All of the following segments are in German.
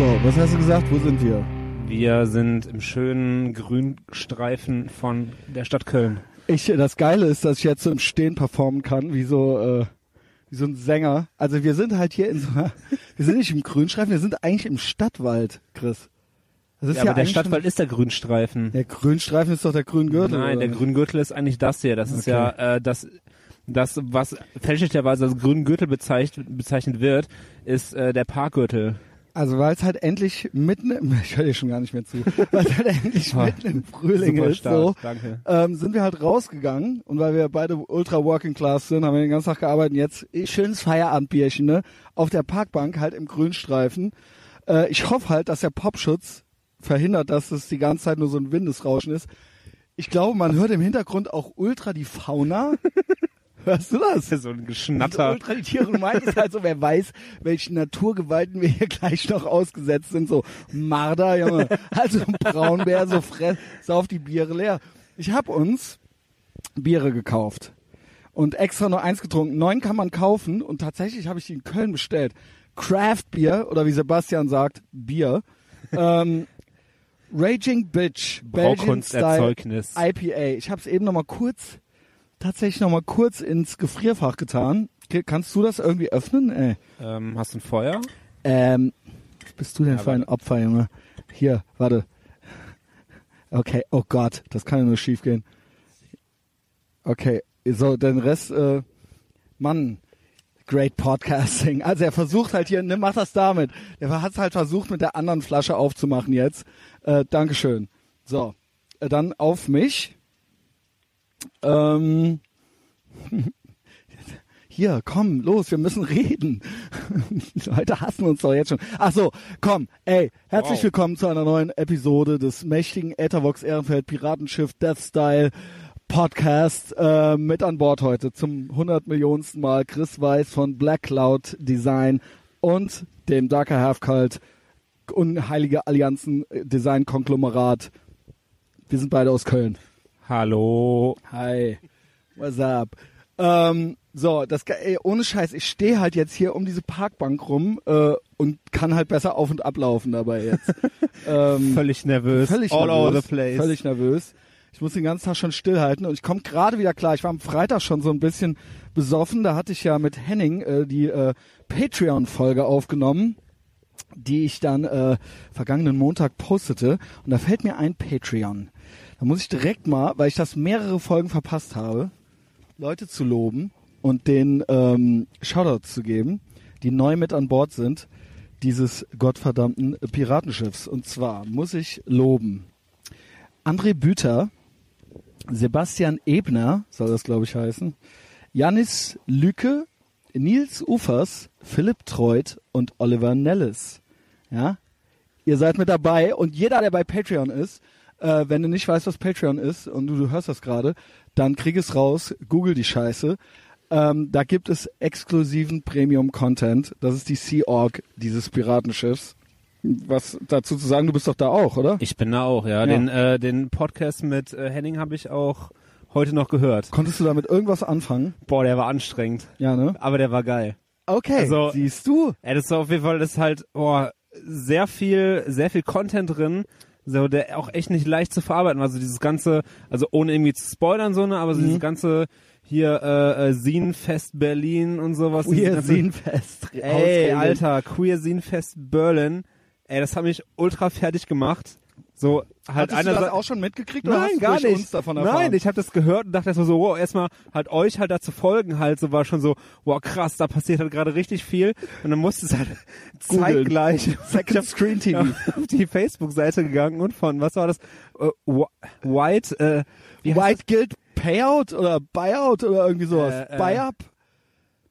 So, was hast du gesagt? Wo sind wir? Wir sind im schönen Grünstreifen von der Stadt Köln. Ich, das Geile ist, dass ich jetzt so im Stehen performen kann, wie so, äh, wie so ein Sänger. Also wir sind halt hier in so einer, wir sind nicht im Grünstreifen, wir sind eigentlich im Stadtwald, Chris. Das ist ja, ja aber der Stadtwald ist der Grünstreifen. Der Grünstreifen ist doch der Grüngürtel. Nein, der Grüngürtel ist eigentlich das hier. Das okay. ist ja äh, das, das was fälschlicherweise als Grüngürtel bezeichnet, bezeichnet wird, ist äh, der Parkgürtel. Also weil es halt endlich mitten, im, ich höre dir schon gar nicht mehr zu, weil es halt endlich mitten im Frühling Super ist, so, ähm, sind wir halt rausgegangen und weil wir beide ultra working class sind, haben wir den ganzen Tag gearbeitet jetzt schönes Feierabendbierchen, ne, auf der Parkbank halt im Grünstreifen. Äh, ich hoffe halt, dass der Popschutz verhindert, dass es die ganze Zeit nur so ein Windesrauschen ist. Ich glaube, man hört im Hintergrund auch ultra die Fauna. Hörst du das? So ein Geschnatter. ultra die Tiere. Du meintest halt so, wer weiß, welchen Naturgewalten wir hier gleich noch ausgesetzt sind. So Marder, Junge. Also ein Braunbär, so fress, sauf die Biere leer. Ich habe uns Biere gekauft und extra nur eins getrunken. Neun kann man kaufen und tatsächlich habe ich die in Köln bestellt. Craft Bier oder wie Sebastian sagt, Bier. ähm, Raging Bitch, Belgian Style IPA. Ich habe es eben noch mal kurz, tatsächlich noch mal kurz ins Gefrierfach getan. Kannst du das irgendwie öffnen? Ey. Ähm, hast du ein Feuer? Ähm, was bist du denn ja, für ein Opfer, Junge? Hier, warte. Okay, oh Gott, das kann ja nur schief gehen. Okay, so, den Rest, äh, Mann, Great Podcasting. Also er versucht halt hier, ne, mach das damit. Er hat es halt versucht, mit der anderen Flasche aufzumachen jetzt. Äh, Dankeschön. So, äh, dann auf mich. Ähm, hier, komm, los, wir müssen reden. Die Leute hassen uns doch jetzt schon. Ach so, komm, ey, herzlich wow. willkommen zu einer neuen Episode des mächtigen Ethervox Ehrenfeld Piratenschiff Death Style Podcast äh, mit an Bord heute zum 100 Millionensten Mal Chris Weiß von Black Cloud Design und dem Darker Half Cult Unheilige Allianzen Design Konglomerat. Wir sind beide aus Köln. Hallo. Hi. What's up? Ähm, so, das ey, ohne Scheiß, ich stehe halt jetzt hier um diese Parkbank rum äh, und kann halt besser auf und ablaufen dabei jetzt. ähm, völlig nervös. Völlig All nervös, over the place. Völlig nervös. Ich muss den ganzen Tag schon stillhalten und ich komme gerade wieder klar. Ich war am Freitag schon so ein bisschen besoffen. Da hatte ich ja mit Henning äh, die äh, Patreon-Folge aufgenommen, die ich dann äh, vergangenen Montag postete. Und da fällt mir ein Patreon. Da muss ich direkt mal, weil ich das mehrere Folgen verpasst habe, Leute zu loben und den ähm, Shoutouts zu geben, die neu mit an Bord sind dieses gottverdammten Piratenschiffs. Und zwar muss ich loben André Büter, Sebastian Ebner, soll das glaube ich heißen, Janis Lücke, Nils Ufers, Philipp Treut und Oliver Nellis. Ja, ihr seid mit dabei und jeder, der bei Patreon ist, äh, wenn du nicht weißt, was Patreon ist und du, du hörst das gerade, dann krieg es raus, google die Scheiße. Ähm, da gibt es exklusiven Premium-Content. Das ist die Sea Org dieses Piratenschiffs was dazu zu sagen. Du bist doch da auch, oder? Ich bin da auch, ja. ja. Den, äh, den Podcast mit äh, Henning habe ich auch heute noch gehört. Konntest du damit irgendwas anfangen? Boah, der war anstrengend. Ja, ne? Aber der war geil. Okay, also, siehst du. Ja, das ist auf jeden Fall, das ist halt, boah, sehr viel, sehr viel Content drin, so, der auch echt nicht leicht zu verarbeiten. Also dieses ganze, also ohne irgendwie zu spoilern, so, ne, aber so mhm. dieses ganze, hier äh, äh Sinfest Berlin und sowas. Queer Sinfest. Ey, Alter, Queer Sinfest Berlin. Ey, das hat mich ultra fertig gemacht. So halt Hattest einer du das auch schon mitgekriegt Nein, oder hast gar nicht. uns davon erfahren? Nein, ich habe das gehört und dachte erstmal so, wow, erstmal halt euch halt dazu folgen halt, so war schon so, wow, krass, da passiert halt gerade richtig viel und dann musste es halt zeitgleich Second Screen TV auf die Facebook Seite gegangen und von was war das? Uh, White äh, White Guild Payout oder Buyout oder irgendwie sowas. Äh, äh, Buy-up?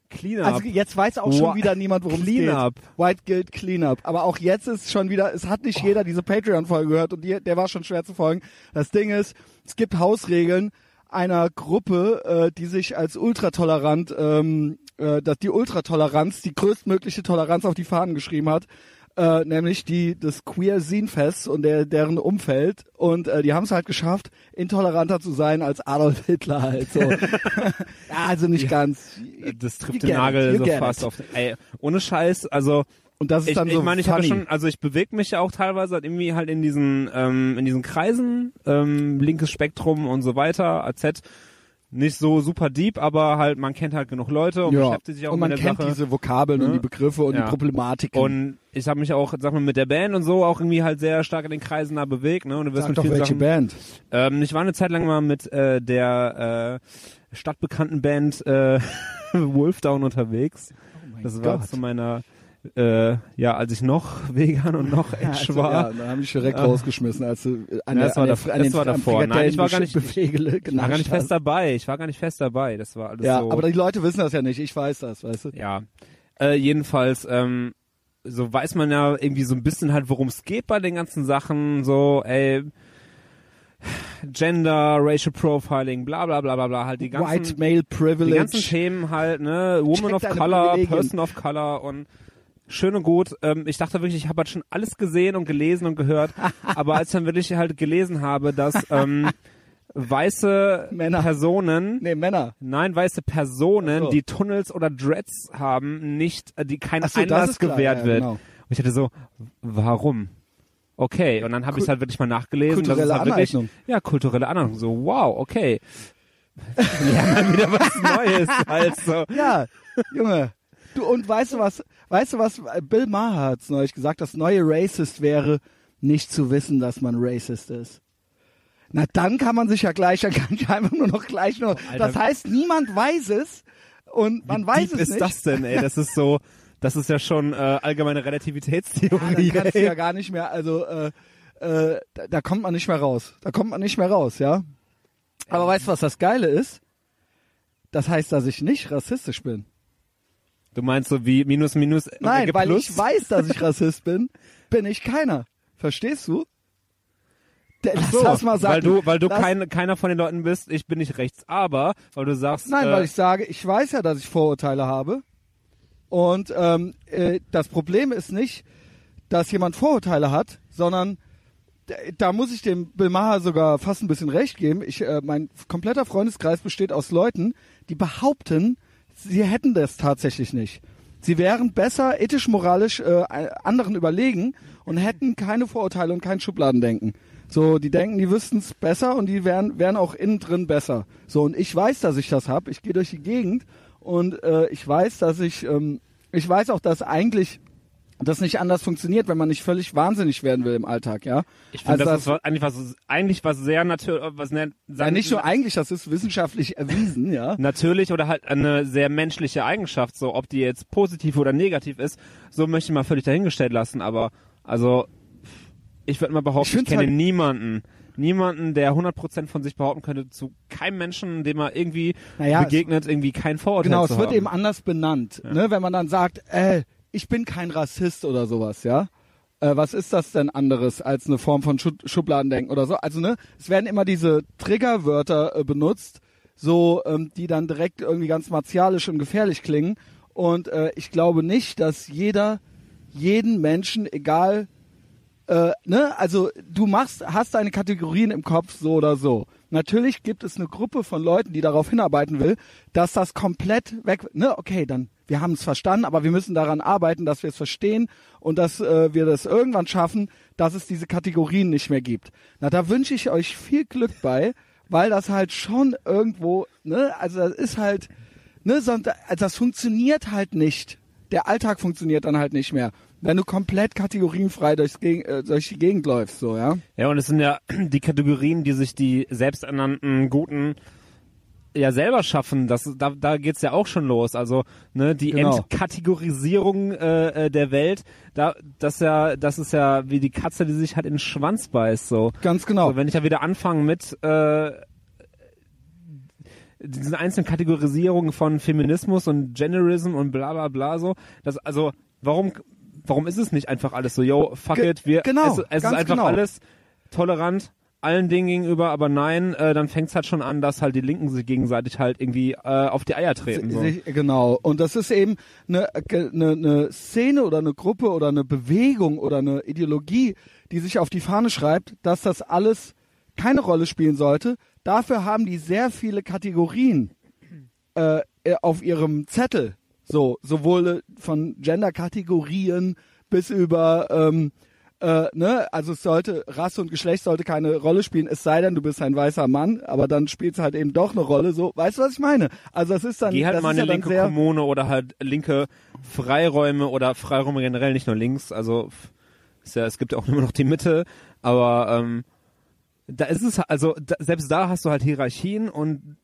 Cleanup. Also jetzt weiß auch schon wieder niemand, worum es geht. White Guild Cleanup. Aber auch jetzt ist schon wieder, es hat nicht oh. jeder diese Patreon-Folge gehört und die, der war schon schwer zu folgen. Das Ding ist, es gibt Hausregeln einer Gruppe, äh, die sich als ultratolerant, ähm, äh, dass die Ultratoleranz, die größtmögliche Toleranz auf die Fahnen geschrieben hat äh, nämlich die des Queer Scene Fest und der, deren Umfeld und äh, die haben es halt geschafft, intoleranter zu sein als Adolf Hitler halt so. ja, also nicht ja, ganz. Das trifft den Nagel so fast it. auf. Ey, ohne Scheiß, also Und das ist Ich, dann ich so meine, ich habe funny. schon, also ich bewege mich ja auch teilweise halt irgendwie halt in diesen, ähm, in diesen Kreisen, ähm, linkes Spektrum und so weiter, AZ. Nicht so super deep, aber halt, man kennt halt genug Leute und ja. beschäftigt sich auch und man mit der kennt Sache. diese Vokabeln und Ne? die Begriffe und Ja. die Problematiken. Und ich habe mich auch, sag mal, mit der Band und so auch irgendwie halt sehr stark in den Kreisen da bewegt, ne? Und du wirst Sag mit doch vielen welche Sachen, Band. Ähm, ich war eine Zeit lang mal mit äh, der äh, stadtbekannten Band äh, Wolfdown unterwegs. das war Oh Gott. zu meiner, äh, ja, als ich noch vegan und noch Ja, Edge also, war. ja, da haben die schon direkt Ah. rausgeschmissen, als du äh, an Ja, der, das war an der, an das den war davor. Nein, ich war gar nicht- Frikadellen Ich war gar nicht fest dabei. Ich war gar nicht fest dabei. Das war alles Ja, so. aber die Leute wissen das ja nicht. Ich weiß das, weißt du? ja. Äh, jedenfalls, ähm, so weiß man ja irgendwie so ein bisschen halt, worum es geht bei den ganzen Sachen. So, ey, Gender, Racial Profiling, bla bla bla bla bla, halt die ganzen, White Male die Privilege. ganzen Themen halt, ne, Woman Check of Color. Person of Color und schön und gut. Ähm, ich dachte wirklich, ich habe halt schon alles gesehen und gelesen und gehört, aber als dann wirklich halt gelesen habe, dass ähm, weiße Männer. Personen nee, Männer. Nein, weiße Personen, so. die Tunnels oder Dreads haben, nicht, äh, die kein so, Einlass klar, gewährt ja, wird. genau. Und ich hatte so, warum? Okay, und dann habe ich halt wirklich mal nachgelesen. kulturelle das ist halt wirklich. Ja, kulturelle Aneignung. So, wow, okay. Wir lernen mal wieder was Neues. Also, Ja, Junge. Du, und weißt du was, weißt du was, Bill Maher hat's neulich gesagt, das neue Racist wäre, nicht zu wissen, dass man Racist ist. Na, dann kann man sich ja gleich, dann kann ich einfach nur noch gleich nur, Alter. das heißt, niemand weiß es und man wie weiß es ist nicht. das denn, ey? Das ist so, das ist ja schon äh, allgemeine Ja, Relativitätstheorie. dann kannst du ja gar nicht mehr, also äh, äh, da, da kommt man nicht mehr raus. Da kommt man nicht mehr raus, ja. Aber weißt du, was das Geile ist? Das heißt, dass ich nicht rassistisch bin. Du meinst so wie minus minus Nein, ergibt weil plus? ich weiß, dass ich Rassist bin, bin ich keiner. Verstehst du? Der, lass so, das mal sagen. weil du, weil du Lass- kein, keiner von den Leuten bist, ich bin nicht rechts, aber weil du sagst, Nein, äh, weil ich sage, ich weiß ja, dass ich Vorurteile habe. Und ähm, äh, das Problem ist nicht, dass jemand Vorurteile hat, sondern da muss ich dem Bill Maher sogar fast ein bisschen recht geben. Ich, äh, mein kompletter Freundeskreis besteht aus Leuten, die behaupten, sie hätten das tatsächlich nicht. Sie wären besser ethisch, moralisch äh, anderen überlegen und hätten keine Vorurteile und kein Schubladendenken. So, die denken, die wüssten es besser und die wären, wären auch innen drin besser. So, und ich weiß, dass ich das habe. Ich gehe durch die Gegend und äh, ich weiß, dass ich, ähm, ich weiß auch, dass eigentlich das nicht anders funktioniert, wenn man nicht völlig wahnsinnig werden will im Alltag, ja. Ich finde, Also das, ist was- eigentlich was, eigentlich was sehr natürlich, was ne, ja, nicht nur eigentlich, das ist wissenschaftlich erwiesen, ja. natürlich oder halt eine sehr menschliche Eigenschaft, so ob die jetzt positiv oder negativ ist, so möchte ich mal völlig dahingestellt lassen, aber also ich würde mal Ich behaupten, ich, find's kenne halt- niemanden, niemanden, der 100% von sich behaupten könnte, zu keinem Menschen, dem er irgendwie Naja, begegnet, irgendwie kein Vorurteil Genau, es wird haben. eben anders benannt, ne? Wenn man dann sagt, äh, ich bin kein Rassist oder sowas, ja. Äh, was ist das denn anderes als eine Form von Schu Schubladendenken oder so? Also ne, es werden immer diese Triggerwörter äh, benutzt, so ähm, die dann direkt irgendwie ganz martialisch und gefährlich klingen. Und äh, ich glaube nicht, dass jeder jeden Menschen, egal äh, ne, also du machst, hast deine Kategorien im Kopf so oder so. Natürlich gibt es eine Gruppe von Leuten, die darauf hinarbeiten will, dass das komplett weg, ne, okay, dann, wir haben es verstanden, aber wir müssen daran arbeiten, dass wir es verstehen und dass äh, wir das irgendwann schaffen, dass es diese Kategorien nicht mehr gibt. Na, da wünsche ich euch viel Glück bei, weil das halt schon irgendwo, ne, also das ist halt, ne, sondern, also das funktioniert halt nicht. Der Alltag funktioniert dann halt nicht mehr. Wenn du komplett kategorienfrei durchs Geg äh, durch die Gegend läufst, so, ja. Ja, und es sind ja die Kategorien, die sich die selbsternannten Guten ja selber schaffen. Das, da, da geht's ja auch schon los. Also ne, die Genau. Entkategorisierung äh, äh, der Welt, da, das ja, das ist ja wie die Katze, die sich halt in den Schwanz beißt. So, Ganz genau. so wenn ich ja wieder anfange mit äh, diesen einzelnen Kategorisierungen von Feminismus und Genderism und bla bla bla so, das also warum warum ist es nicht einfach alles so, yo, fuck Ge- it, wir genau, es, es ist einfach genau. alles tolerant allen Dingen gegenüber, aber nein, äh, dann fängt's halt schon an, dass halt die Linken sich gegenseitig halt irgendwie äh, auf die Eier treten. So. Genau. Und das ist eben eine, eine, eine Szene oder eine Gruppe oder eine Bewegung oder eine Ideologie, die sich auf die Fahne schreibt, dass das alles keine Rolle spielen sollte. Dafür haben die sehr viele Kategorien äh, äh, auf ihrem Zettel. So, sowohl von Gender-Kategorien bis über, ähm, äh, ne, also es sollte, Rasse und Geschlecht sollte keine Rolle spielen, es sei denn, du bist ein weißer Mann, aber dann spielt es halt eben doch eine Rolle, so, weißt du, was ich meine? Also das ist dann, Geh halt mal eine ja linke Kommune oder halt linke Freiräume oder Freiräume generell, nicht nur links. Also ist ja, es gibt ja auch immer noch die Mitte, aber ähm, da ist es also da, selbst da hast du halt Hierarchien und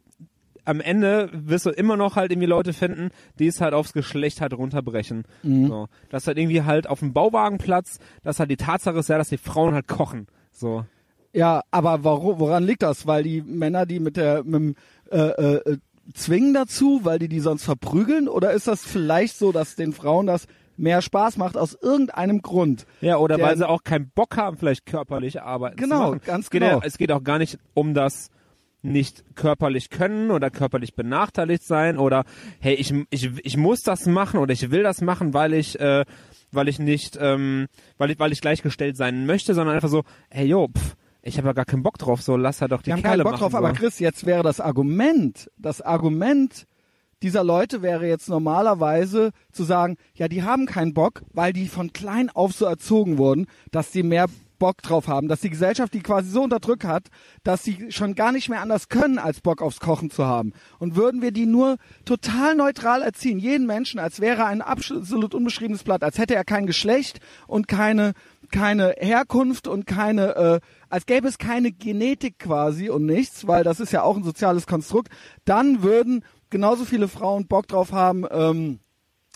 am Ende wirst du immer noch halt irgendwie Leute finden, die es halt aufs Geschlecht halt runterbrechen. Mhm. So. Das halt irgendwie halt auf dem Bauwagenplatz, dass halt die Tatsache ist ja, dass die Frauen halt kochen. So. Ja, aber warum, woran liegt das? Weil die Männer die mit der mit dem, äh, äh, zwingen dazu, weil die die sonst verprügeln? Oder ist das vielleicht so, dass den Frauen das mehr Spaß macht aus irgendeinem Grund? Ja, oder Der- weil sie auch keinen Bock haben, vielleicht körperlich arbeiten Genau, ganz genau. Ja, es geht auch gar nicht um das nicht körperlich können oder körperlich benachteiligt sein oder hey, ich, ich, ich muss das machen oder ich will das machen, weil ich, äh, weil ich nicht, ähm, weil ich, weil ich gleichgestellt sein möchte, sondern einfach so, hey yo, pff, ich habe ja gar keinen Bock drauf, so lass halt doch die haben Kerle keinen Bock machen, drauf, so. aber Chris, jetzt wäre das Argument, das Argument dieser Leute wäre jetzt normalerweise zu sagen, ja, die haben keinen Bock, weil die von klein auf so erzogen wurden, dass sie mehr Bock drauf haben, dass die Gesellschaft die quasi so unterdrückt hat, dass sie schon gar nicht mehr anders können, als Bock aufs Kochen zu haben. Und würden wir die nur total neutral erziehen, jeden Menschen, als wäre er ein absolut unbeschriebenes Blatt, als hätte er kein Geschlecht und keine keine Herkunft und keine, äh, als gäbe es keine Genetik quasi und nichts, weil das ist ja auch ein soziales Konstrukt, dann würden genauso viele Frauen Bock drauf haben, ähm,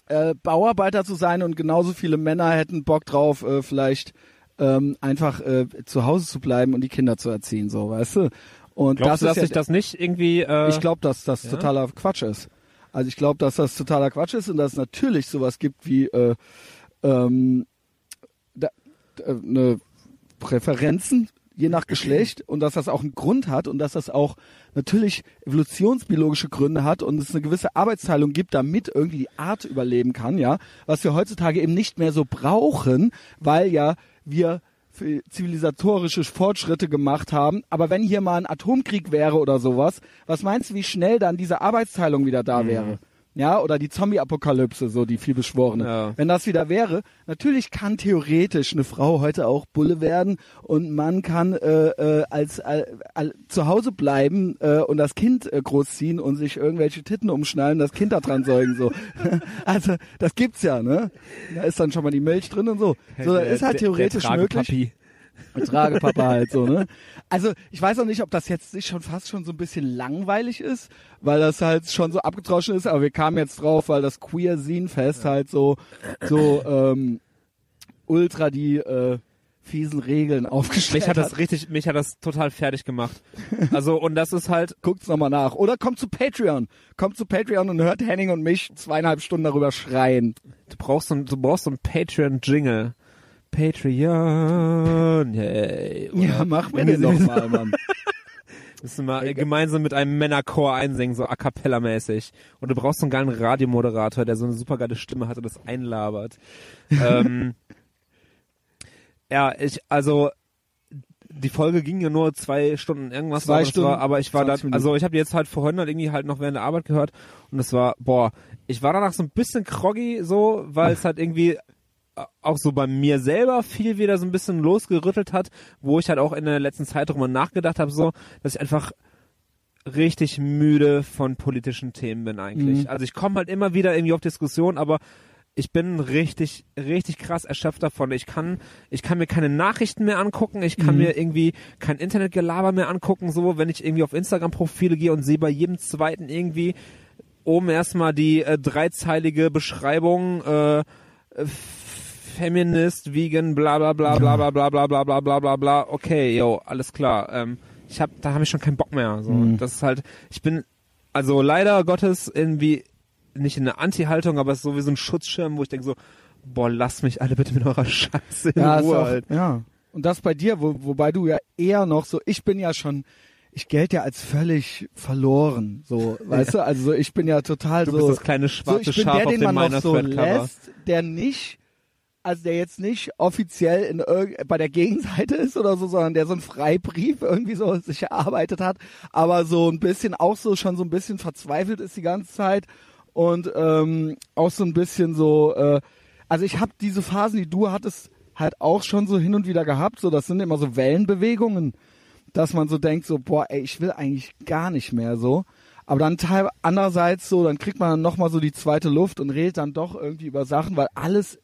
äh, Bauarbeiter zu sein und genauso viele Männer hätten Bock drauf, äh, vielleicht ähm, einfach äh, zu Hause zu bleiben und die Kinder zu erziehen, so, weißt du? Und Glaubst du, das dass ist sich ja, das nicht irgendwie, äh, ich glaube, dass das Ja? totaler Quatsch ist. Also ich glaube, dass das totaler Quatsch ist und dass es natürlich sowas gibt wie äh, ähm, da, äh, ne Präferenzen je nach Geschlecht und dass das auch einen Grund hat und dass das auch natürlich evolutionsbiologische Gründe hat und es eine gewisse Arbeitsteilung gibt, damit irgendwie die Art überleben kann, ja, was wir heutzutage eben nicht mehr so brauchen, weil ja wir zivilisatorische Fortschritte gemacht haben. Aber wenn hier mal ein Atomkrieg wäre oder sowas, was meinst du, wie schnell dann diese Arbeitsteilung wieder da wäre? Ja, oder die Zombie-Apokalypse, so die vielbeschworene. Ja. Wenn das wieder wäre, natürlich kann theoretisch eine Frau heute auch Bulle werden und man kann äh, äh, als äh, äh, zu Hause bleiben äh, und das Kind äh, großziehen und sich irgendwelche Titten umschnallen, das Kind da dran säugen so. also das gibt's ja, ne? Da ist dann schon mal die Milch drin und so. So, das ist halt theoretisch möglich. Tragepapi. Tragepapa halt so, ne? Also ich weiß auch nicht, ob das jetzt nicht schon fast schon so ein bisschen langweilig ist, weil das halt schon so abgetroschen ist, aber wir kamen jetzt drauf, weil das Queer Scene Fest halt so so ähm, ultra die äh, fiesen Regeln aufgestellt Mich hat das richtig, mich hat das total fertig gemacht. Also, und das ist halt, Guckt's nochmal nach. Oder kommt zu Patreon. Kommt zu Patreon und hört Henning und mich zweieinhalb Stunden darüber schreien. du brauchst so, du brauchst so ein Patreon-Jingle. Patreon, yay. Oder Ja, mach mir den doch mal, Mann. Müssen wir mal gemeinsam mit einem Männerchor einsingen, so a cappella mäßig. Und du brauchst so einen geilen Radiomoderator, der so eine super geile Stimme hat und das einlabert. ähm, ja, ich, also, die Folge ging ja nur zwei Stunden irgendwas, Zwei Stunden, war, aber ich war da, 20 Minuten. also ich habe jetzt halt vorhin halt irgendwie halt noch während der Arbeit gehört und es war, boah, ich war danach so ein bisschen groggy so, weil es halt irgendwie auch so bei mir selber viel wieder so ein bisschen losgerüttelt hat, wo ich halt auch in der letzten Zeit drüber nachgedacht habe, so, dass ich einfach richtig müde von politischen Themen bin eigentlich. Mhm. Also ich komme halt immer wieder irgendwie auf Diskussionen, aber ich bin richtig, richtig krass erschöpft davon. Ich kann, ich kann mir keine Nachrichten mehr angucken, ich kann Mhm. mir irgendwie kein Internetgelaber mehr angucken, so, wenn ich irgendwie auf Instagram-Profile gehe und sehe bei jedem zweiten irgendwie oben erstmal die äh, dreizeilige Beschreibung, äh, äh, Feminist, Vegan, bla bla bla bla bla bla bla bla bla bla bla bla. Okay, yo, alles klar. Ähm, ich hab, da habe ich schon keinen Bock mehr. So, Mhm. das ist halt, ich bin, also leider Gottes irgendwie nicht in einer Anti-Haltung, aber es ist so wie so ein Schutzschirm, wo ich denke so, boah, lasst mich alle bitte mit eurer Scheiße in Ja, Ruhe. auch, halt. ja. Und das bei dir, wo, wobei du ja eher noch so, ich bin ja schon, ich gelte ja als völlig verloren, so, weißt du, also so, ich bin ja total Du so, bist das kleine so, schwarze ich bin Schaf der, auf den dem man noch so lässt, der nicht, also der jetzt nicht offiziell in irg bei der Gegenseite ist oder so, sondern der so einen Freibrief irgendwie so sich erarbeitet hat, aber so ein bisschen auch so schon so ein bisschen verzweifelt ist die ganze Zeit und ähm, auch so ein bisschen so, äh, also ich habe diese Phasen, die du hattest, halt auch schon so hin und wieder gehabt, so das sind immer so Wellenbewegungen, dass man so denkt, so boah, ey, ich will eigentlich gar nicht mehr so. Aber dann teil andererseits so, dann kriegt man dann nochmal so die zweite Luft und redet dann doch irgendwie über Sachen, weil alles,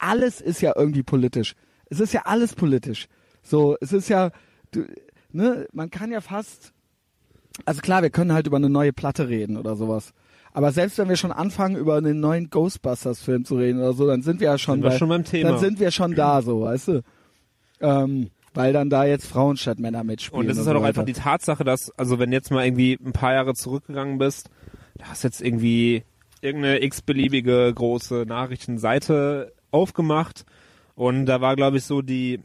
alles ist ja irgendwie politisch. Es ist ja alles politisch. So, es ist ja, du, ne, man kann ja fast, also klar, wir können halt über eine neue Platte reden oder sowas. Aber selbst wenn wir schon anfangen, über einen neuen Ghostbusters-Film zu reden oder so, dann sind wir ja schon, Sind wir bei, schon beim Thema. dann sind wir schon da, so, weißt du? Ähm, weil dann da jetzt Frauen statt Männer mitspielen. Und es ist so halt auch weiter. einfach die Tatsache, dass, also wenn jetzt mal irgendwie ein paar Jahre zurückgegangen bist, da hast jetzt irgendwie irgendeine x-beliebige große Nachrichtenseite aufgemacht und da war, glaube ich, so die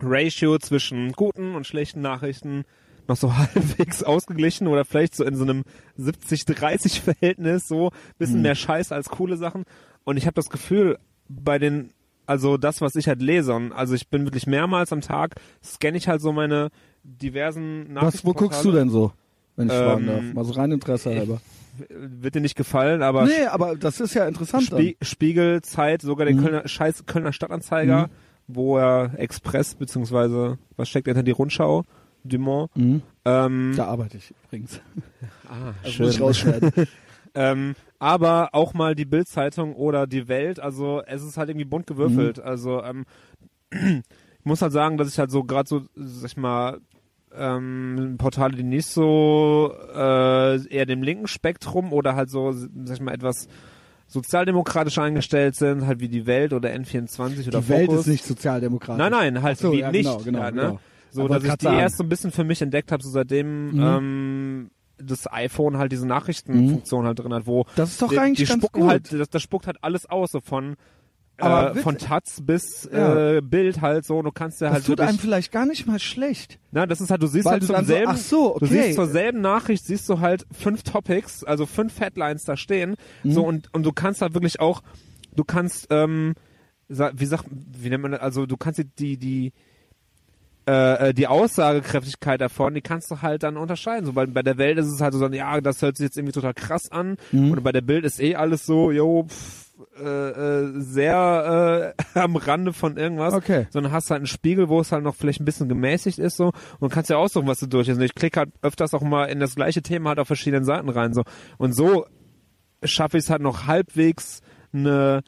Ratio zwischen guten und schlechten Nachrichten noch so halbwegs ausgeglichen oder vielleicht so in so einem 70-30 Verhältnis, so bisschen Mhm. mehr Scheiß als coole Sachen. Und ich habe das Gefühl, bei den, also das, was ich halt lese, und also ich bin wirklich mehrmals am Tag, scanne ich halt so meine diversen Nachrichten. Was, wo guckst du denn so? Wenn ich fragen Ähm, darf. Mal so rein Interesse halber. Wird dir nicht gefallen, aber Nee, aber das ist ja interessant. Spie Spiegel, Zeit, sogar den Mhm. Kölner, scheiß Kölner Stadtanzeiger, wo er Express, beziehungsweise, was steckt hinter die Rundschau? Dumont. dann. Mhm. Ähm, Da arbeite ich übrigens. ah, Das schön. muss ich rausschneiden. Ähm, aber auch mal die Bild-Zeitung oder die Welt, also es ist halt irgendwie bunt gewürfelt. Mhm. Also ähm, ich muss halt sagen, dass ich halt so gerade so, sag ich mal, ähm, Portale, die nicht so äh, eher dem linken Spektrum oder halt so, sag ich mal, etwas sozialdemokratisch eingestellt sind, halt wie die Welt oder N24 oder Die Welt Focus. ist nicht sozialdemokratisch. Nein, nein, halt so, wie ja, nicht. genau, genau, ja, ne? genau. So, Aber dass ich die sagen. erst so ein bisschen für mich entdeckt habe, so seitdem Mhm. ähm, das iPhone halt diese Nachrichtenfunktion halt drin hat, wo Das ist doch die, eigentlich die ganz spucken gut. halt, das, das spuckt halt alles aus, so von äh, von Taz bis Ja. äh, Bild halt so, du kannst ja das halt tut einem wirklich, vielleicht gar nicht mal schlecht. na, das ist halt, du siehst Weil halt du zum dann so, selben, ach so, du okay. siehst zur selben Nachricht, siehst du halt fünf Topics, also fünf Headlines da stehen, Mhm. so und und du kannst halt wirklich auch, du kannst, ähm, wie sagt, wie nennt man das, also du kannst die die die äh, äh, die Aussagekräftigkeit davon, die kannst du halt dann unterscheiden. So bei, bei der Welt ist es halt so, ja, das hört sich jetzt irgendwie total krass an. Mhm. Und bei der Bild ist eh alles so, jo, pff, äh, äh, sehr äh, am Rande von irgendwas. Okay. Sondern hast halt einen Spiegel, wo es halt noch vielleicht ein bisschen gemäßigt ist so und kannst ja aussuchen, was du durch ist. Und ich klicke halt öfters auch mal in das gleiche Thema halt auf verschiedenen Seiten rein. so Und so schaffe ich es halt noch halbwegs eine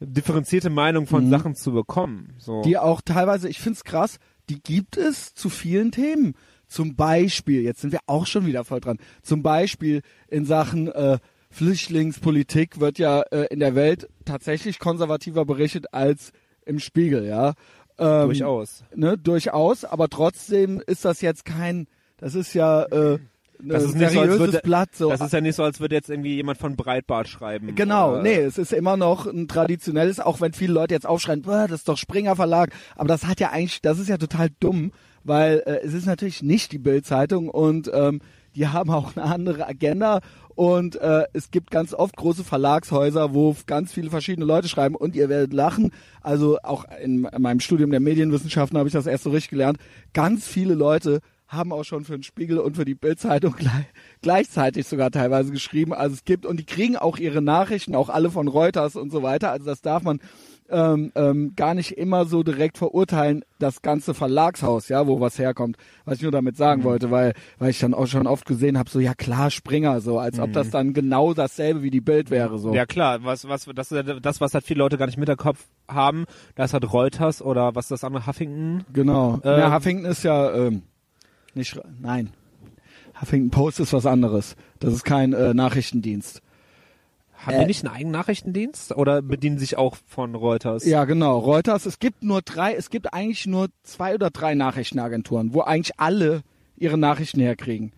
differenzierte Meinung von Mhm. Sachen zu bekommen. So. Die auch teilweise, ich find's krass, die gibt es zu vielen Themen. Zum Beispiel, jetzt sind wir auch schon wieder voll dran, zum Beispiel in Sachen äh, Flüchtlingspolitik wird ja äh, in der Welt tatsächlich konservativer berichtet als im Spiegel, ja. Ähm, Durchaus. Ne, durchaus, aber trotzdem ist das jetzt kein, das ist ja äh, ein Das ist nicht so, als seriöses würde- Blatt. So. Das ist ja nicht so, als würde jetzt irgendwie jemand von Breitbart schreiben. Genau, Oder- nee, es ist immer noch ein traditionelles, auch wenn viele Leute jetzt aufschreien, "Boah, das ist doch Springer Verlag, aber das hat ja eigentlich, das ist ja total dumm, weil äh, es ist natürlich nicht die Bild-Zeitung und ähm, die haben auch eine andere Agenda und äh, es gibt ganz oft große Verlagshäuser, wo ganz viele verschiedene Leute schreiben und ihr werdet lachen, also auch in meinem Studium der Medienwissenschaften habe ich das erst so richtig gelernt, ganz viele Leute haben auch schon für den Spiegel und für die Bildzeitung gleich, gleichzeitig sogar teilweise geschrieben. Also es gibt und die kriegen auch ihre Nachrichten, auch alle von Reuters und so weiter. Also das darf man ähm, ähm, gar nicht immer so direkt verurteilen, das ganze Verlagshaus, ja, wo was herkommt. Was ich nur damit sagen wollte, weil weil ich dann auch schon oft gesehen habe, so ja klar Springer, so als ob das dann genau dasselbe wie die Bild wäre, so. Ja klar, was was das ist ja das was halt viele Leute gar nicht mit der Kopf haben, da ist halt Reuters oder was ist das andere Huffington. Genau. Ähm, ja, Huffington ist ja ähm, nicht, nein. Huffington Post ist was anderes. Das ist kein äh, Nachrichtendienst. Haben Äh, die nicht einen eigenen Nachrichtendienst oder bedienen sich auch von Reuters? Ja, genau. Reuters. Es gibt nur drei, es gibt eigentlich nur zwei oder drei Nachrichtenagenturen, wo eigentlich alle ihre Nachrichten herkriegen.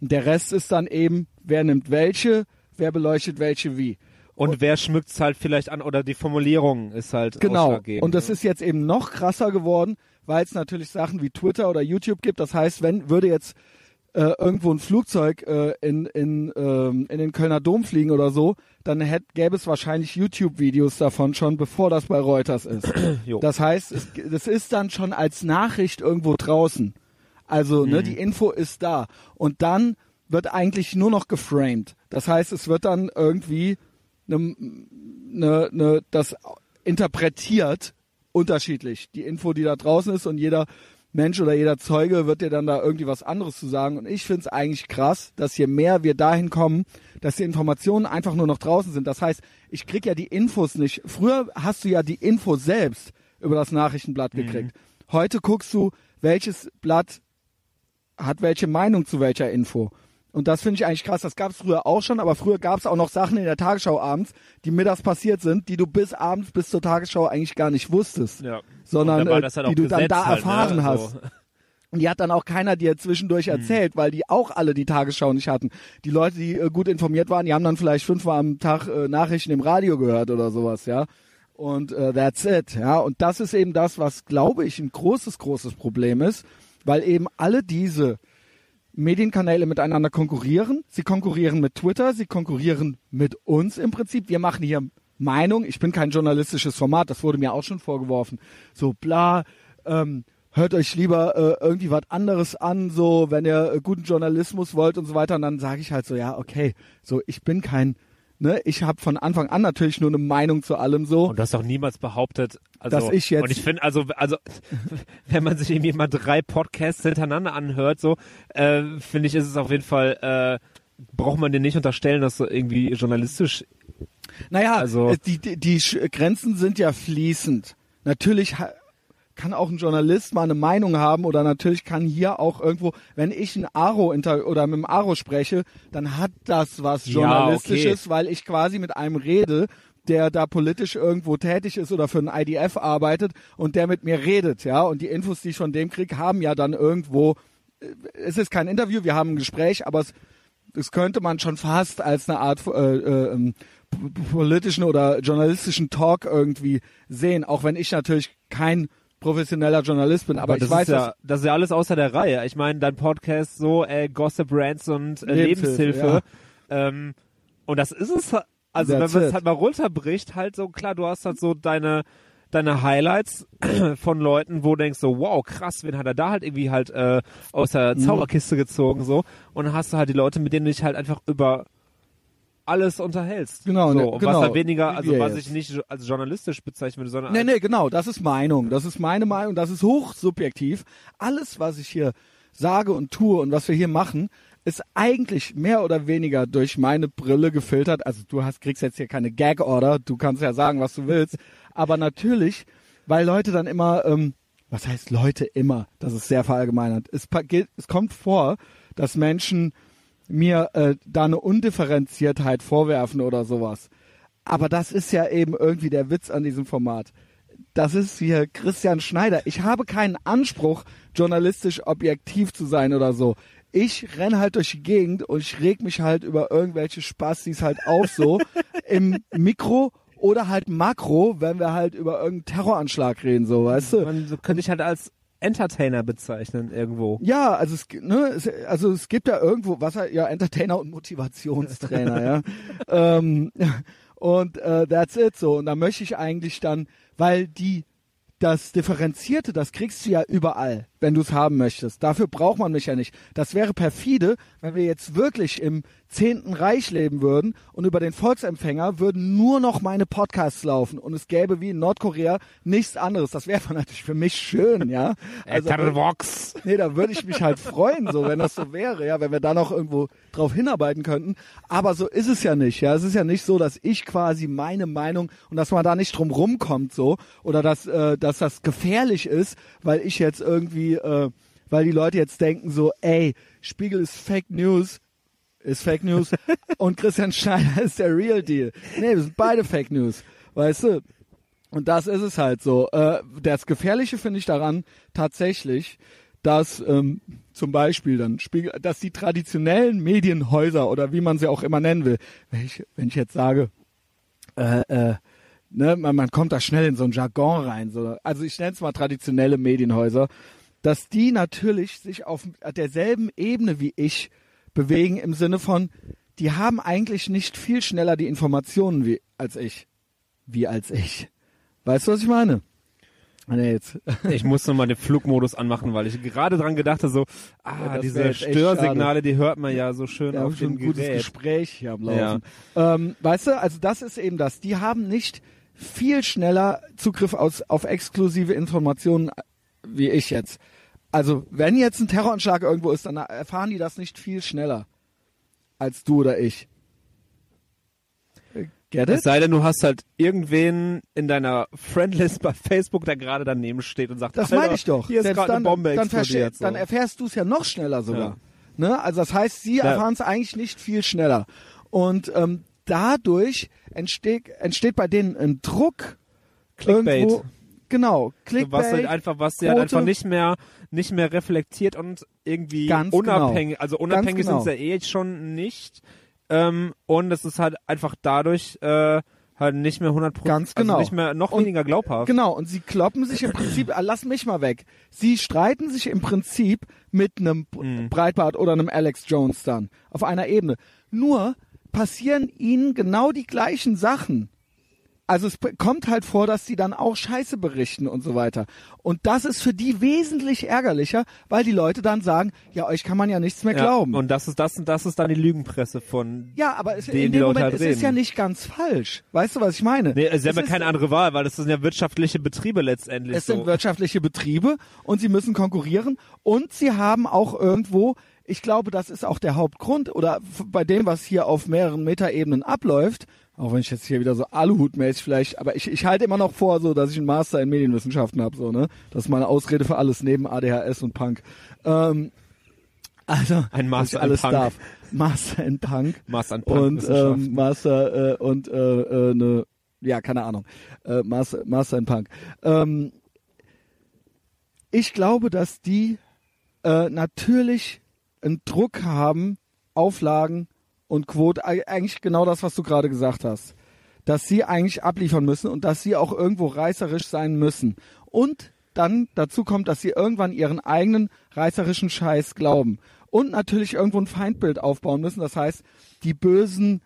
Und der Rest ist dann eben, wer nimmt welche, wer beleuchtet welche wie. Und wer schmückt's halt vielleicht an oder die Formulierung ist halt Genau. Und das ne? ist jetzt eben noch krasser geworden, weil es natürlich Sachen wie Twitter oder YouTube gibt. Das heißt, wenn würde jetzt äh, irgendwo ein Flugzeug äh, in, in, ähm, in den Kölner Dom fliegen oder so, dann hätt, gäbe es wahrscheinlich YouTube-Videos davon schon, bevor das bei Reuters ist. Das heißt, es, das ist dann schon als Nachricht irgendwo draußen. Also, ne, die Info ist da. Und dann wird eigentlich nur noch geframed. Das heißt, es wird dann irgendwie ne, ne, ne, das interpretiert unterschiedlich. Die Info, die da draußen ist und jeder Mensch oder jeder Zeuge wird dir dann da irgendwie was anderes zu sagen. Und ich finde es eigentlich krass, dass je mehr wir dahin kommen, dass die Informationen einfach nur noch draußen sind. Das heißt, ich krieg ja die Infos nicht. Früher hast du ja die Info selbst über das Nachrichtenblatt Mhm. gekriegt. Heute guckst du, welches Blatt hat welche Meinung zu welcher Info. Und das finde ich eigentlich krass. Das gab es früher auch schon, aber früher gab es auch noch Sachen in der Tagesschau abends, die mittags passiert sind, die du bis abends, bis zur Tagesschau eigentlich gar nicht wusstest. Ja. Sondern äh, halt die du dann da halt, erfahren ne? hast. So. Und die hat dann auch keiner dir zwischendurch erzählt, weil die auch alle die Tagesschau nicht hatten. Die Leute, die äh, gut informiert waren, die haben dann vielleicht fünfmal am Tag äh, Nachrichten im Radio gehört oder sowas, ja. Und äh, that's it, ja. Und das ist eben das, was, glaube ich, ein großes, großes Problem ist, weil eben alle diese Medienkanäle miteinander konkurrieren. Sie konkurrieren mit Twitter, sie konkurrieren mit uns im Prinzip. Wir machen hier Meinung. Ich bin kein journalistisches Format, das wurde mir auch schon vorgeworfen. So bla, ähm, hört euch lieber äh, irgendwie was anderes an, so wenn ihr äh, guten Journalismus wollt und so weiter. Und dann sage ich halt so, ja, okay, so ich bin kein, ne, ich habe von Anfang an natürlich nur eine Meinung zu allem so. Und du hast doch niemals behauptet, also, Dass ich jetzt- und ich finde, also, also, wenn man sich irgendwie mal drei Podcasts hintereinander anhört, so, äh, finde ich, ist es auf jeden Fall, äh, braucht man dir nicht unterstellen, dass du irgendwie journalistisch, Naja, Also- die, die, die Grenzen sind ja fließend. Natürlich kann auch ein Journalist mal eine Meinung haben oder natürlich kann hier auch irgendwo, wenn ich ein Aro inter oder mit dem Aro spreche, dann hat das was Ja, Journalistisches, weil ich quasi mit einem rede, der da politisch irgendwo tätig ist oder für ein IDF arbeitet und der mit mir redet, ja. Und die Infos, die ich von dem krieg, haben ja dann irgendwo, äh, es ist kein Interview, wir haben ein Gespräch, aber es das könnte man schon fast als eine Art äh, äh, ähm, politischen oder journalistischen Talk irgendwie sehen, auch wenn ich natürlich kein professioneller Journalist bin, aber, ich das weiß, ist ja, das ist ja alles außer der Reihe. Ich meine, dein Podcast so, äh, Gossip Rants und äh, Lebenshilfe, Lebenshilfe, ähm, und das ist es, also That's wenn man es halt mal runterbricht, halt so, klar, du hast halt so deine, deine Highlights von Leuten, wo du denkst so, wow, krass, wen hat er da halt irgendwie halt äh, aus der. Zauberkiste gezogen so und dann hast du halt die Leute, mit denen du dich halt einfach über alles unterhältst. Genau, so, ne, genau, was halt weniger, also was ich nicht als journalistisch bezeichnen würde, sondern Nee, nee, genau, das ist Meinung. Das ist meine Meinung, das ist hochsubjektiv. Alles, was ich hier sage und tue und was wir hier machen, ist eigentlich mehr oder weniger durch meine Brille gefiltert. Also du hast, kriegst jetzt hier keine Gag-Order, du kannst ja sagen, was du willst. Aber natürlich, weil Leute dann immer, ähm, was heißt Leute immer? Das ist sehr verallgemeinert. Es, es kommt vor, dass Menschen mir äh, da eine Undifferenziertheit vorwerfen oder sowas. Aber das ist ja eben irgendwie der Witz an diesem Format. Das ist hier Christian Schneider. Ich habe keinen Anspruch, journalistisch objektiv zu sein oder so. Ich renn halt durch die Gegend und ich reg mich halt über irgendwelche Spastis halt auf so im Mikro oder halt Makro, wenn wir halt über irgendeinen Terroranschlag reden, so, weißt du? man so könnte ich halt als Entertainer bezeichnen irgendwo. Ja, also es, ne, es, also es gibt ja irgendwo, was ja, Entertainer und Motivationstrainer, ja. ähm, und äh, that's it so. Und da möchte ich eigentlich dann, weil die das Differenzierte, das kriegst du ja überall, wenn du es haben möchtest. Dafür braucht man mich ja nicht. Das wäre perfide, wenn wir jetzt wirklich im zehnten Reich leben würden und über den Volksempfänger würden nur noch meine Podcasts laufen und es gäbe wie in Nordkorea nichts anderes. Das wäre natürlich für mich schön, ja. Also, Ethervox. Nee, da würde ich mich halt freuen, so wenn das so wäre, ja, wenn wir da noch irgendwo drauf hinarbeiten könnten. Aber so ist es ja nicht, ja. Es ist ja nicht so, dass ich quasi meine Meinung und dass man da nicht drum rumkommt, so oder dass äh, dass das gefährlich ist, weil ich jetzt irgendwie, äh, weil die Leute jetzt denken so, ey, Spiegel ist Fake News, ist Fake News und Christian Schneider ist der Real Deal. Nee, wir sind beide Fake News, weißt du? Und das ist es halt so. Äh, das Gefährliche finde ich daran tatsächlich, dass ähm, zum Beispiel dann Spiegel, dass die traditionellen Medienhäuser oder wie man sie auch immer nennen will, wenn ich, wenn ich jetzt sage, äh, äh, ne, man, man kommt da schnell in so ein Jargon rein. So. Also ich nenne es mal traditionelle Medienhäuser, dass die natürlich sich auf derselben Ebene wie ich bewegen im Sinne von, die haben eigentlich nicht viel schneller die Informationen wie als ich. Wie als ich. Weißt du, was ich meine? Nee, jetzt. Ich muss noch mal den Flugmodus anmachen, weil ich gerade dran gedachte so, ah, das diese Störsignale, die hört man ja so schön Wir haben auf schon dem ein gutes. Gespräch hier am Laufen. Ähm, weißt du, also das ist eben das. Die haben nicht viel schneller Zugriff aus, auf exklusive Informationen wie ich jetzt. Also, wenn jetzt ein Terroranschlag irgendwo ist, dann erfahren die das nicht viel schneller als du oder ich. Get Es sei denn, du hast halt irgendwen in deiner Friendlist bei Facebook, der gerade daneben steht und sagt, Das meine ich doch. Hier ist gerade dann, eine Bombe dann, explodiert. verste- dann so. erfährst du es ja noch schneller sogar. Ja. Ne? Also das heißt, sie Ja. erfahren es eigentlich nicht viel schneller. Und ähm, dadurch entsteht, entsteht bei denen ein Druck. Clickbait. Irgendwo, genau, So Clickbait. was halt einfach, was sie halt einfach nicht mehr, nicht mehr reflektiert und irgendwie Ganz unabhängig, also unabhängig genau. sind sie ja eh schon nicht. Ähm, und es ist halt einfach dadurch äh, halt nicht mehr 100 Ganz genau. also nicht mehr noch Und- weniger glaubhaft. Genau, und sie kloppen sich im Prinzip, ah, lass mich mal weg. Sie streiten sich im Prinzip mit einem Mhm. Breitbart oder einem Alex Jones dann auf einer Ebene. Nur passieren ihnen genau die gleichen Sachen. Also es kommt halt vor, dass sie dann auch Scheiße berichten und so weiter. Und das ist für die wesentlich ärgerlicher, weil die Leute dann sagen, ja, euch kann man ja nichts mehr Ja, glauben. Und das ist das das ist dann die Lügenpresse von ja, aber es, in die dem Moment halt es ist ja nicht ganz falsch. Weißt du, was ich meine? Nee, sie Es haben ja keine andere Wahl, weil das sind ja wirtschaftliche Betriebe letztendlich. Es so. sind wirtschaftliche Betriebe und sie müssen konkurrieren und sie haben auch irgendwo, ich glaube, das ist auch der Hauptgrund oder bei dem, was hier auf mehreren Metaebenen abläuft, auch wenn ich jetzt hier wieder so Aluhutmäßig vielleicht, aber ich, ich halte immer noch vor, so, dass ich einen Master in Medienwissenschaften habe, so, ne? Das ist meine Ausrede für alles neben ADHS und Punk. Ähm, also, Ein Master in alles Punk. darf. Master in Punk Master in und Punkwissenschaften. ähm, Master äh, und äh, äh, ne, ja, keine Ahnung, äh, Master, Master in Punk. Ähm, ich glaube, dass die äh, natürlich einen Druck haben, Auflagen und Quote, eig- eigentlich genau das, was du gerade gesagt hast, dass sie eigentlich abliefern müssen und dass sie auch irgendwo reißerisch sein müssen. Und dann dazu kommt, dass sie irgendwann ihren eigenen reißerischen Scheiß glauben. Und natürlich irgendwo ein Feindbild aufbauen müssen. Das heißt, die bösen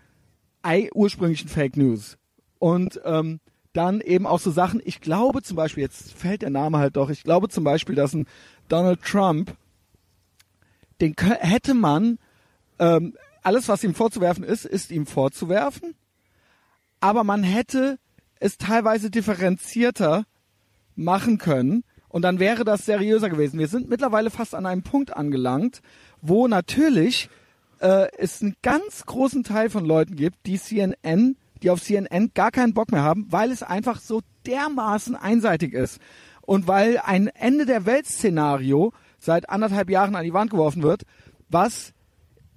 ursprünglichen Fake News. Und ähm, dann eben auch so Sachen, ich glaube zum Beispiel, jetzt fällt der Name halt doch, ich glaube zum Beispiel, dass ein Donald Trump, den hätte man, ähm, alles was ihm vorzuwerfen ist, ist ihm vorzuwerfen, aber man hätte es teilweise differenzierter machen können. Und dann wäre das seriöser gewesen. Wir sind mittlerweile fast an einem Punkt angelangt, wo natürlich äh, es einen ganz großen Teil von Leuten gibt, die CNN, die auf CNN gar keinen Bock mehr haben, weil es einfach so dermaßen einseitig ist. Und weil ein Ende der Welt-Szenario seit anderthalb Jahren an die Wand geworfen wird, was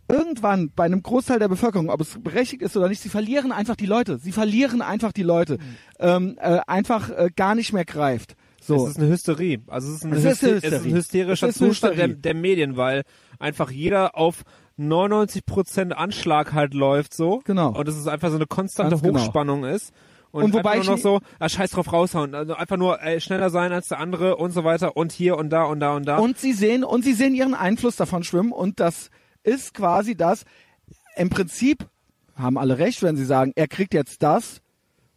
irgendwann bei einem Großteil der Bevölkerung, ob es berechtigt ist oder nicht, sie verlieren einfach die Leute. Sie verlieren einfach die Leute. Ähm, äh, einfach äh, gar nicht mehr greift. So. Es ist eine Hysterie. Also es ist ein, Es ist eine Hyster- es ist ein Hysterie. hysterischer ist Zustand der, Hysterie. der Medien, weil einfach jeder auf 99% Anschlag halt läuft so. Genau. Und es ist einfach so eine konstante Ganz genau. Hochspannung ist. Und, Und wobei einfach nur noch so, ah, scheiß drauf raushauen. Also einfach nur ey, schneller sein als der andere und so weiter und hier und da und da und da. Und sie sehen, und sie sehen ihren Einfluss davon schwimmen und das ist quasi das, im Prinzip haben alle recht, wenn sie sagen, er kriegt jetzt das,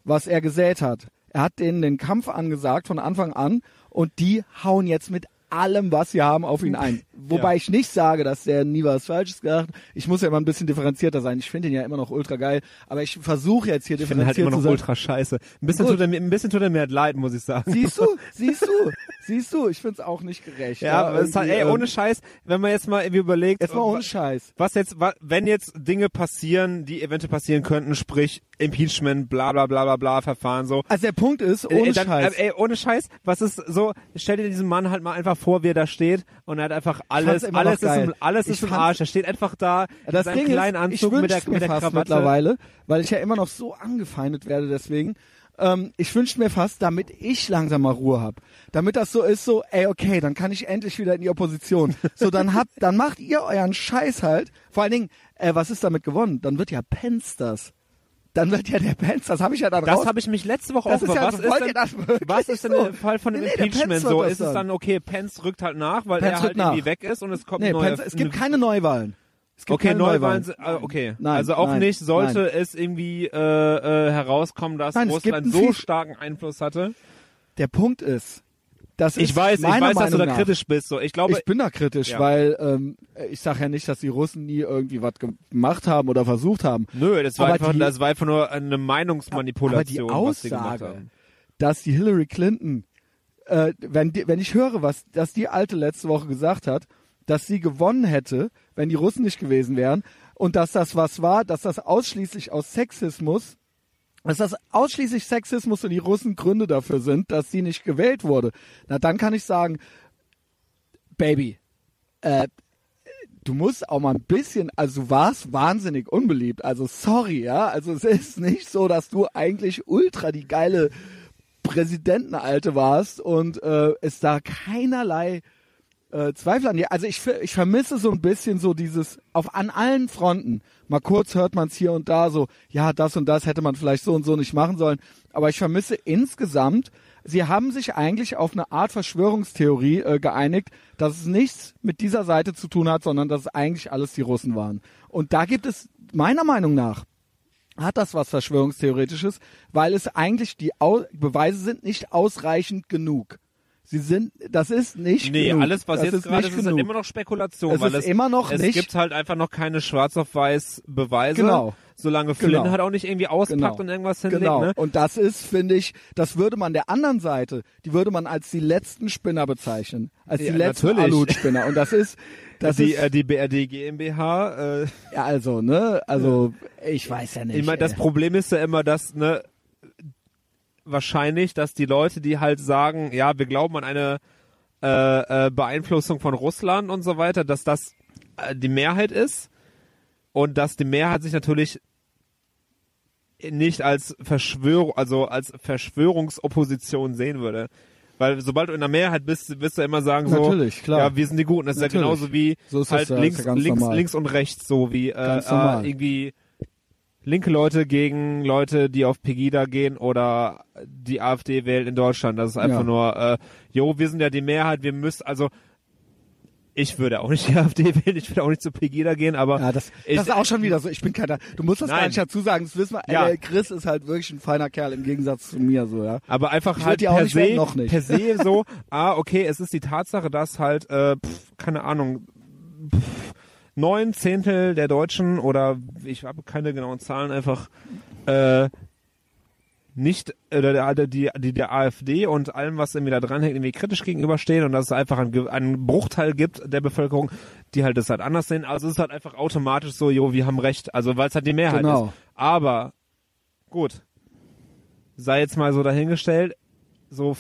was er gesät hat. Er hat denen den Kampf angesagt von Anfang an und die hauen jetzt mit allem, was sie haben, auf ihn ein. Wobei Ja. ich nicht sage, dass der nie was Falsches gemacht hat. Ich muss ja immer ein bisschen differenzierter sein. Ich finde ihn ja immer noch ultra geil, aber ich versuche jetzt hier ich finde halt differenziert immer noch zu sein. ultra scheiße. Ein bisschen, Gut. tut er mir, ein bisschen tut er mir halt leid, muss ich sagen. Siehst du, siehst du, siehst du, ich find's auch nicht gerecht. ja, aber es ist halt, ey, ähm, ohne Scheiß, wenn man jetzt mal irgendwie überlegt, Jetzt mal äh, ohne Scheiß. was jetzt, wenn jetzt Dinge passieren, die eventuell passieren könnten, sprich Impeachment, bla bla bla bla bla Verfahren so. Also der Punkt ist, ohne Äh, dann, Scheiß. Äh, ey, ohne Scheiß, was ist so, stell dir diesen Mann halt mal einfach vor, wie er da steht und er hat einfach alles, alles ist im, alles Ich ist im Arsch. Er steht einfach da in das seinem Ding kleinen ist, Anzug ich mit der, mit der Krawatte. mittlerweile, weil ich ja immer noch so angefeindet werde deswegen. Ähm, ich wünschte mir fast, damit ich langsam mal Ruhe hab, damit das so ist, so, ey, okay, dann kann ich endlich wieder in die Opposition. So, dann habt, dann macht ihr euren Scheiß halt. Vor allen Dingen, äh, was ist damit gewonnen? Dann wird ja Pence das. Dann wird ja der Pence, das habe ich ja dann. Das habe ich mich letzte Woche auch ja- was ist denn, was ist denn so? der Fall von dem Nee, nee, Impeachment so? Ist es dann. okay, Pence rückt halt nach, weil Pence er halt nach. irgendwie weg ist und es kommt nee, ein neuer Pence, es gibt keine Neuwahlen. Es gibt Okay, keine Neuwahlen, sind- ah, okay. Nein, also auch nein, nicht, sollte nein. es irgendwie äh, äh, herauskommen, dass Russland so starken Einfluss hatte. Der Punkt ist, das ist Ich weiß, ich weiß, dass du da Meinung nach- kritisch bist. So, ich glaube, Ich bin da kritisch, Ja. weil ähm, ich sage ja nicht, dass die Russen nie irgendwie was gemacht haben oder versucht haben. nö, das war aber einfach, die- das war einfach nur eine Meinungsmanipulation, Aber die was die gemacht Aussage, haben. dass die Hillary Clinton, äh, wenn, die, wenn ich höre, was, dass die Alte letzte Woche gesagt hat, dass sie gewonnen hätte, wenn die Russen nicht gewesen wären und dass das was war, dass das ausschließlich aus Sexismus, dass das ausschließlich Sexismus und die Russen Gründe dafür sind, dass sie nicht gewählt wurde. Na, dann kann ich sagen, Baby, äh, du musst auch mal ein bisschen, also du warst wahnsinnig unbeliebt. Also sorry, ja. Also es ist nicht so, dass du eigentlich ultra die geile Präsidentenalte warst und äh, es da keinerlei äh, Zweifel an dir. Also ich, ich vermisse so ein bisschen so dieses auf an allen Fronten. Mal kurz hört man es hier und da so, ja, das und das hätte man vielleicht so und so nicht machen sollen. Aber ich vermisse insgesamt, sie haben sich eigentlich auf eine Art Verschwörungstheorie äh, geeinigt, dass es nichts mit dieser Seite zu tun hat, sondern dass es eigentlich alles die Russen waren. Und da gibt es meiner Meinung nach hat das was Verschwörungstheoretisches, weil es eigentlich die Au Beweise sind nicht ausreichend genug. Sie sind, das ist nicht Nee, genug. alles, was das jetzt gerade ist, ist halt immer noch Spekulation. Es weil ist es, immer noch es nicht- gibt halt einfach noch keine schwarz auf weiß Beweise. Genau. Solange Flynn Genau. halt auch nicht irgendwie auspackt Genau. und irgendwas hinlegt, Genau. ne? Und das ist, finde ich, das würde man der anderen Seite, die würde man als die letzten Spinner bezeichnen. Als Ja, die letzten. Alut-Spinner. Und das ist, das die, ist, äh, die BRD GmbH, äh, ja, also, ne, also, ich weiß ja nicht. ich meine, das. Problem ist ja immer, dass, ne, wahrscheinlich, dass die Leute, die halt sagen, ja, wir glauben an eine äh, äh, Beeinflussung von Russland und so weiter, dass das äh, die Mehrheit ist und dass die Mehrheit sich natürlich nicht als Verschwörung, also als Verschwörungsopposition sehen würde. Weil sobald du in der Mehrheit bist, wirst du immer sagen so, ja, wir sind die Guten. Das ist Natürlich. ja genauso wie So ist halt ja, ist links, ja links, normal. links und rechts, so wie äh, äh, irgendwie linke Leute gegen Leute, die auf Pegida gehen oder die AfD wählen in Deutschland. Das ist einfach Ja. nur, äh, jo, wir sind ja die Mehrheit, wir müssen, also ich würde auch nicht die AfD wählen, ich würde auch nicht zu Pegida gehen, aber Ja, das, ich, das ist auch schon wieder so. Ich bin keiner. Du musst das gar Nein. nicht dazu sagen. Das wissen wir. Ja. Äh, Chris ist halt wirklich ein feiner Kerl im Gegensatz zu mir, so ja. Aber einfach Ich halt per nicht se, wählen, noch nicht. per se so, ah, okay, es ist die Tatsache, dass halt, äh, pf, keine Ahnung, pf, neun Zehntel der Deutschen oder ich habe keine genauen Zahlen einfach äh, nicht oder der, der, die, die der AfD und allem, was irgendwie da dranhängt, irgendwie kritisch gegenüberstehen und dass es einfach einen, einen Bruchteil gibt der Bevölkerung, die halt das halt anders sehen. Also es ist halt einfach automatisch so, jo, wir haben recht. Also weil es halt die Mehrheit Genau. ist. Aber gut, sei jetzt mal so dahingestellt, so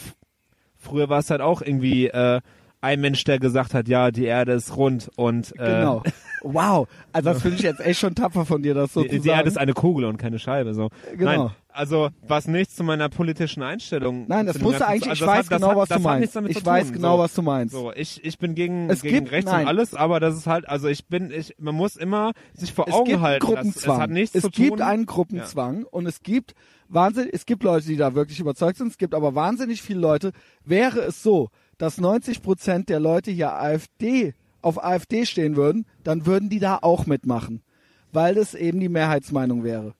früher war es halt auch irgendwie äh, ein Mensch, der gesagt hat, ja, die Erde ist rund und äh, Genau. Wow. Also das finde ich jetzt echt schon tapfer von dir, das so die, zu die Erde sagen. ist eine Kugel und keine Scheibe. So. Genau. Nein, also was nichts zu meiner politischen Einstellung. Nein, das zu dem musst du Ganzen- eigentlich, also ich das weiß hat, das genau, hat, was das du meinst. Ich weiß tun, genau, so. was du meinst. So, ich, ich bin gegen, Es gegen gibt- rechts nein. und alles, aber das ist halt, also ich bin, ich, man muss immer sich vor es Augen gibt halten. dass Gruppenzwang. Es hat nichts es zu gibt tun. einen Gruppenzwang und es gibt Wahnsinn, es gibt Leute, die da wirklich überzeugt sind. Es gibt aber wahnsinnig viele Leute. Wäre es so, dass 90 Prozent der Leute hier AfD auf AfD stehen würden, dann würden die da auch mitmachen, weil das eben die Mehrheitsmeinung wäre.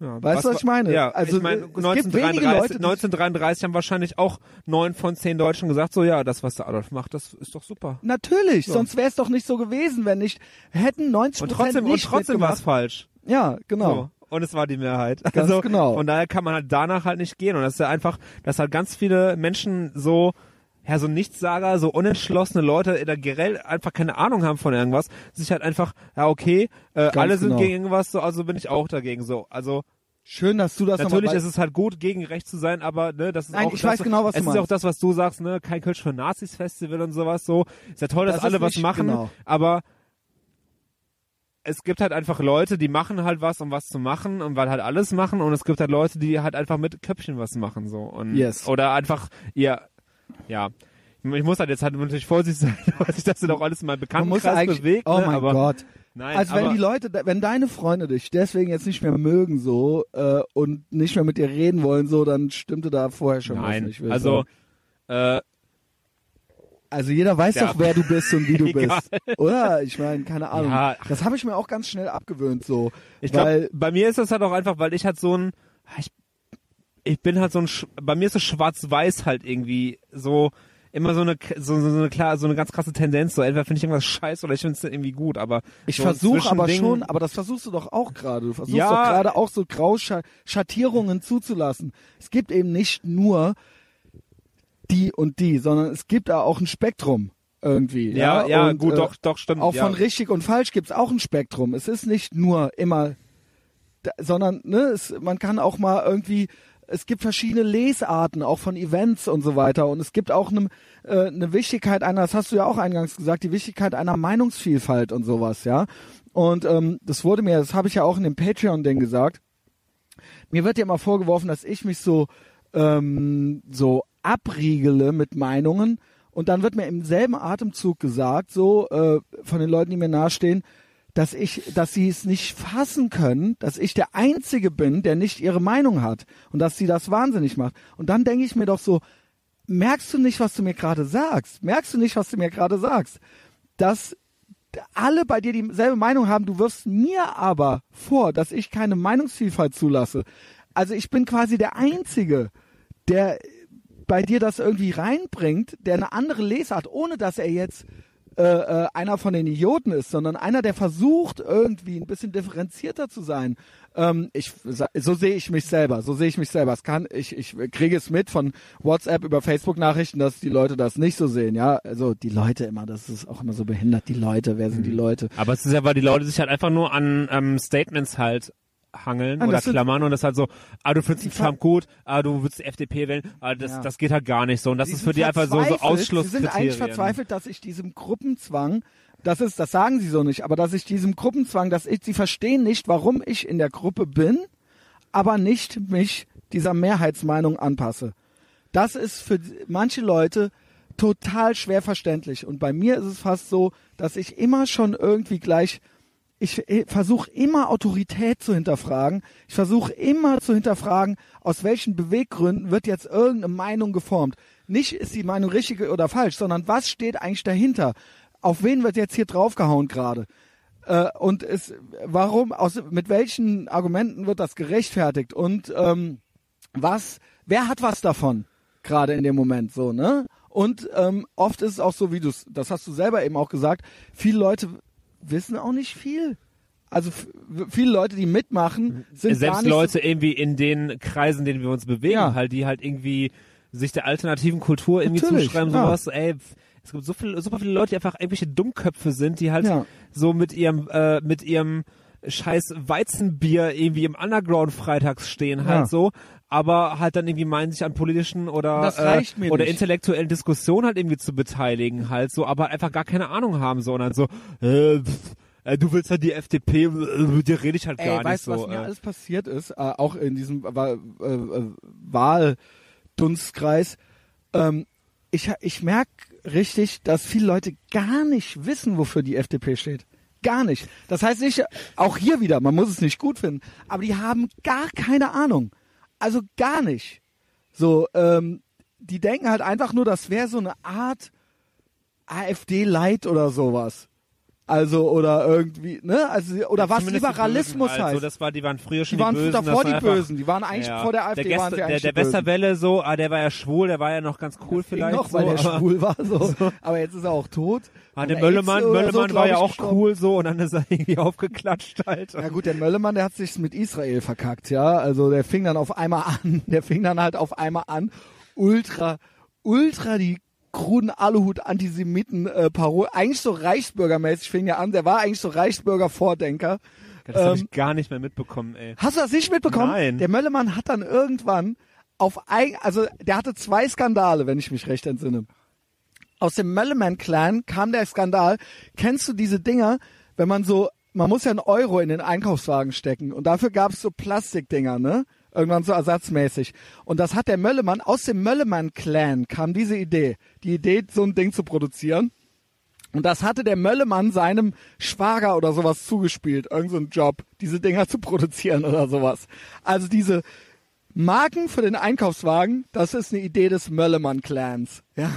Ja, Weißt du, was ich meine? Ja, Also, ich meine, es gibt wenige 1933, Leute, die- 1933 haben wahrscheinlich auch neun von zehn Deutschen gesagt, so ja, das, was der Adolf macht, das ist doch super. Natürlich, So. sonst wäre es doch nicht so gewesen, wenn nicht hätten 90 Und trotzdem, und nicht trotzdem war es falsch. Ja, genau. So. Und es war die Mehrheit. Ganz also, genau. Von daher kann man halt danach halt nicht gehen. Und das ist ja einfach, dass halt ganz viele Menschen so, ja, so Nichtsager, so unentschlossene Leute, die da generell einfach keine Ahnung haben von irgendwas, sich halt einfach, ja, okay, äh, alle sind genau. gegen irgendwas, so, also bin ich auch dagegen, so. Also, Schön, dass du das Natürlich ist es halt gut, gegen rechts zu sein, aber ne, das ist Nein, auch ich das, weiß genau, was es du ist ja auch das, was du sagst, ne, kein Kölsch für Nazis Festival und sowas so. Ist ja toll, dass Das alle was machen, genau. aber es gibt halt einfach Leute, die machen halt was, um was zu machen und weil halt alles machen und es gibt halt Leute, die halt einfach mit Köpfchen was machen so und Yes. oder einfach ihr ja ich muss halt jetzt halt natürlich vorsichtig sein, weil sich das dann auch alles meinem Man muss bewegt. oh ne, mein aber, Gott. Nein, also wenn die Leute, wenn deine Freunde dich deswegen jetzt nicht mehr mögen so äh, und nicht mehr mit dir reden wollen so, dann stimmte da vorher schon nein, was nicht. willst also äh, also jeder weiß Ja. doch, wer du bist und wie du bist, oder? Ich meine, keine Ahnung. Ja. Das habe ich mir auch ganz schnell abgewöhnt so, Ich weil glaube, bei mir ist das halt auch einfach, weil ich halt so ein, ich, ich bin halt so ein, Sch- bei mir ist so schwarz-weiß halt irgendwie so, immer so eine so, so eine klar so eine ganz krasse Tendenz. So entweder finde ich irgendwas scheiße oder ich finde es irgendwie gut. Aber Ich so versuche aber schon, aber das versuchst du doch auch gerade. Du versuchst Ja. doch gerade auch so Grauschattierungen zuzulassen. Es gibt eben nicht nur die und die, sondern es gibt da auch ein Spektrum irgendwie. Ja, ja, und, gut, äh, doch, doch, stimmt. Auch ja. von richtig und falsch gibt's auch ein Spektrum. Es ist nicht nur immer, sondern ne, es, man kann auch mal irgendwie, es gibt verschiedene Lesarten, auch von Events und so weiter. Und es gibt auch eine äh, eine Wichtigkeit einer, das hast du ja auch eingangs gesagt, die Wichtigkeit einer Meinungsvielfalt und sowas, ja. Und ähm, das wurde mir, das habe ich ja auch in dem Patreon-Ding gesagt. Mir wird ja immer vorgeworfen, dass ich mich so ähm, so abriegele mit Meinungen und dann wird mir im selben Atemzug gesagt, so äh, von den Leuten, die mir nahestehen, dass ich, dass sie es nicht fassen können, dass ich der Einzige bin, der nicht ihre Meinung hat und dass sie das wahnsinnig macht. Und dann denke ich mir doch so, merkst du nicht, was du mir gerade sagst? Merkst du nicht, was du mir gerade sagst? Dass alle bei dir dieselbe Meinung haben, du wirfst mir aber vor, dass ich keine Meinungsvielfalt zulasse. Also ich bin quasi der Einzige, der bei dir das irgendwie reinbringt, der eine andere Lesart, ohne dass er jetzt äh, äh, einer von den Idioten ist, sondern einer, der versucht irgendwie ein bisschen differenzierter zu sein. Ähm, ich so sehe ich mich selber, so sehe ich mich selber. Es kann ich ich kriege es mit von WhatsApp über Facebook Nachrichten, dass die Leute das nicht so sehen, ja? Also die Leute immer, das ist auch immer so behindert, die Leute, wer sind die Leute? Aber es ist ja, weil die Leute sich halt einfach nur an ähm, Statements halt hangeln Ah, oder klammern und das halt so, ah, du findest den Trump gut, ah, du würdest die FDP wählen, ah, das, Ja. das geht halt gar nicht so. Und das Sie ist für die einfach so, so verzweifelt. Sie Ausschlusskriterien. sind eigentlich verzweifelt, dass ich diesem Gruppenzwang, das ist, das sagen sie so nicht, aber dass ich diesem Gruppenzwang, dass ich, sie verstehen nicht, warum ich in der Gruppe bin, aber nicht mich dieser Mehrheitsmeinung anpasse. Das ist für manche Leute total schwer verständlich. Und bei mir ist es fast so, dass ich immer schon irgendwie gleich ich versuche immer Autorität zu hinterfragen. Ich versuche immer zu hinterfragen, aus welchen Beweggründen wird jetzt irgendeine Meinung geformt. Nicht ist die Meinung richtig oder falsch, sondern was steht eigentlich dahinter? Auf wen wird jetzt hier draufgehauen gerade? Äh, und es, warum, aus, mit welchen Argumenten wird das gerechtfertigt? Und ähm, was, wer hat was davon? Gerade in dem Moment so, ne? Und ähm, oft ist es auch so, wie du das hast du selber eben auch gesagt, viele Leute wissen auch nicht viel. Also viele Leute, die mitmachen, sind gar Selbst Leute irgendwie in den Kreisen, in denen wir uns bewegen, Ja. halt, die halt irgendwie sich der alternativen Kultur irgendwie Natürlich, zuschreiben, ja. sowas, ey, es gibt so viele, super viele Leute, die einfach irgendwelche Dummköpfe sind, die halt Ja. so mit ihrem, äh, mit ihrem scheiß Weizenbier irgendwie im Underground freitags stehen halt Ja. so, aber halt dann irgendwie meinen, sich an politischen oder, äh, oder nicht. intellektuellen Diskussionen halt irgendwie zu beteiligen halt so, aber einfach gar keine Ahnung haben so und dann so, äh, pff, äh, du willst halt die FDP, äh, mit dir rede ich halt Ey, gar nicht weißt so. du, was mir äh. alles passiert ist? Äh, auch in diesem äh, Wahldunstkreis. Ähm, ich ich merke richtig, dass viele Leute gar nicht wissen, wofür die FDP steht. Gar nicht. Das heißt nicht, auch hier wieder, man muss es nicht gut finden, aber die haben gar keine Ahnung. Also gar nicht. So, ähm, die denken halt einfach nur, das wäre so eine Art AfD-Light oder sowas. Also, oder irgendwie, ne? Also, oder was Zumindest Liberalismus Bösen, heißt. Also das war, die waren früher schon Die waren die Bösen. davor die Bösen. Die waren eigentlich Ja. vor der AfD der waren Gäste, der, der. Westerwelle so, ah, der war ja schwul, der war ja noch ganz cool vielleicht. noch, weil so, der aber, schwul war, so. Aber jetzt ist er auch tot. Ah, der Möllemann, Möllemann so, war ja auch gestorben. cool so und dann ist er irgendwie aufgeklatscht halt. Ja gut, der Möllemann, der hat sich mit Israel verkackt, ja. Also der fing dann auf einmal an, der fing dann halt auf einmal an, ultra, ultra die kruden Aluhut-Antisemiten äh, Parol, eigentlich so Reichsbürgermäßig fing er an, der war eigentlich so Reichsbürger-Vordenker. Das habe Ähm, ich gar nicht mehr mitbekommen, ey. Hast du das nicht mitbekommen? Nein. Der Möllemann hat dann irgendwann auf ein, also der hatte zwei Skandale, wenn ich mich recht entsinne. Aus dem Möllemann-Clan kam der Skandal. Kennst du diese Dinger, wenn man so, man muss ja einen Euro in den Einkaufswagen stecken und dafür gab es so Plastikdinger, ne? Irgendwann so ersatzmäßig. Und das hat der Möllemann, aus dem Möllemann-Clan kam diese Idee, die Idee, so ein Ding zu produzieren. Und das hatte der Möllemann seinem Schwager oder sowas zugespielt, irgend so ein Job, diese Dinger zu produzieren oder sowas. Also diese Marken für den Einkaufswagen, das ist eine Idee des Möllemann-Clans. Ja.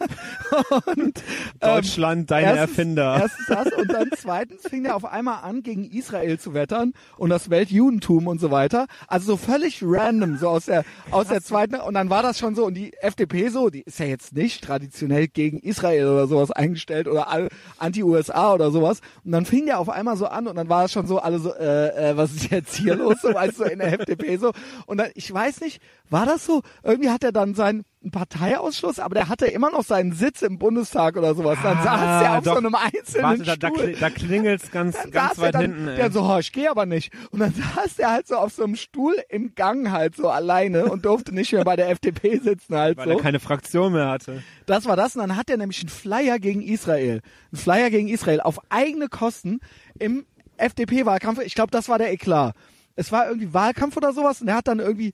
und, Deutschland, deine erstens, Erfinder. Erstens das und dann zweitens fing er auf einmal an, gegen Israel zu wettern und das Weltjudentum und so weiter. Also so völlig random, so aus der, aus der zweiten, und dann war das schon so, und die FDP so, die ist ja jetzt nicht traditionell gegen Israel oder sowas eingestellt oder anti-USA oder sowas. Und dann fing der auf einmal so an und dann war es schon so, alle so, äh, äh, was ist jetzt hier los, so, weißt du, in der FDP so. Und dann, ich weiß nicht, war das so? Irgendwie hat er dann seinen Parteiausschluss, aber der hatte immer noch seinen Sitz im Bundestag oder sowas. Dann Ah, saß er auf doch. so einem einzelnen Warte, da, da, Stuhl. kli- da klingelt's ganz, Dann ganz weit dann, hinten. Der Ey. so, oh, ich gehe aber nicht. Und dann saß er halt so auf so einem Stuhl im Gang halt so alleine und durfte nicht mehr bei der FDP sitzen halt Weil so. er keine Fraktion mehr hatte. Das war das. Und dann hat er nämlich einen Flyer gegen Israel. Einen Flyer gegen Israel auf eigene Kosten im FDP-Wahlkampf. Ich glaube, das war der Eklat. Es war irgendwie Wahlkampf oder sowas und er hat dann irgendwie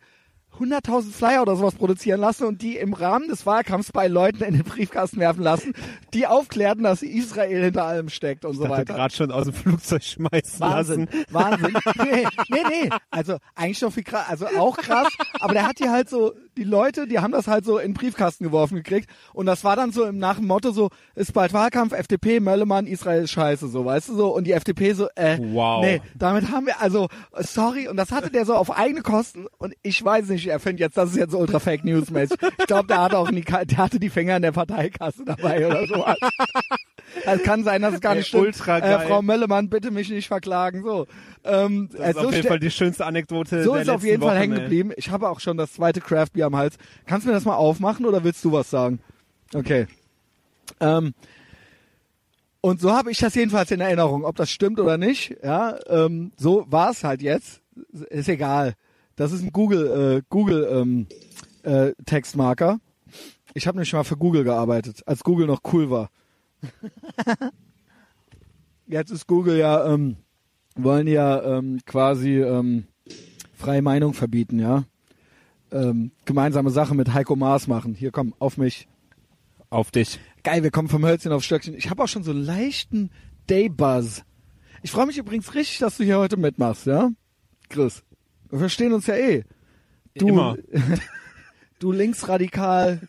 100.000 Flyer oder sowas produzieren lassen und die im Rahmen des Wahlkampfs bei Leuten in den Briefkasten werfen lassen, die aufklärten, dass Israel hinter allem steckt und so Ich dachte weiter. gerade schon aus dem Flugzeug schmeißen Wahnsinn, lassen. Wahnsinn. Nee, nee, nee. Also eigentlich noch viel krass, also auch krass, aber der hat die halt so, die Leute, die haben das halt so in den Briefkasten geworfen gekriegt und das war dann so im nach dem Motto so, ist bald Wahlkampf, FDP, Möllemann, Israel scheiße, so, weißt du so, und die FDP so, äh, Wow. nee, damit haben wir, also, sorry, und das hatte der so auf eigene Kosten und ich weiß nicht, er findet jetzt, das ist jetzt ultra Fake News mäßig. Ich glaube, der hatte auch nie, der hatte die Finger in der Parteikasse dabei oder sowas. Es kann sein, dass es gar Ey, nicht stimmt. ultra Äh, geil. Frau Möllemann, bitte mich nicht verklagen. So, ähm, Das äh, ist so auf jeden Fall die schönste Anekdote so der ist auf jeden Fall hängen ey. geblieben. Ich habe auch schon das zweite Craft Beer am Hals. Kannst du mir das mal aufmachen oder willst du was sagen? Okay. Ähm, und so habe ich das jedenfalls in Erinnerung, ob das stimmt oder nicht. Ja, ähm, so war es halt jetzt. Ist egal. Das ist ein Google äh, Google ähm, äh, Textmarker. Ich habe nämlich mal für Google gearbeitet, als Google noch cool war. Jetzt ist Google ja ähm, wollen ja ähm, quasi ähm, freie Meinung verbieten, ja. Ähm, gemeinsame Sache mit Heiko Maas machen. Hier komm, auf mich. Auf dich. Geil, wir kommen vom Hölzchen auf Stöckchen. Ich habe auch schon so einen leichten Daybuzz. Ich freue mich übrigens richtig, dass du hier heute mitmachst, ja? Chris. Wir verstehen uns ja eh. Du, Immer. du linksradikal,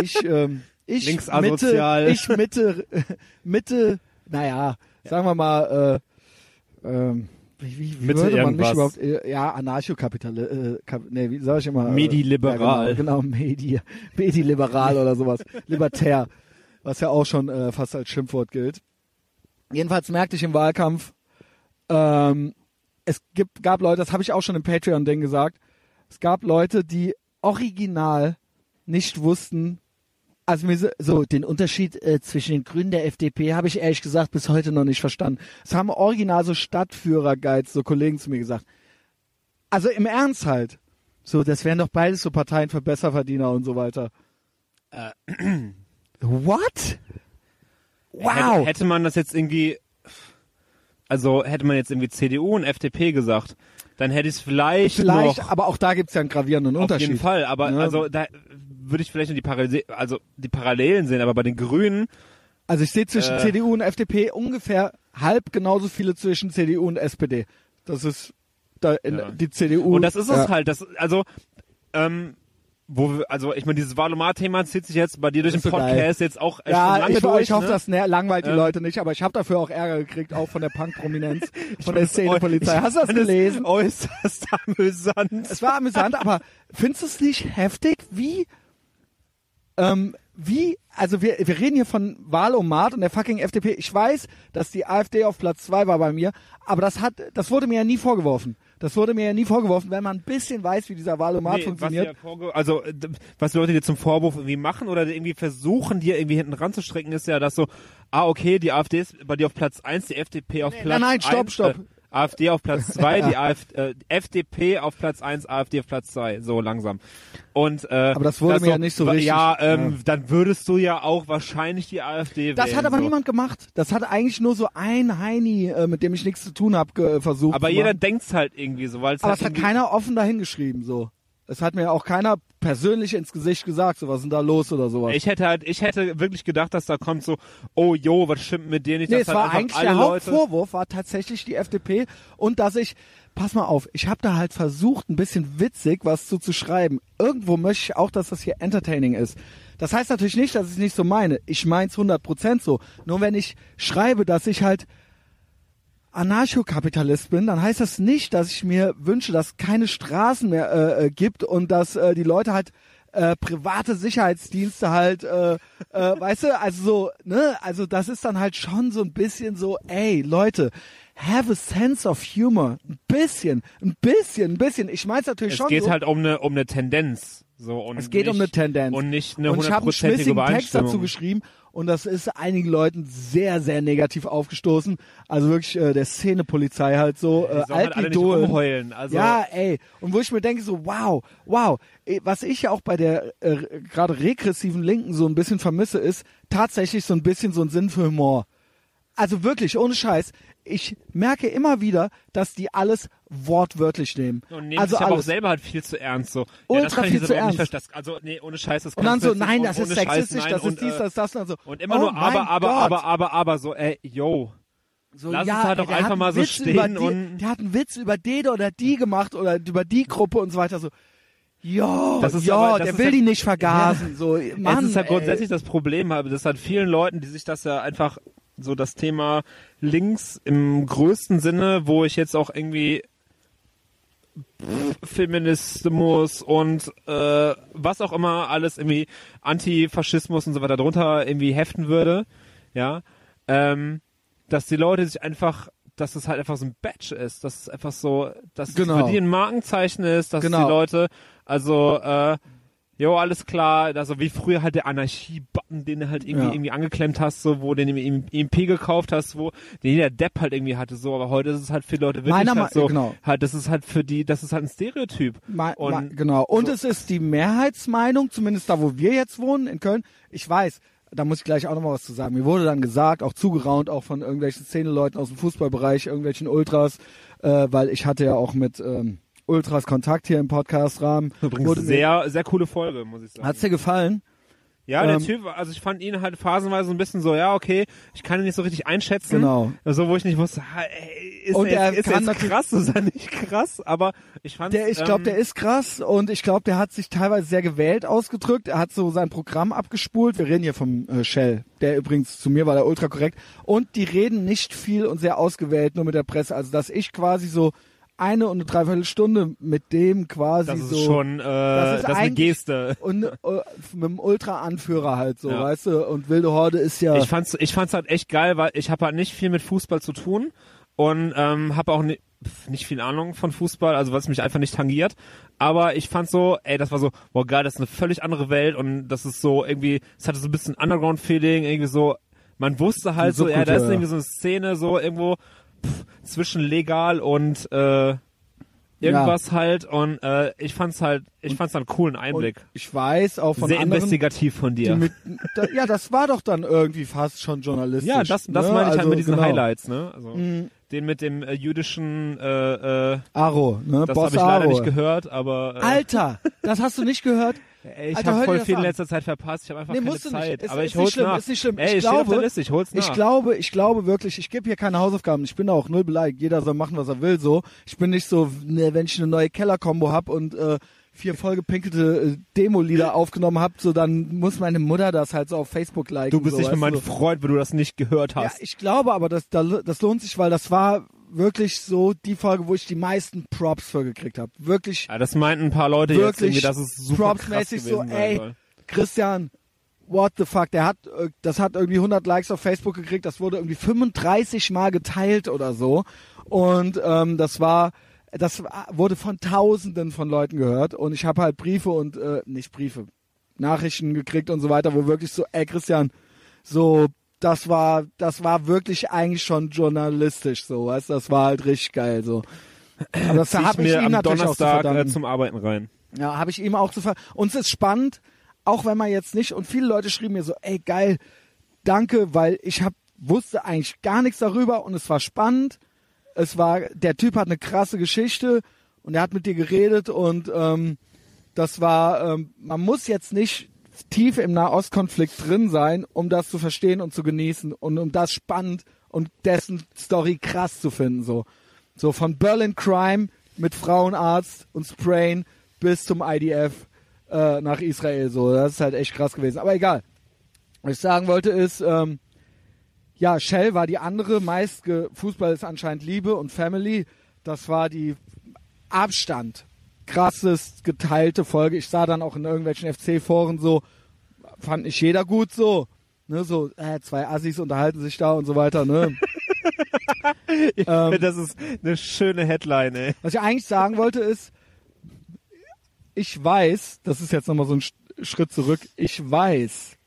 ich, ähm, ich. Mitte, ich Mitte, Mitte, naja, sagen wir mal, äh, ähm, wie, wie, wie Mitte würde man irgendwas. mich überhaupt, äh, ja, Anarchokapital, äh, Kap, nee, wie sag ich immer? Medi-liberal. Ja, genau, genau, Medi, Medi-liberal oder sowas. Libertär, was ja auch schon äh, fast als Schimpfwort gilt. Jedenfalls merkte ich im Wahlkampf, ähm, es gibt, gab Leute, das habe ich auch schon im Patreon-Ding gesagt, es gab Leute, die original nicht wussten, also mir so, so den Unterschied äh, zwischen den Grünen der FDP habe ich ehrlich gesagt bis heute noch nicht verstanden. Es haben original so Stadtführer-Guides, so Kollegen zu mir gesagt. Also im Ernst halt. So, das wären doch beides so Parteien für Besserverdiener und so weiter. Äh. What? Hätte, Wow. hätte man das jetzt irgendwie, also hätte man jetzt irgendwie CDU und FDP gesagt, dann hätte ich es vielleicht, Vielleicht, noch, aber auch da gibt's ja einen gravierenden auf Unterschied. jeden Fall, aber Ja. also da würde ich vielleicht nur die, Parallel, also die Parallelen sehen, aber bei den Grünen, Also ich sehe zwischen Äh. CDU und FDP ungefähr halb genauso viele zwischen CDU und SPD. Das ist da in, Ja. die CDU. und das ist es ja. halt, das, also, ähm, wo wir, also ich meine, dieses Wahlomat-Thema zieht sich jetzt bei dir durch den Podcast geil. jetzt auch echt schon Ja, lange ich, durch. ich hoffe, ne? das langweilt die Ähm. Leute nicht, aber ich habe dafür auch Ärger gekriegt, auch von der Punk-Prominenz, von der Szenepolizei. Hast du das gelesen? Äußerst amüsant. Es war amüsant, aber findest du es nicht heftig, wie, ähm, wie, also wir, wir reden hier von Wahlomat und der fucking FDP. Ich weiß, dass die AfD auf Platz zwei war bei mir, aber das hat, das wurde mir ja nie vorgeworfen. Das wurde mir ja nie vorgeworfen, wenn man ein bisschen weiß, wie dieser Wahlomat Nee, was funktioniert. also äh, d- was die Leute dir zum Vorwurf irgendwie machen oder irgendwie versuchen, dir irgendwie hinten ranzustrecken, ist ja, dass so, ah okay, die AfD ist bei dir auf Platz eins, die FDP auf Nee, Platz nein, nein, stopp, eins, stopp. Äh, AfD auf Platz zwei, die AfD, äh, FDP auf Platz eins, AfD auf Platz zwei, so langsam. Und äh, Aber das wurde mir so, ja nicht so richtig- Ja, ähm, ja. dann würdest du ja auch wahrscheinlich die AfD Das wählen. hat aber so. niemand gemacht. Das hat eigentlich nur so ein Heini, äh, mit dem ich nichts zu tun habe, versucht. Aber jeder denkt's halt irgendwie so, weil es Aber halt es hat keiner offen dahingeschrieben, so. Es hat mir auch keiner persönlich ins Gesicht gesagt, so was ist denn da los oder sowas. Ich hätte halt, ich hätte wirklich gedacht, dass da kommt so, oh jo, was stimmt mit dir nicht? Nee, es halt war eigentlich der Leute, Hauptvorwurf war tatsächlich die FDP und dass ich pass mal auf, ich habe da halt versucht, ein bisschen witzig was zu, zu schreiben. Irgendwo möchte ich auch, dass das hier entertaining ist. Das heißt natürlich nicht, dass ich es nicht so meine. Ich meins 100% so. Nur wenn ich schreibe, dass ich halt Anarchokapitalist bin, dann heißt das nicht, dass ich mir wünsche, dass keine Straßen mehr äh, äh, gibt und dass äh, die Leute halt äh, private Sicherheitsdienste halt, äh, äh, weißt du, also so, ne, also das ist dann halt schon so ein bisschen so, ey, Leute, have a sense of humor, ein bisschen, ein bisschen, ein bisschen. Ich meine natürlich Es schon geht so, halt um eine um eine Tendenz. So, und es geht nicht, um eine Tendenz. Und nicht eine und ich habe einen hundertprozentige schmissigen Text dazu geschrieben und das ist einigen Leuten sehr, sehr negativ aufgestoßen. Also wirklich äh, der Szenepolizei halt so, äh, Altidol. rumheulen. Also, Ja, ey. Und wo ich mir denke, so, wow, wow. Was ich ja auch bei der äh, gerade regressiven Linken so ein bisschen vermisse, ist tatsächlich so ein bisschen so ein Sinn für Humor. Also wirklich, ohne Scheiß. Ich merke immer wieder, dass die alles wortwörtlich nehmen. Und nehmen also sich aber auch selber halt viel zu ernst. So. ja, Ultra ich viel zu ernst. Das- Also, nee, ohne Scheiß, das Und dann so, nein, das ist sexistisch, das und, ist dies, das ist das und so. Und immer oh nur aber, aber, aber, aber, aber, so, ey, yo. So, Lass ja, es halt doch einfach mal so Witz stehen die, und- Der hat einen Witz über den oder die gemacht oder über die Gruppe und so weiter. So, ja, Das ist ja, aber- das der ist will halt- die nicht vergasen. So, Mann, es ist halt ey. grundsätzlich das Problem, aber das hat vielen Leuten, die sich das ja einfach so das Thema links im größten Sinne, wo ich jetzt auch irgendwie Feminismus und äh, was auch immer alles irgendwie Antifaschismus und so weiter drunter irgendwie heften würde, ja, ähm, dass die Leute sich einfach, dass es halt einfach so ein Badge ist, dass es einfach so, dass es Genau. für die ein Markenzeichen ist, dass Genau. die Leute, also äh, Jo, alles klar. Also wie früher halt der Anarchie-Button, den du halt irgendwie, Ja. irgendwie angeklemmt hast, so, wo du den im EMP gekauft hast, wo den jeder Depp halt irgendwie hatte, so. Aber heute ist es halt für Leute wirklich Meiner halt so, genau. halt, das ist halt für die, das ist halt ein Stereotyp. Ma, Und genau. Und es ist die Mehrheitsmeinung, zumindest da, wo wir jetzt wohnen, in Köln. Ich weiß, da muss ich gleich auch nochmal was zu sagen. Mir wurde dann gesagt, auch zugeraunt, auch von irgendwelchen Szeneleuten aus dem Fußballbereich, irgendwelchen Ultras, äh, weil ich hatte ja auch mit ähm, Ultras Kontakt hier im Podcast-Rahmen. Übrigens Wurde sehr, sehr coole Folge, muss ich sagen. Hat's dir gefallen? Ja, der Ähm, Typ, also ich fand ihn halt phasenweise so ein bisschen so, ja, okay, ich kann ihn nicht so richtig einschätzen. Genau. So, wo ich nicht wusste, ey, ist Und er jetzt, ist er jetzt krass, ist er nicht krass, aber ich fand Der, ich glaube, ähm, der ist krass und ich glaube, der hat sich teilweise sehr gewählt ausgedrückt. Er hat so sein Programm abgespult. Wir reden hier vom äh, Shell, der übrigens zu mir war der ultra korrekt. Und die reden nicht viel und sehr ausgewählt, nur mit der Presse. Also, dass ich quasi so eine und eine Dreiviertelstunde mit dem quasi das ist so schon, äh, das ist, eine eigentlich- Geste. und äh, mit dem Ultra-Anführer halt so, Ja. weißt du? Und Wilde Horde ist ja Ich fand's, ich fand's halt echt geil, weil ich habe halt nicht viel mit Fußball zu tun und ähm, habe auch ni nicht viel Ahnung von Fußball, also was mich einfach nicht tangiert. Aber ich fand so, ey, das war so, boah geil, das ist eine völlig andere Welt und das ist so irgendwie, es hatte so ein bisschen Underground-Feeling, irgendwie so, man wusste halt so, ja, da ist irgendwie so eine Szene so irgendwo pff, zwischen legal und äh, irgendwas halt und äh, ich fand's halt, ich fand's einen coolen und Einblick. ich weiß auch von Sehr anderen, investigativ von dir. mit, da, ja, das war doch dann irgendwie fast schon journalistisch. Ja, das, das ne? meine ich halt Also, mit diesen genau. Highlights, ne? Also Mhm. den mit dem äh, jüdischen, äh, äh, Aro, ne? das habe ich leider Aro. nicht gehört, aber äh, Alter, das hast du nicht gehört? ey, ich habe voll viel in letzter Zeit verpasst. Ich habe einfach Nee, keine. Zeit. Ist- aber ist ich nicht hol's schlimm, nach. ist nicht schlimm. Ey, Ich glaube- Liste, ich hol's nach. Ich glaube, ich glaube wirklich, ich gebe hier keine Hausaufgaben. Ich bin auch null beleidigt. Jeder soll machen, was er will. So, ich bin nicht so, ne, wenn ich eine neue Keller-Kombo hab und äh, vier vollgepinkelte äh, Demo-Lieder aufgenommen hab, so dann muss meine Mutter das halt so auf Facebook liken. du bist so, nicht mehr mein du? Freund, wenn du das nicht gehört Ja, hast. ich glaube aber, das, das lohnt sich, weil das war wirklich so die Folge, wo ich die meisten Props für gekriegt habe. Wirklich Ja, das meinten ein paar Leute jetzt irgendwie, dass es super krass propsmäßig so, ey, soll. Christian, what the fuck, der hat, äh, das hat irgendwie 100 Likes auf Facebook gekriegt, das wurde irgendwie 35 Mal geteilt oder so und ähm, das war, das wurde von Tausenden von Leuten gehört und ich habe halt Briefe und, äh, nicht Briefe, Nachrichten gekriegt und so weiter, wo wirklich so, ey Christian, so, das war, das war wirklich eigentlich schon journalistisch, so, weißt, das war halt richtig geil, so. Aber das ich habe ich mir ihm am natürlich auch zu Donnerstag äh, zum Arbeiten rein. Ja, habe ich ihm auch zu ver Und es ist spannend, auch wenn man jetzt nicht, und viele Leute schrieben mir so, ey geil, danke, weil ich hab, wusste eigentlich gar nichts darüber und es war spannend. Es war, der Typ hat eine krasse Geschichte und er hat mit dir geredet und ähm, das war, ähm, man muss jetzt nicht tief im Nahostkonflikt drin sein, um das zu verstehen und zu genießen und um das spannend und dessen Story krass zu finden, so. So von Berlin Crime mit Frauenarzt und Sprain bis zum IDF äh, nach Israel. So, das ist halt echt krass gewesen. Aber egal. Was ich sagen wollte ist, ähm, ja, Shell war die andere meist Fußball ist anscheinend Liebe und Family. Das war die Abstand krassest geteilte Folge. Ich sah dann auch in irgendwelchen FC-Foren so, fand nicht jeder gut so. Ne, so, äh, zwei Assis unterhalten sich da und so weiter, ne? ich ähm, finde, das ist eine schöne Headline, ey. Was ich eigentlich sagen wollte ist, ich weiß, das ist jetzt nochmal so ein Schritt zurück, ich weiß,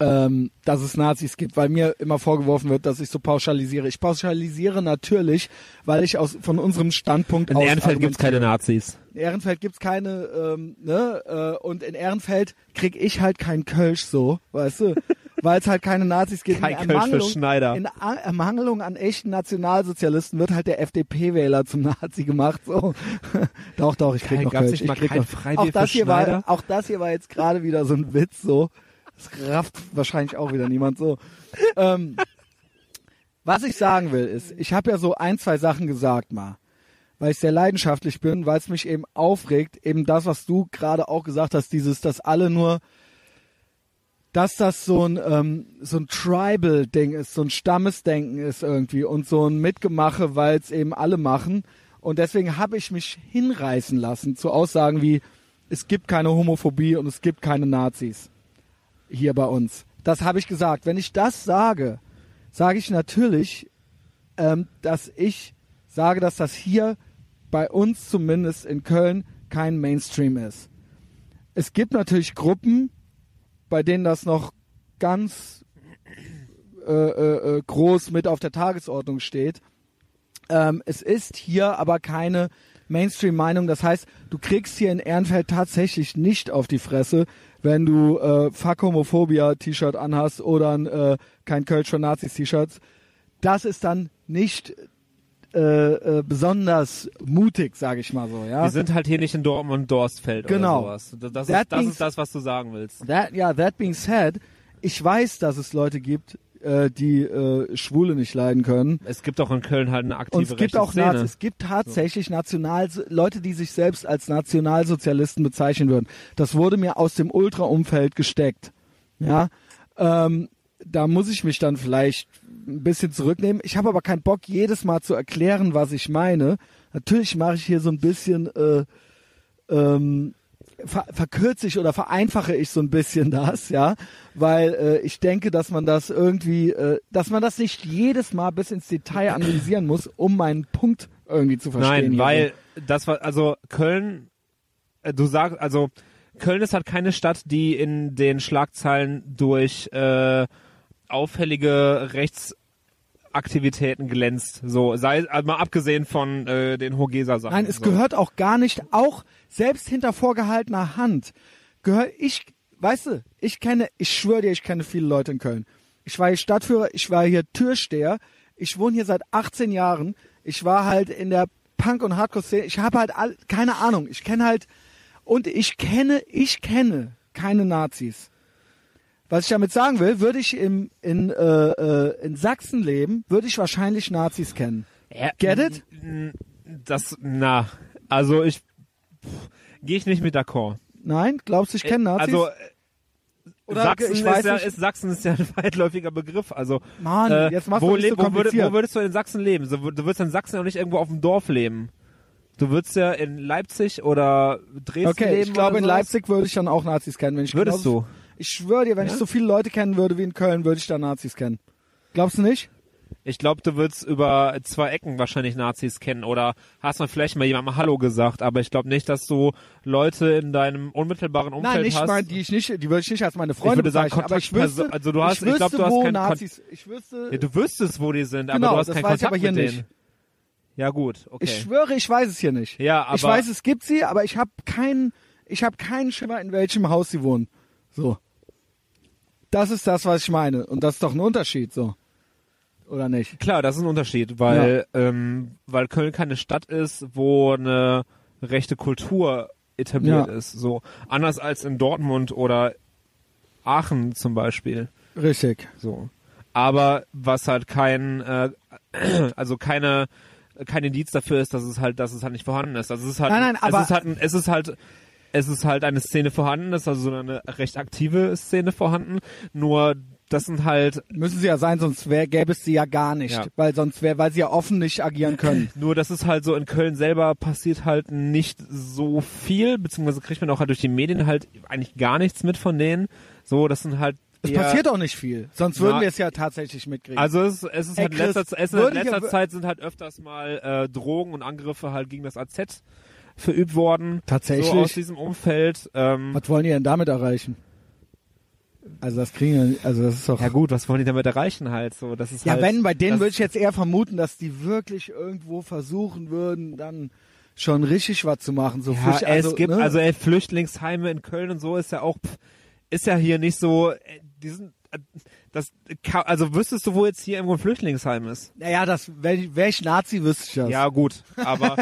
ähm, dass es Nazis gibt, weil mir immer vorgeworfen wird, dass ich so pauschalisiere. Ich pauschalisiere natürlich, weil ich aus von unserem Standpunkt in aus Ehrenfeld gibt's keine Nazis. In Ehrenfeld gibt's keine, ähm, ne? Äh, und in Ehrenfeld krieg ich halt kein Kölsch so, weißt du? weil es halt keine Nazis gibt. Kein in Kölsch für Schneider. In Ermangelung an echten Nationalsozialisten wird halt der FDP-Wähler zum Nazi gemacht. So. doch, doch, ich krieg kein, noch Kölsch. Ich krieg noch. Auch das, hier war, auch das hier war jetzt gerade wieder so ein Witz so. Das rafft wahrscheinlich auch wieder niemand so. Ähm, was ich sagen will, ist, ich habe ja so ein, zwei Sachen gesagt mal, weil ich sehr leidenschaftlich bin, weil es mich eben aufregt, eben das, was du gerade auch gesagt hast, dieses, dass alle nur, dass das so ein ähm, so ein Tribal-Ding ist, so ein Stammesdenken ist irgendwie und so ein Mitgemache, weil es eben alle machen. Und deswegen habe ich mich hinreißen lassen zu Aussagen wie, es gibt keine Homophobie und es gibt keine Nazis hier bei uns. Das habe ich gesagt. Wenn ich das sage, sage ich natürlich, ähm, dass ich sage, dass das hier bei uns zumindest in Köln kein Mainstream ist. Es gibt natürlich Gruppen, bei denen das noch ganz äh, äh, äh groß mit auf der Tagesordnung steht. Ähm, es ist hier aber keine Mainstream-Meinung. Das heißt, du kriegst hier in Ehrenfeld tatsächlich nicht auf die Fresse, wenn du äh, Fuck Homophobia T-Shirt anhast oder ein, äh, kein Kölsch für Nazis T-Shirts. Das ist dann nicht äh, äh, besonders mutig, sage ich mal so. Ja? Wir sind halt hier nicht in Dortmund Dorstfeld genau. oder sowas. Das, ist, das ist das, was du sagen willst. That, ja, that being said, ich weiß, dass es Leute gibt, äh, die äh, Schwule nicht leiden können. Es gibt auch in Köln halt eine aktive Und es gibt auch Szene. es gibt tatsächlich. National Leute, die sich selbst als Nationalsozialisten bezeichnen würden. Das wurde mir aus dem Ultra-Umfeld gesteckt. Ja, ähm, da muss ich mich dann vielleicht ein bisschen zurücknehmen. Ich habe aber keinen Bock, jedes Mal zu erklären, was ich meine. Natürlich mache ich hier so ein bisschen äh, ähm, ver verkürze ich oder vereinfache ich so ein bisschen das, ja, weil äh, ich denke, dass man das irgendwie, äh, dass man das nicht jedes Mal bis ins Detail analysieren muss, um meinen Punkt irgendwie zu verstehen. Nein, weil so. das war, also Köln, äh, du sagst, also Köln ist halt keine Stadt, die in den Schlagzeilen durch äh, auffällige Rechts Aktivitäten glänzt. So, sei also mal abgesehen von äh, den Hogeser Sachen. Nein, es so. gehört auch gar nicht, auch selbst hinter vorgehaltener Hand gehört ich, weißt du, ich kenne, ich schwöre dir, ich kenne viele Leute in Köln. Ich war hier Stadtführer, ich war hier Türsteher, ich wohne hier seit 18 Jahren, ich war halt in der Punk- und Hardcore-Szene, ich habe halt all, keine Ahnung, ich kenne halt, und ich kenne, ich kenne keine Nazis. Was ich damit sagen will, würde ich im, in, äh, äh, in Sachsen leben, würde ich wahrscheinlich Nazis kennen. Ja, Get it? Das, na, also ich gehe ich nicht mit d'accord. Nein, glaubst du, ich kenne Nazis? Also oder Sachsen ich weiß ist, ja, ist Sachsen ist ja ein weitläufiger Begriff. Also Mann, äh, jetzt machst wo, du so wo, würd, wo würdest du in Sachsen leben? Du würdest in Sachsen auch nicht irgendwo auf dem Dorf leben. Du würdest ja in Leipzig oder Dresden okay, leben. Okay, ich glaube in Leipzig würde ich dann auch Nazis kennen, wenn ich Würdest du? Ich schwöre dir, wenn ja? ich so viele Leute kennen würde wie in Köln, würde ich da Nazis kennen. Glaubst du nicht? Ich glaube, du würdest über zwei Ecken wahrscheinlich Nazis kennen oder hast du vielleicht mal jemandem Hallo gesagt, aber ich glaube nicht, dass du Leute in deinem unmittelbaren Umfeld Nein, nicht hast. Mein, die ich nicht, die würde ich nicht als meine Freunde ich würde sagen, bezeichnen, aber ich wüsste, also du hast, ich, wüsste, ich glaube, du hast keinen Nazis, ich wüsste, ja, du wüsstest, wo die sind, genau, aber du hast das keinen weiß Kontakt ich aber hier mit nicht. denen. Ja gut, okay. Ich schwöre, ich weiß es hier nicht. Ja, aber ich weiß, es gibt sie, aber ich habe keinen, ich habe keinen Schimmer, in welchem Haus sie wohnen. So. Das ist das, was ich meine. Und das ist doch ein Unterschied, so. Oder nicht? Klar, das ist ein Unterschied, weil, ja. ähm, weil Köln keine Stadt ist, wo eine rechte Kultur etabliert ja. ist. So anders als in Dortmund oder Aachen zum Beispiel. Richtig. So. Aber was halt kein, äh, also keine kein Indiz dafür ist, dass es halt, dass es halt nicht vorhanden ist. Also es ist halt, Nein, nein, aber- es ist halt, ein- es ist halt, es ist halt eine Szene vorhanden, es ist also so eine recht aktive Szene vorhanden. Nur das sind halt, Müssen sie ja sein, sonst wär, gäbe es sie ja gar nicht. Ja. Weil sonst wäre, weil sie ja offen nicht agieren können. nur das ist halt so in Köln selber passiert halt nicht so viel, beziehungsweise kriegt man auch halt durch die Medien halt eigentlich gar nichts mit von denen. So, das sind halt Es eher, passiert auch nicht viel. Sonst würden Na, wir es ja tatsächlich mitkriegen. Also es, es ist Ey, halt in Chris, letzter, es in würde ich letzter ja- Zeit sind halt öfters mal äh, Drogen und Angriffe halt gegen das AZ verübt worden. Tatsächlich? So aus diesem Umfeld. Ähm, Was wollen die denn damit erreichen? Also das kriegen wir, also das ist doch. ja gut, was wollen die damit erreichen halt? So, das ist Ja, halt, wenn, bei denen würde ich jetzt eher vermuten, dass die wirklich irgendwo versuchen würden, dann schon richtig was zu machen. So Ja, also, es gibt, ne? also ey, Flüchtlingsheime in Köln und so ist ja auch, ist ja hier nicht so, äh, die sind, äh, das, also wüsstest du, wo jetzt hier irgendwo ein Flüchtlingsheim ist? Naja, das wäre wär ich Nazi, wüsste ich das. Ja, gut, aber,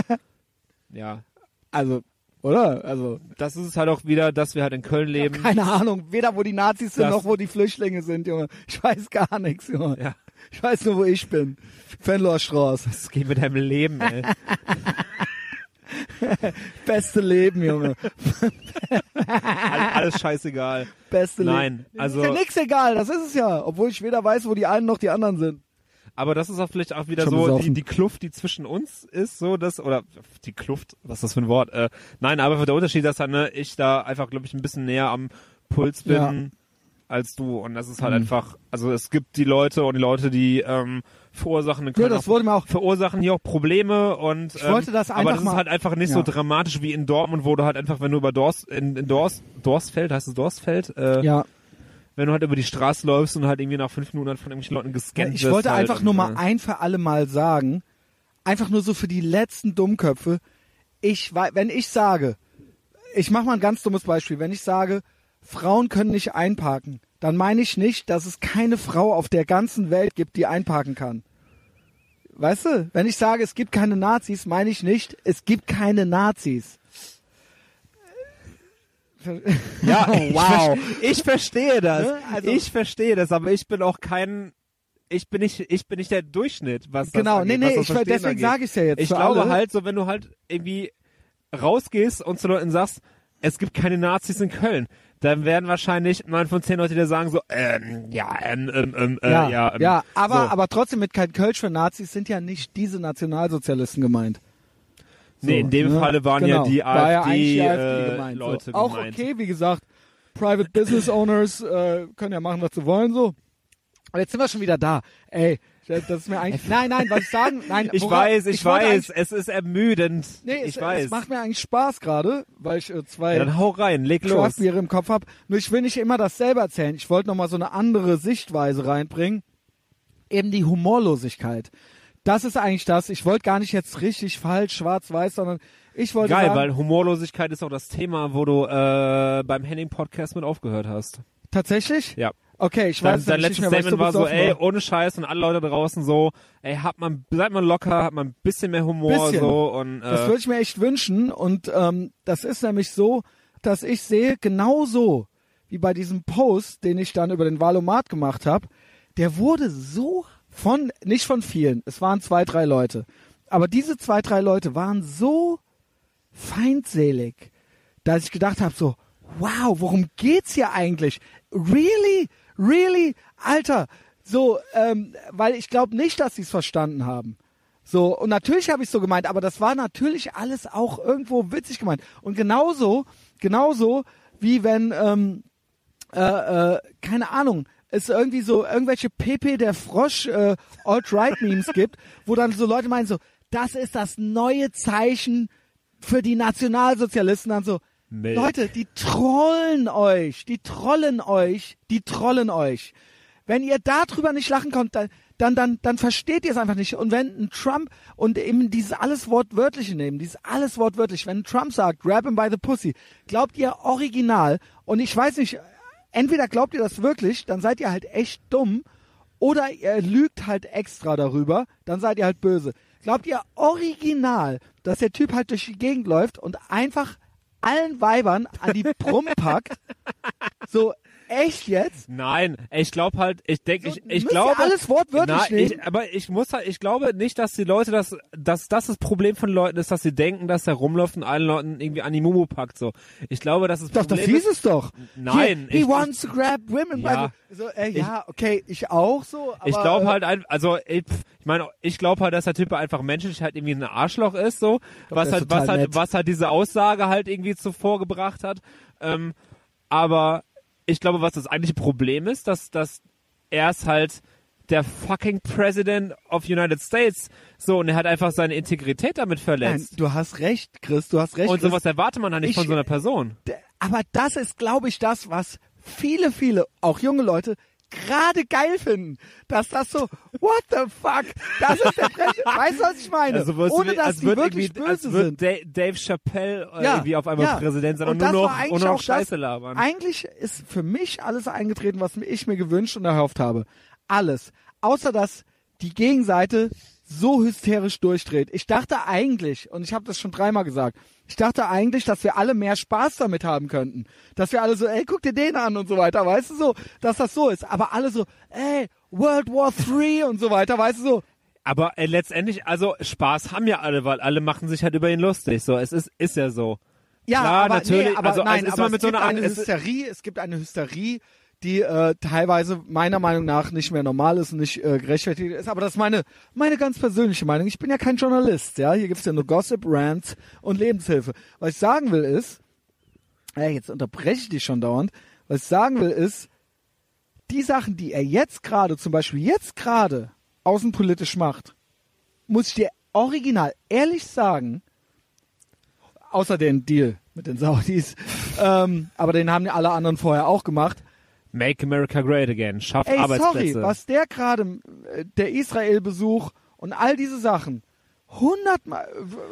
ja, Also, oder? Also, das ist es halt auch wieder, dass wir halt in Köln leben. keine Ahnung, weder wo die Nazis sind, Das- noch wo die Flüchtlinge sind, Junge. Ich weiß gar nichts, Junge. Ja. Ich weiß nur, wo ich bin. Fenloer Straße. Das geht mit deinem Leben, ey. Beste Leben, Junge. All- Alles scheißegal. Beste Nein, Leben. also- Ist ja nix egal, das ist es ja. Obwohl ich weder weiß, wo die einen noch die anderen sind. Aber das ist auch vielleicht auch wieder Schon so die, besoffen. die Kluft, die zwischen uns ist, so dass oder die Kluft, was ist das für ein Wort? Äh, nein, aber der Unterschied, dass dann ne, ich da einfach, glaube ich, ein bisschen näher am Puls bin Ja. als du und das ist halt Mhm. einfach, also es gibt die Leute und die Leute, die ähm, verursachen in Ja, das auch, wurde mir auch verursachen hier auch Probleme und Ich wollte das aber einfach das ist halt einfach nicht so Ja. dramatisch wie in Dortmund, wo du halt einfach, wenn du über Dorst in, in Dorst Dorstfeld, heißt es Dorstfeld, äh, Ja. Wenn du halt über die Straße läufst und halt irgendwie nach fünf Minuten halt von irgendwelchen Leuten gescannt Ich wirst wollte halt einfach nur mal äh, ein für alle Mal sagen, einfach nur so für die letzten Dummköpfe, ich wenn ich sage, ich mache mal ein ganz dummes Beispiel, wenn ich sage, Frauen können nicht einparken, dann meine ich nicht, dass es keine Frau auf der ganzen Welt gibt, die einparken kann. Weißt du, wenn ich sage, es gibt keine Nazis, meine ich nicht, es gibt keine Nazis. Ja, ich, Wow. ver- ich verstehe das. Ne? Also- ich verstehe das, aber ich bin auch kein ich bin nicht ich bin nicht der Durchschnitt, was das Genau, angeht, nee, nee, das ich, deswegen sage ich ja jetzt. Ich glaube alle. halt so, wenn du halt irgendwie rausgehst und zu Leuten sagst, es gibt keine Nazis in Köln, dann werden wahrscheinlich neun von zehn Leute dir sagen so, ähm, ja, ähm, ähm, ähm, äh, ja, ja, ähm, ja, aber, so. aber trotzdem mit kein Kölsch für Nazis sind ja nicht diese Nationalsozialisten gemeint. Nee, in dem ne? Falle waren genau. ja die War ja AfD, äh, gemeint. Leute so. Auch gemeint. okay, wie gesagt, Private Business Owners äh, können ja machen, was sie wollen, so. Aber jetzt sind wir schon wieder da. Ey, das ist mir eigentlich. Nein, nein, was ich sagen. Nein, Ich woran- weiß, ich, wollte weiß, es ist ermüdend. Nee, ich es, weiß. es macht mir eigentlich Spaß gerade, weil ich äh, zwei ja, dann hau rein, leg los. Craftbiere im Kopf habe. Nur ich will nicht immer das selber erzählen. Ich wollte noch mal so eine andere Sichtweise reinbringen. Eben die Humorlosigkeit. Das ist eigentlich das. Ich wollte gar nicht jetzt richtig falsch, schwarz-weiß, sondern ich wollte Geil, sagen, weil Humorlosigkeit ist auch das Thema, wo du äh, beim Henning-Podcast mit aufgehört hast. tatsächlich. Ja. Okay, ich Dein, weiß dein nicht letztes Statement war so, ey, ohne Scheiß und alle Leute draußen so, ey, hat man, seid mal locker, hat man ein bisschen mehr Humor Bisschen. so und Das äh, würde ich mir echt wünschen. Und ähm, das ist nämlich so, dass ich sehe, genauso wie bei diesem Post, den ich dann über den Valomat gemacht habe, der wurde so von, nicht von vielen, es waren zwei, drei Leute, aber diese zwei, drei Leute waren so feindselig, dass ich gedacht habe, so, wow, worum geht's hier eigentlich? Really? Really? Alter, so, ähm, weil ich glaube nicht, dass sie es verstanden haben. So, und natürlich habe ich so gemeint, aber das war natürlich alles auch irgendwo witzig gemeint. Und genauso, genauso wie wenn, ähm, äh, äh, keine Ahnung, es irgendwie so irgendwelche Pepe der Frosch äh, Alt-Right-Memes gibt, wo dann so Leute meinen so, das ist das neue Zeichen für die Nationalsozialisten. Dann so, Nee. Leute, die trollen euch, die trollen euch, die trollen euch. Wenn ihr darüber nicht lachen könnt, dann, dann, dann, dann versteht ihr es einfach nicht. Und wenn ein Trump und eben dieses alles Wortwörtliche nehmen, dieses alles wortwörtlich, wenn ein Trump sagt, grab him by the pussy, glaubt ihr original, und ich weiß nicht, entweder glaubt ihr das wirklich, dann seid ihr halt echt dumm, oder ihr lügt halt extra darüber, dann seid ihr halt böse. Glaubt ihr original, dass der Typ halt durch die Gegend läuft und einfach allen Weibern an die Brummen packt? So, Echt jetzt? Nein, ich glaube halt, ich denke, So, ich, ich glaube. alles wortwörtlich Na, ich, aber ich muss halt, ich glaube nicht, dass die Leute das, dass das das Problem von Leuten ist, dass sie denken, dass er rumläuft und allen Leuten irgendwie an die Mumu packt, so. Ich glaube, dass das Doch, Problem das hieß ist, es doch. Nein, He, he ich- wants to grab women. Ja. so, äh, ja, okay, ich auch so. Aber, ich glaube äh, halt, ein, also ich, ich meine, ich glaube halt, dass der Typ einfach menschlich halt irgendwie ein Arschloch ist, so, was der ist halt, was halt, nett. was halt diese Aussage halt irgendwie zuvor gebracht hat. Ähm, aber ich glaube, was das eigentliche Problem ist, dass, dass er ist halt der fucking President of United States, so, und er hat einfach seine Integrität damit Nein, verletzt. du hast recht, Chris, du hast recht. und Chris. sowas erwartet man dann nicht Ich- von so einer Person. Aber das ist, glaube ich, das, was viele, viele, auch junge Leute, gerade geil finden. Dass das so, what the fuck? Das ist der Präsident. Weißt du, was ich meine? Also, Ohne, dass als die wirklich böse als wird sind. Da- Dave Chappelle äh, Ja, irgendwie auf einmal ja. Präsident sein und, Und nur noch, nur noch auch das- Scheiße labern. Eigentlich ist für mich alles eingetreten, was ich mir gewünscht und erhofft habe. Alles. Außer dass die Gegenseite so hysterisch durchdreht. Ich dachte eigentlich, und ich habe das schon dreimal gesagt, ich dachte eigentlich, dass wir alle mehr Spaß damit haben könnten. Dass wir alle so, ey, guck dir den an und so weiter, weißt du so, dass das so ist. Aber alle so, ey, World War III und so weiter, weißt du so. Aber äh, letztendlich, also Spaß haben ja alle, weil alle machen sich halt über ihn lustig. So, es ist, ist ja so. Ja, Klar, aber, natürlich, nee, aber also, nein, es ist aber es mit so gibt einer eine es- Hysterie, es gibt eine Hysterie, die äh, teilweise meiner Meinung nach nicht mehr normal ist und nicht äh, gerechtfertigt ist. Aber das ist meine, meine ganz persönliche Meinung. Ich bin ja kein Journalist, ja. Hier gibt's ja nur Gossip, Rants und Lebenshilfe. Was ich sagen will ist, ey, jetzt unterbreche ich dich schon dauernd. Was ich sagen will ist, die Sachen, die er jetzt gerade, zum Beispiel jetzt gerade außenpolitisch macht, muss ich dir original ehrlich sagen, außer den Deal mit den Saudis, ähm, aber den haben ja alle anderen vorher auch gemacht. Make America Great Again, schafft Ey, Arbeitsplätze. sorry, was der gerade, äh, der Israel-Besuch und all diese Sachen, hundertmal.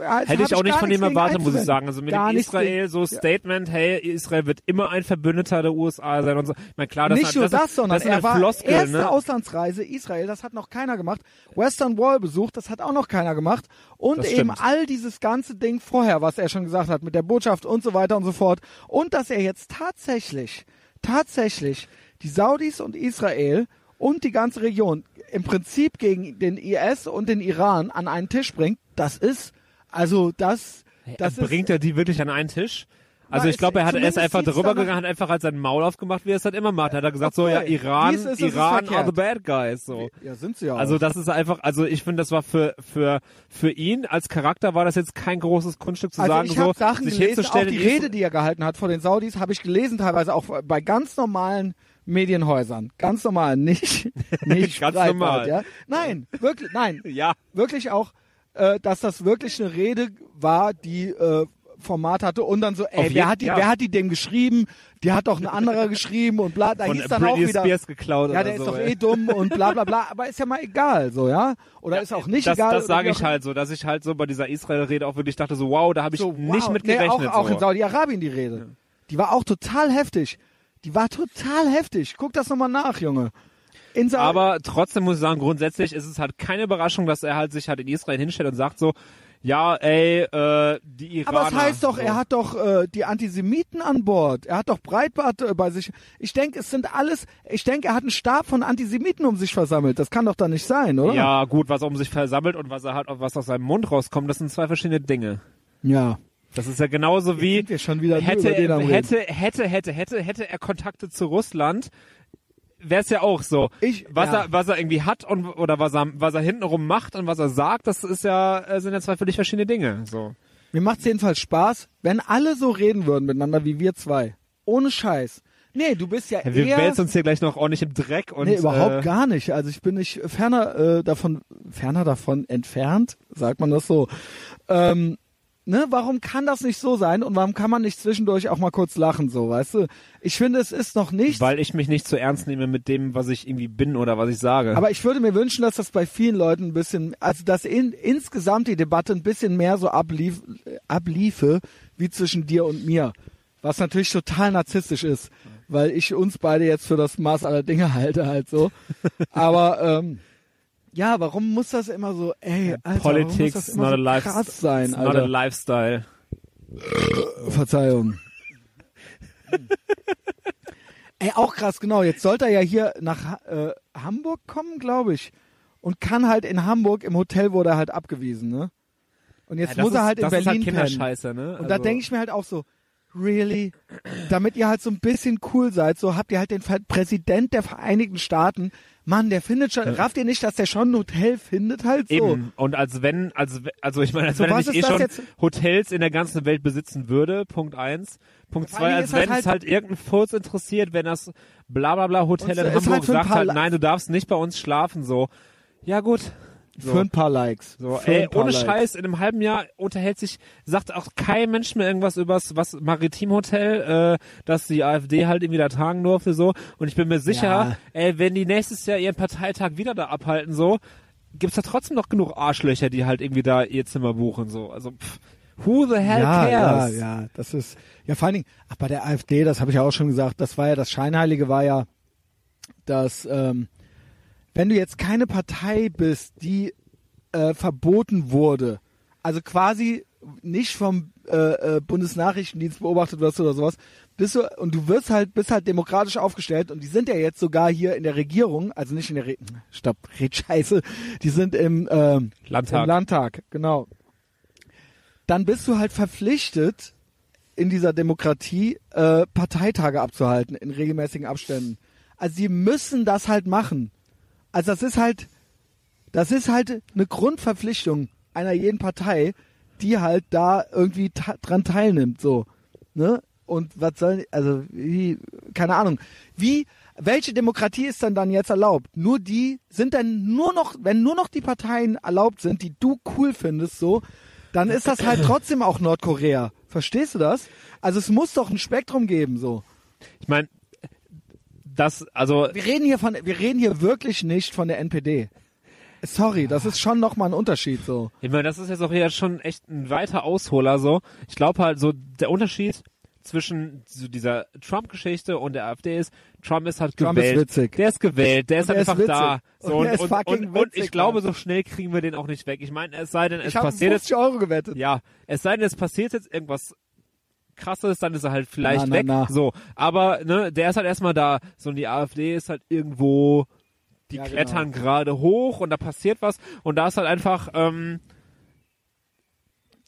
Also Hätte ich auch nicht von gegen erwartet, muss ich sagen. Also mit gar dem Israel so Ja. Statement, hey, Israel wird immer ein Verbündeter der USA sein und so. Ich meine, klar, das, nicht ist- nur das, das, sondern das er eine war Floskel, erste ne? Auslandsreise Israel, das hat noch keiner gemacht. Western Wall besucht, das hat auch noch keiner gemacht. Und Das eben stimmt. all dieses ganze Ding vorher, was er schon gesagt hat mit der Botschaft und so weiter und so fort. Und dass er jetzt tatsächlich, tatsächlich die Saudis und Israel und die ganze Region im Prinzip gegen den IS und den Iran an einen Tisch bringt, das ist, also das, das ist, Bringt er die wirklich an einen Tisch? Also ich glaube, er hat er ist einfach drüber gegangen, hat einfach halt sein Maul aufgemacht, wie er es halt immer macht. Er hat gesagt so, Okay. ja, Iran, es es Iran are the bad guys, so. ja, sind sie ja Also auch. das ist einfach, also ich finde, das war für für für ihn als Charakter war das jetzt kein großes Kunststück zu Also sagen, ich so Sachen sich gelesen, auch hinzustellen. die in Rede, die er gehalten hat vor den Saudis, habe ich gelesen, teilweise auch bei ganz normalen Medienhäusern. Ganz normal, nicht, nicht Ganz normal. Ja? Nein, wirklich, nein, ja, wirklich auch, äh, dass das wirklich eine Rede war, die äh, Format hatte und dann so, ey, Auf wer hat die, ja. wer hat die dem geschrieben? Die hat doch ein anderer geschrieben und bla, da von hieß dann Britney auch wieder. Spears geklaut ja, der ist so. doch ey. eh dumm und bla bla bla, aber ist ja mal egal, so, ja? Oder ist auch nicht das, egal. Das sage ich auch halt so, dass ich halt so bei dieser Israel-Rede auch wirklich dachte so, wow, da habe ich so, nicht wow. mit nee, gerechnet. auch, auch so. in Saudi-Arabien die Rede. Die war auch total heftig. Die war total heftig. Guck das nochmal nach, Junge. Aber trotzdem muss ich sagen, grundsätzlich ist es halt keine Überraschung, dass er halt sich halt in Israel hinstellt und sagt so, ja, ey, äh, die Iraner. aber es heißt doch, er hat doch äh, die Antisemiten an Bord. Er hat doch Breitbart äh, bei sich. Ich denke, es sind alles. Ich denke, er hat einen Stab von Antisemiten um sich versammelt. Das kann doch da nicht sein, oder? Ja, gut, was um sich versammelt und was er halt, was aus seinem Mund rauskommt, das sind zwei verschiedene Dinge. Ja. Das ist ja genauso wie sind wir schon wieder nur hätte, Reden. hätte, hätte, hätte, hätte, hätte er Kontakte zu Russland, wäre es ja auch so. Ich- was ja. er, was er irgendwie hat und oder was er, was er hintenrum macht und was er sagt, das ist ja, äh, sind ja zwei völlig verschiedene Dinge. So. Mir macht's jedenfalls Spaß, wenn alle so reden würden miteinander wie wir zwei. Ohne Scheiß. Nee, du bist ja, Ja, wir eher. wälzen uns hier gleich noch ordentlich im Dreck und nee, überhaupt äh, gar nicht. Also ich bin nicht ferner äh, davon, ferner davon entfernt, sagt man das so. Ähm, ne, warum kann das nicht so sein und warum kann man nicht zwischendurch auch mal kurz lachen, so, weißt du? Ich finde, es ist noch nicht. weil ich mich nicht zu ernst nehme mit dem, was ich irgendwie bin oder was ich sage. Aber ich würde mir wünschen, dass das bei vielen Leuten ein bisschen, also dass in, insgesamt die Debatte ein bisschen mehr so ablief, abliefe wie zwischen dir und mir. Was natürlich total narzisstisch ist, weil ich uns beide jetzt für das Maß aller Dinge halte halt so. Aber ähm, ja, warum muss das immer so, ey, Alter, warum muss Politics das is immer not a so life, krass sein, it's not a Alter? lifestyle. Verzeihung. Ey, auch krass, genau. Jetzt sollte er ja hier nach äh, Hamburg kommen, glaube ich. Und kann halt in Hamburg, im Hotel wurde er halt abgewiesen, ne? Und jetzt Ja, muss er ist- halt in das ist Berlin halt pennen. Kinderscheiße, ne? Und da Also- denke ich mir halt auch so, really? Damit ihr halt so ein bisschen cool seid, so habt ihr halt den Präsident der Vereinigten Staaten. Mann, der findet schon, rafft ihr nicht, dass der schon ein Hotel findet halt so? Eben. Und als wenn, als, also ich meine, als So, wenn er nicht eh schon jetzt? Hotels in der ganzen Welt besitzen würde, Punkt eins. Punkt zwei, als wenn das es halt irgendein Furz interessiert, wenn das bla bla bla Hotel Und in Hamburg halt sagt halt, nein, du darfst nicht bei uns schlafen, so. Ja gut. So. Für ein paar Likes. So, Für ey, ohne Likes. Scheiß, in einem halben Jahr unterhält sich, sagt auch kein Mensch mehr irgendwas übers was Maritimhotel, äh, dass die AfD halt irgendwie da tagen durfte, so. Und ich bin mir sicher, Ja. ey, wenn die nächstes Jahr ihren Parteitag wieder da abhalten, so, gibt's da trotzdem noch genug Arschlöcher, die halt irgendwie da ihr Zimmer buchen, so. Also, pff, who the hell ja, cares? Ja, ja, das ist, ja vor allen Dingen, ach, bei der AfD, das habe ich ja auch schon gesagt, das war ja, das Scheinheilige war ja, dass, ähm, wenn du jetzt keine Partei bist, die äh, verboten wurde, also quasi nicht vom äh, äh, Bundesnachrichtendienst beobachtet wirst oder sowas, bist du, und du wirst halt, bist halt demokratisch aufgestellt und die sind ja jetzt sogar hier in der Regierung, also nicht in der Re Stopp, red Scheiße, die sind im, ähm, Landtag. im Landtag, genau. Dann bist du halt verpflichtet, in dieser Demokratie äh, Parteitage abzuhalten in regelmäßigen Abständen. Also sie müssen das halt machen. Also das ist halt, das ist halt eine Grundverpflichtung einer jeden Partei, die halt da irgendwie dran teilnimmt, so, ne? Und was soll, also wie, keine Ahnung, wie, welche Demokratie ist dann dann jetzt erlaubt? Nur die sind dann nur noch, wenn nur noch die Parteien erlaubt sind, die du cool findest, so, dann ist das halt trotzdem auch Nordkorea. Verstehst du das? Also es muss doch ein Spektrum geben, so. Ich meine, das, also, Wir reden hier von, wir reden hier wirklich nicht von der NPD. Sorry, das ist schon nochmal ein Unterschied, so. Ich meine, das ist jetzt auch hier schon echt ein weiter Ausholer so. Ich glaube halt so, der Unterschied zwischen so dieser Trump-Geschichte und der AfD ist, Trump ist halt Trump ist gewählt. witzig. Der ist gewählt, der ist Und der einfach ist da. witzig. So, Und der ist und, fucking und, und ich witzig, glaube, so schnell kriegen wir den auch nicht weg. Ich meine, es sei denn, es Ich passiert jetzt, 50 Euro gewettet. ja, es sei denn, es passiert jetzt irgendwas krasses, dann ist er halt vielleicht Na, na, weg. na. So, aber ne, der ist halt erstmal da. So, und die AfD ist halt irgendwo, die Ja, genau. klettern gerade hoch und da passiert was und da ist halt einfach, ähm,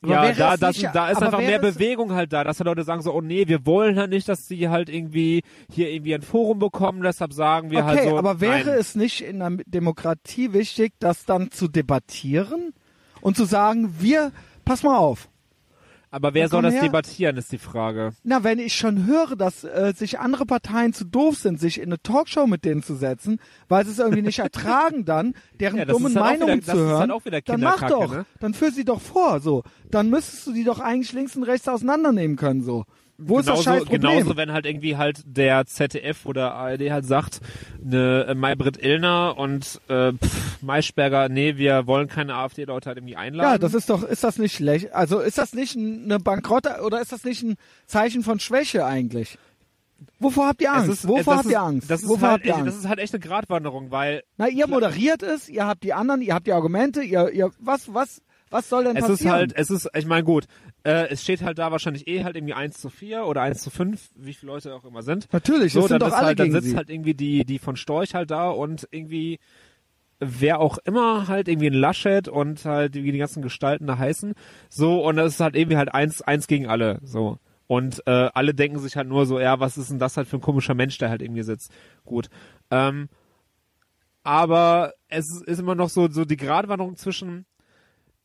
Aber ja, da, das, nicht- da ist einfach mehr Bewegung halt da, dass halt Leute sagen so, oh nee, wir wollen halt nicht, dass sie halt irgendwie hier irgendwie ein Forum bekommen, deshalb sagen wir okay, halt so. aber wäre nein. es nicht in einer Demokratie wichtig, das dann zu debattieren und zu sagen, wir, pass mal auf. Aber wer soll das her. debattieren, ist die Frage. Na, wenn ich schon höre, dass äh, sich andere Parteien zu doof sind, sich in eine Talkshow mit denen zu setzen, weil sie es irgendwie nicht ertragen dann, deren Ja, dummen halt Meinungen zu hören, halt dann mach doch, ne? dann führ sie doch vor, so. Dann müsstest du die doch eigentlich links und rechts auseinandernehmen können, so. Wo ist das scheiß Problem? genauso, wenn halt irgendwie halt der ZDF oder ARD halt sagt, ne äh, Maybrit Illner und äh, pff, Maischberger, nee, wir wollen keine AfD-Leute halt irgendwie einladen. Ja, das ist doch, ist das nicht lächerlich? Also ist das nicht ein- eine Bankrotte oder ist das nicht ein Zeichen von Schwäche eigentlich? Wovor habt ihr Es Angst? ist- Wovor das habt ist, ihr Angst? Das ist, Wovor halt habt ihr echt, Angst? das ist halt echt eine Gratwanderung, weil Na, ihr moderiert es, ihr habt die anderen, ihr habt die Argumente, ihr, ihr, was, was, was soll denn es passieren? ist halt, es ist, ich meine gut, äh, es steht halt da wahrscheinlich eh halt irgendwie 1 zu 4 oder 1 zu 5, wie viele Leute auch immer sind. Natürlich, So, das sind dann doch alle halt, dann sitzt sie. halt irgendwie die, die von Storch halt da und irgendwie wer auch immer halt irgendwie ein Laschet und halt wie die ganzen Gestalten da heißen. So, und das ist halt irgendwie halt eins, eins gegen alle. So. Und äh, alle denken sich halt nur so, ja, was ist denn das halt für ein komischer Mensch, der halt irgendwie sitzt. Gut. Ähm, aber es ist immer noch so, so die Gratwanderung zwischen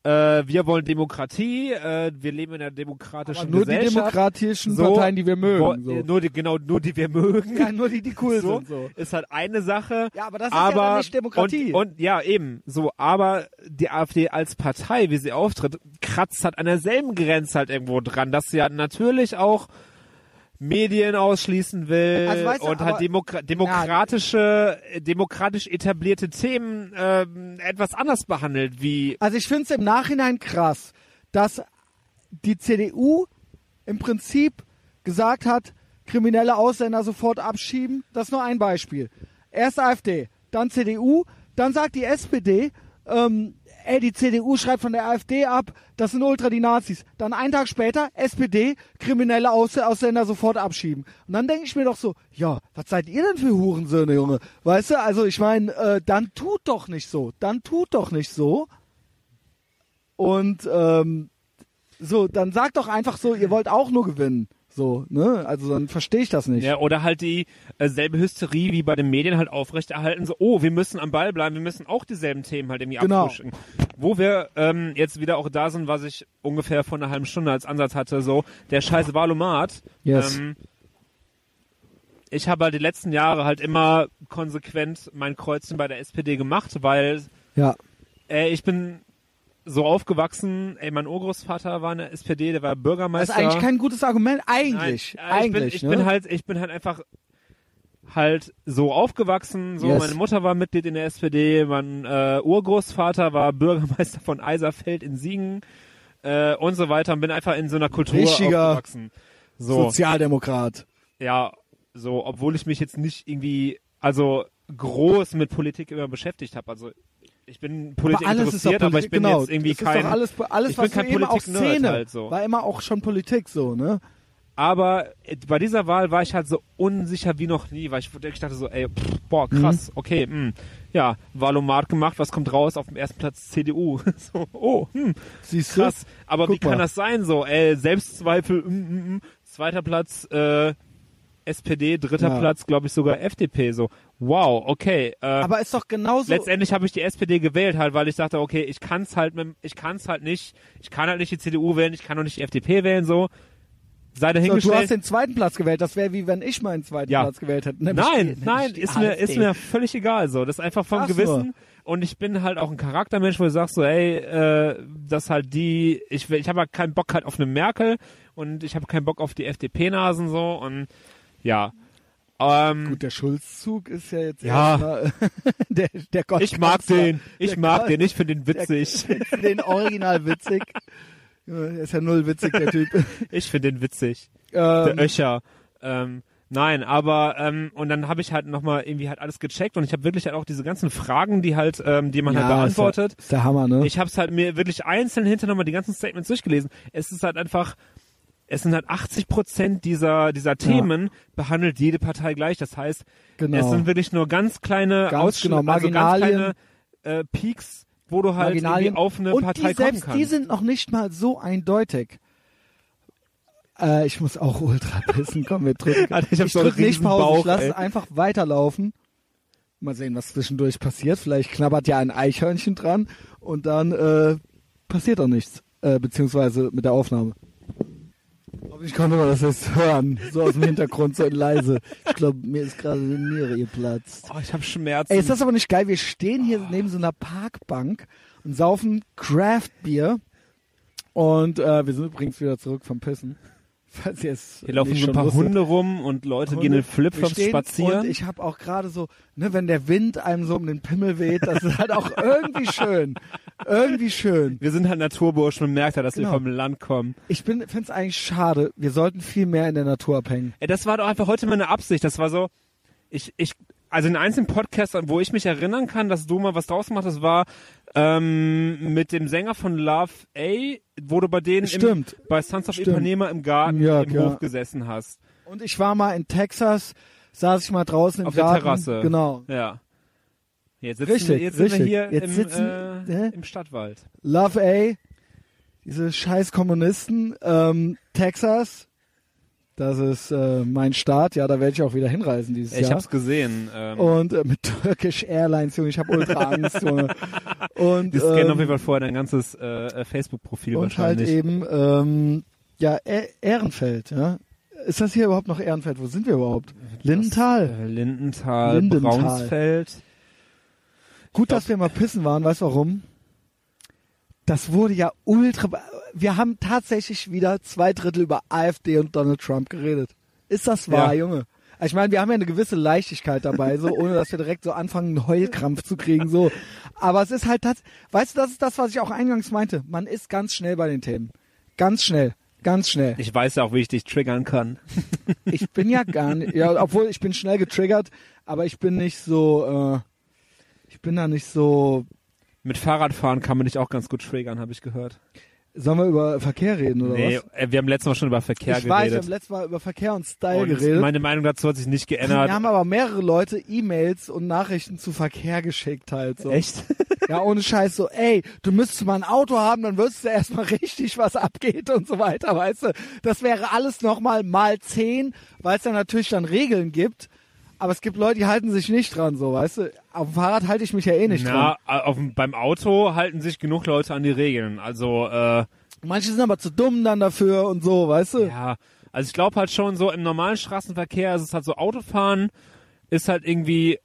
äh, wir wollen Demokratie, äh, wir leben in einer demokratischen Aber nur die Gesellschaft. demokratischen So, Parteien, die wir mögen. So. Nur die, genau, nur die wir mögen. ja, nur die, die cool so, sind. So. ist halt eine Sache. Ja, aber das ist aber, ja dann nicht Demokratie. Und, und ja, eben, so, aber die AfD als Partei, wie sie auftritt, kratzt halt an derselben Grenze halt irgendwo dran, dass sie halt natürlich auch Medien ausschließen will Also weißt du, und halt Demokra demokratische, äh, demokratisch etablierte Themen ähm, etwas anders behandelt, wie Also ich finde es im Nachhinein krass, dass die CDU im Prinzip gesagt hat, kriminelle Ausländer sofort abschieben. Das ist nur ein Beispiel. Erst AfD, dann CDU, dann sagt die SPD, ähm, ey, die CDU schreibt von der AfD ab, das sind ultra die Nazis. Dann einen Tag später, SPD, kriminelle Aus Ausländer sofort abschieben. Und dann denke ich mir doch so, ja, was seid ihr denn für Hurensöhne, Junge? Weißt du, also ich meine, äh, dann tut doch nicht so. Dann tut doch nicht so. Und ähm, so, dann sagt doch einfach so, ihr wollt auch nur gewinnen. So, ne? Also dann verstehe ich das nicht. Ja, oder halt die äh, selbe Hysterie wie bei den Medien halt aufrechterhalten, so, oh, wir müssen am Ball bleiben, wir müssen auch dieselben Themen halt irgendwie Genau. abfrischen. Wo wir ähm, jetzt wieder auch da sind, was ich ungefähr vor einer halben Stunde als Ansatz hatte, so, der scheiß Valomat. Yes. Ähm, ich habe halt die letzten Jahre halt immer konsequent mein Kreuzchen bei der SPD gemacht, weil Ja. äh, ich bin so aufgewachsen, ey, mein Urgroßvater war in der SPD, der war Das Bürgermeister. ist eigentlich kein gutes Argument. Eigentlich. Nein, äh, eigentlich. Ich, bin, ne? ich bin halt, ich bin halt einfach halt so aufgewachsen. So, Yes. meine Mutter war Mitglied in der SPD, mein äh, Urgroßvater war Bürgermeister von Eiserfeld in Siegen äh, und so weiter und bin einfach in so einer Kultur Richtiger aufgewachsen. So, Sozialdemokrat. ja, so, obwohl ich mich jetzt nicht irgendwie, also groß mit Politik immer beschäftigt habe. Also ich bin Politik aber alles ist doch interessiert, aber ich Politik, bin genau. jetzt irgendwie kein. Alles, alles ich bin was kein du eben auch Szene halt so. war immer auch schon Politik so, ne? Aber äh, bei dieser Wahl war ich halt so unsicher wie noch nie, weil ich wirklich dachte so, ey, pff, boah, Mhm. krass, okay, mh, ja, Valomat gemacht, was kommt raus? Auf dem ersten Platz CDU. so, oh, hm, Siehst du? krass. Aber Guck wie kann mal. das sein so? Ey, Selbstzweifel, mm, mm, mm. zweiter Platz äh, SPD, dritter Ja. Platz, glaube ich sogar FDP. So, wow, okay. Äh, Aber ist doch genauso. letztendlich habe ich die SPD gewählt halt, weil ich dachte, okay, ich kann's halt, mit, ich kann's halt nicht, ich kann halt nicht die CDU wählen, ich kann auch nicht die FDP wählen, so. Sei so, dahingestellt. du hast den zweiten Platz gewählt. Das wäre wie wenn ich meinen zweiten Ja. Platz gewählt hätte. Nämlich Nein, die- nein, die ist mir, AfD. ist mir völlig egal so. Das ist einfach vom Ach so. Gewissen. Und ich bin halt auch ein Charaktermensch, wo ich sag so, ey, äh, das halt die, ich will, ich habe halt keinen Bock halt auf eine Merkel und ich habe keinen Bock auf die FDP-Nasen so und ja. Ähm, Gut, der Schulzzug ist ja jetzt Ja. erstmal der, der Gott. ich mag den, ich Der mag Gott- den, ich finde den witzig. Der, den original witzig. Der ist ja null witzig, der Typ. Ich finde den witzig. Der Ähm, Öcher. Ähm, nein, aber ähm, und dann habe ich halt nochmal irgendwie halt alles gecheckt und ich habe wirklich halt auch diese ganzen Fragen, die halt, ähm, die man halt ja, beantwortet. Ist, der, ist der Hammer, ne? Ich habe es halt mir wirklich einzeln hinter nochmal die ganzen Statements durchgelesen. Es ist halt einfach, es sind halt 80 Prozent dieser dieser Themen behandelt jede Partei gleich. Das heißt, genau. es sind wirklich nur ganz kleine Ganz Ausschnitte, genau, also ganz kleine äh, Peaks, wo du halt irgendwie auf eine Und Partei die, kommen selbst kannst. die sind noch nicht mal so eindeutig. Äh, ich muss auch ultra pissen. Komm, wir drücken. Alter, ich hab so einen drück nicht Pause. Bauch, ich lasse es einfach weiterlaufen. Mal sehen, was zwischendurch passiert. Vielleicht knabbert ja ein Eichhörnchen dran und dann äh, passiert auch nichts. Äh, beziehungsweise mit der Aufnahme. Hoffentlich konnte man das jetzt hören. So aus dem Hintergrund, so leise. Ich glaube, mir ist gerade die Niere geplatzt. oh, ich habe Schmerzen. Ey, ist das aber nicht geil? Wir stehen hier neben so einer Parkbank und saufen Craft Beer. Und äh, wir sind übrigens wieder zurück vom Pissen. Falls ihr es Hier laufen so ein paar wusstet. Hunde rum und Leute gehen in Flipflops spazieren. Und ich habe auch gerade so, ne, wenn der Wind einem so um den Pimmel weht, das ist halt auch irgendwie schön. Irgendwie schön. wir sind halt Naturburschen und merkt ja, dass Genau. wir vom Land kommen. Ich bin, find's eigentlich schade. Wir sollten viel mehr in der Natur abhängen. Ey, das war doch einfach heute meine Absicht. Das war so, ich, ich, also in einzelnen Podcasts, wo ich mich erinnern kann, dass du mal was draus gemacht hast, war ähm, mit dem Sänger von Love A, wo du bei denen im, bei Sons of Stimmt. Ipanema im Garten Ja, im ja. Hof gesessen hast. Und ich war mal in Texas, saß ich mal draußen im Auf der Garten. Terrasse. Genau. Ja. Jetzt sitzen, Richtig, wir, jetzt sind wir richtig. hier Jetzt im, sitzen- äh, im Stadtwald. Love A, diese scheiß Kommunisten, ähm, Texas, das ist äh, mein Staat, ja, da werde ich auch wieder hinreisen dieses Ich Jahr. hab's gesehen. Ähm, Und äh, mit Turkish Airlines, Junge, ich habe ultra Angst, Junge. Und, die scannen ähm, auf jeden Fall vorher dein ganzes äh, äh, Facebook-Profil und halt wahrscheinlich. eben, ähm, ja, e Ehrenfeld, ja. Ist das hier überhaupt noch Ehrenfeld? Wo sind wir überhaupt? Lindenthal. Äh, Lindenthal, Lindenthal. Braunsfeld. Gut, dass wir mal pissen waren, weißt du warum? Das wurde ja ultra. Wir haben tatsächlich wieder zwei Drittel über AfD und Donald Trump geredet. Ist das wahr, Ja. Junge? Ich meine, wir haben ja eine gewisse Leichtigkeit dabei, so ohne dass wir direkt so anfangen, einen Heulkrampf zu kriegen, so. Aber es ist halt weißt du, das ist das, was ich auch eingangs meinte. Man ist ganz schnell bei den Themen. Ganz schnell. Ganz schnell. Ich weiß ja auch, wie ich dich triggern kann. Ich bin ja gar nicht, ja, obwohl ich bin schnell getriggert, aber ich bin nicht so, äh, ich bin da nicht so Mit Fahrradfahren kann man dich auch ganz gut triggern, habe ich gehört. Sollen wir über Verkehr reden oder Nee, was? äh, wir haben letztes Mal schon über Verkehr ich weiß, wir geredet. haben letztes Mal über Verkehr und Style und geredet. meine Meinung dazu hat sich nicht Wir geändert. haben aber mehrere Leute E-Mails und Nachrichten zu Verkehr geschickt halt so. Echt? Ja, ohne Scheiß so, ey, du müsstest mal ein Auto haben, dann wüsstest du erstmal richtig, was abgeht und so weiter, weißt du. Das wäre alles nochmal mal zehn, weil es ja natürlich dann Regeln gibt. Aber es gibt Leute, die halten sich nicht dran, so, weißt du. Auf dem Fahrrad halte ich mich ja eh nicht dran. Na, auf, beim Auto halten sich genug Leute an die Regeln. Also, äh, Manche sind aber zu dumm dann dafür und so, weißt du. ja, also ich glaube halt schon so im normalen Straßenverkehr ist es halt so Autofahren ist halt irgendwie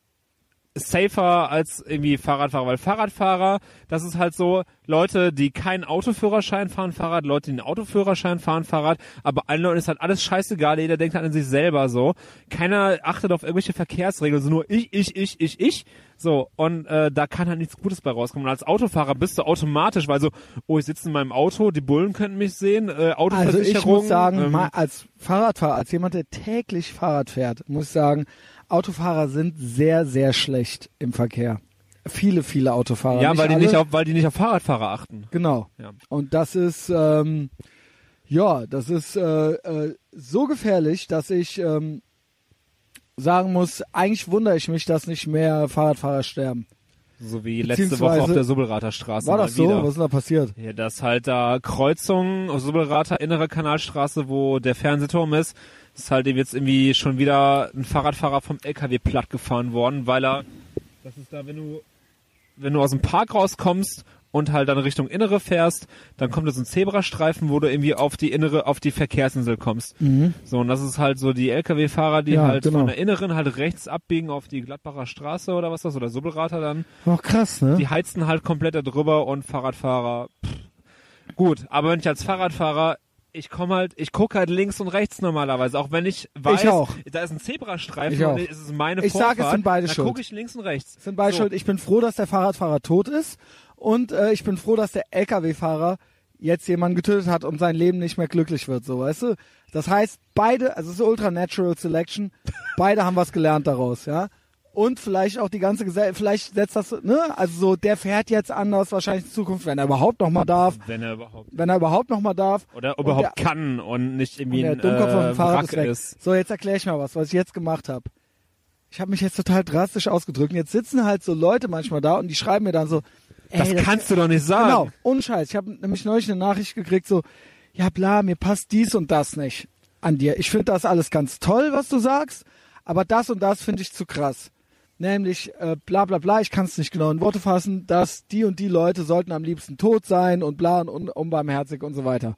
safer als irgendwie Fahrradfahrer, weil Fahrradfahrer, das ist halt so Leute, die keinen Autoführerschein fahren Fahrrad, Leute, die einen Autoführerschein fahren Fahrrad, aber allen Leuten ist halt alles scheißegal, jeder denkt halt an sich selber so. Keiner achtet auf irgendwelche Verkehrsregeln, so nur ich, ich, ich, ich, ich. So, und äh, da kann halt nichts Gutes bei rauskommen. Und als Autofahrer bist du automatisch, weil so, oh, ich sitze in meinem Auto, die Bullen könnten mich sehen, äh, Also Autoversicherung. ich muss sagen, ähm, als Fahrradfahrer, als jemand, der täglich Fahrrad fährt, muss ich sagen, Autofahrer sind sehr, sehr schlecht im Verkehr. Viele, viele Autofahrer. ja, weil die alle. nicht auf, weil die nicht auf Fahrradfahrer achten. Genau. Ja. Und das ist, ähm, ja, das ist äh, äh, so gefährlich, dass ich ähm, sagen muss, eigentlich wundere ich mich, dass nicht mehr Fahrradfahrer sterben. So wie letzte Woche auf der Subbelrater Straße. War das so? Wieder. Was ist denn da passiert? Ja, das halt da Kreuzung auf Subbelrater, innere Kanalstraße, wo der Fernsehturm ist, ist halt jetzt irgendwie schon wieder ein Fahrradfahrer vom LKW platt gefahren worden, weil er, das ist da, wenn du, wenn du aus dem Park rauskommst und halt dann Richtung Innere fährst, dann kommt da so ein Zebrastreifen, wo du irgendwie auf die innere, auf die Verkehrsinsel kommst. So, und das ist halt so die LKW-Fahrer, die Ja, halt genau. von der Inneren halt rechts abbiegen auf die Gladbacher Straße oder was das, oder Subbelrater dann. Oh, krass, ne? Die heizen halt komplett da drüber und Fahrradfahrer. Pff. Gut, aber wenn ich als Fahrradfahrer, ich komme halt, ich gucke halt links und rechts normalerweise, auch wenn ich weiß, Ich auch. da ist ein Zebrastreifen Ich auch. und es ist meine Ich sag, Vorfahrt, es sind beide dann schuld. gucke ich links und rechts. sind beide So. schuld. Ich bin froh, dass der Fahrradfahrer tot ist und äh, ich bin froh, dass der LKW-Fahrer jetzt jemanden getötet hat und sein Leben nicht mehr glücklich wird, so weißt du. Das heißt, beide, also es ist Ultra Natural Selection, beide haben was gelernt daraus, ja. Und vielleicht auch die ganze Gesellschaft, vielleicht setzt das, ne, also so, der fährt jetzt anders wahrscheinlich in Zukunft, wenn er überhaupt noch mal darf, Wenn er überhaupt. wenn er überhaupt noch mal darf. Oder überhaupt der- kann und nicht irgendwie Und der ein Dummkopf auf äh, dem Fahrrad ist. So, jetzt erkläre ich mal was, was ich jetzt gemacht habe. Ich habe mich jetzt total drastisch ausgedrückt. Und jetzt sitzen halt so Leute manchmal da und die schreiben mir dann so, Das ey, kannst du doch nicht sagen. Genau, ohne Scheiß. Ich habe nämlich neulich eine Nachricht gekriegt, so, ja bla, mir passt dies und das nicht an dir. Ich finde das alles ganz toll, was du sagst, aber das und das finde ich zu krass. Nämlich, äh, bla bla bla, ich kann es nicht genau in Worte fassen, dass die und die Leute sollten am liebsten tot sein und bla und un unbarmherzig und so weiter.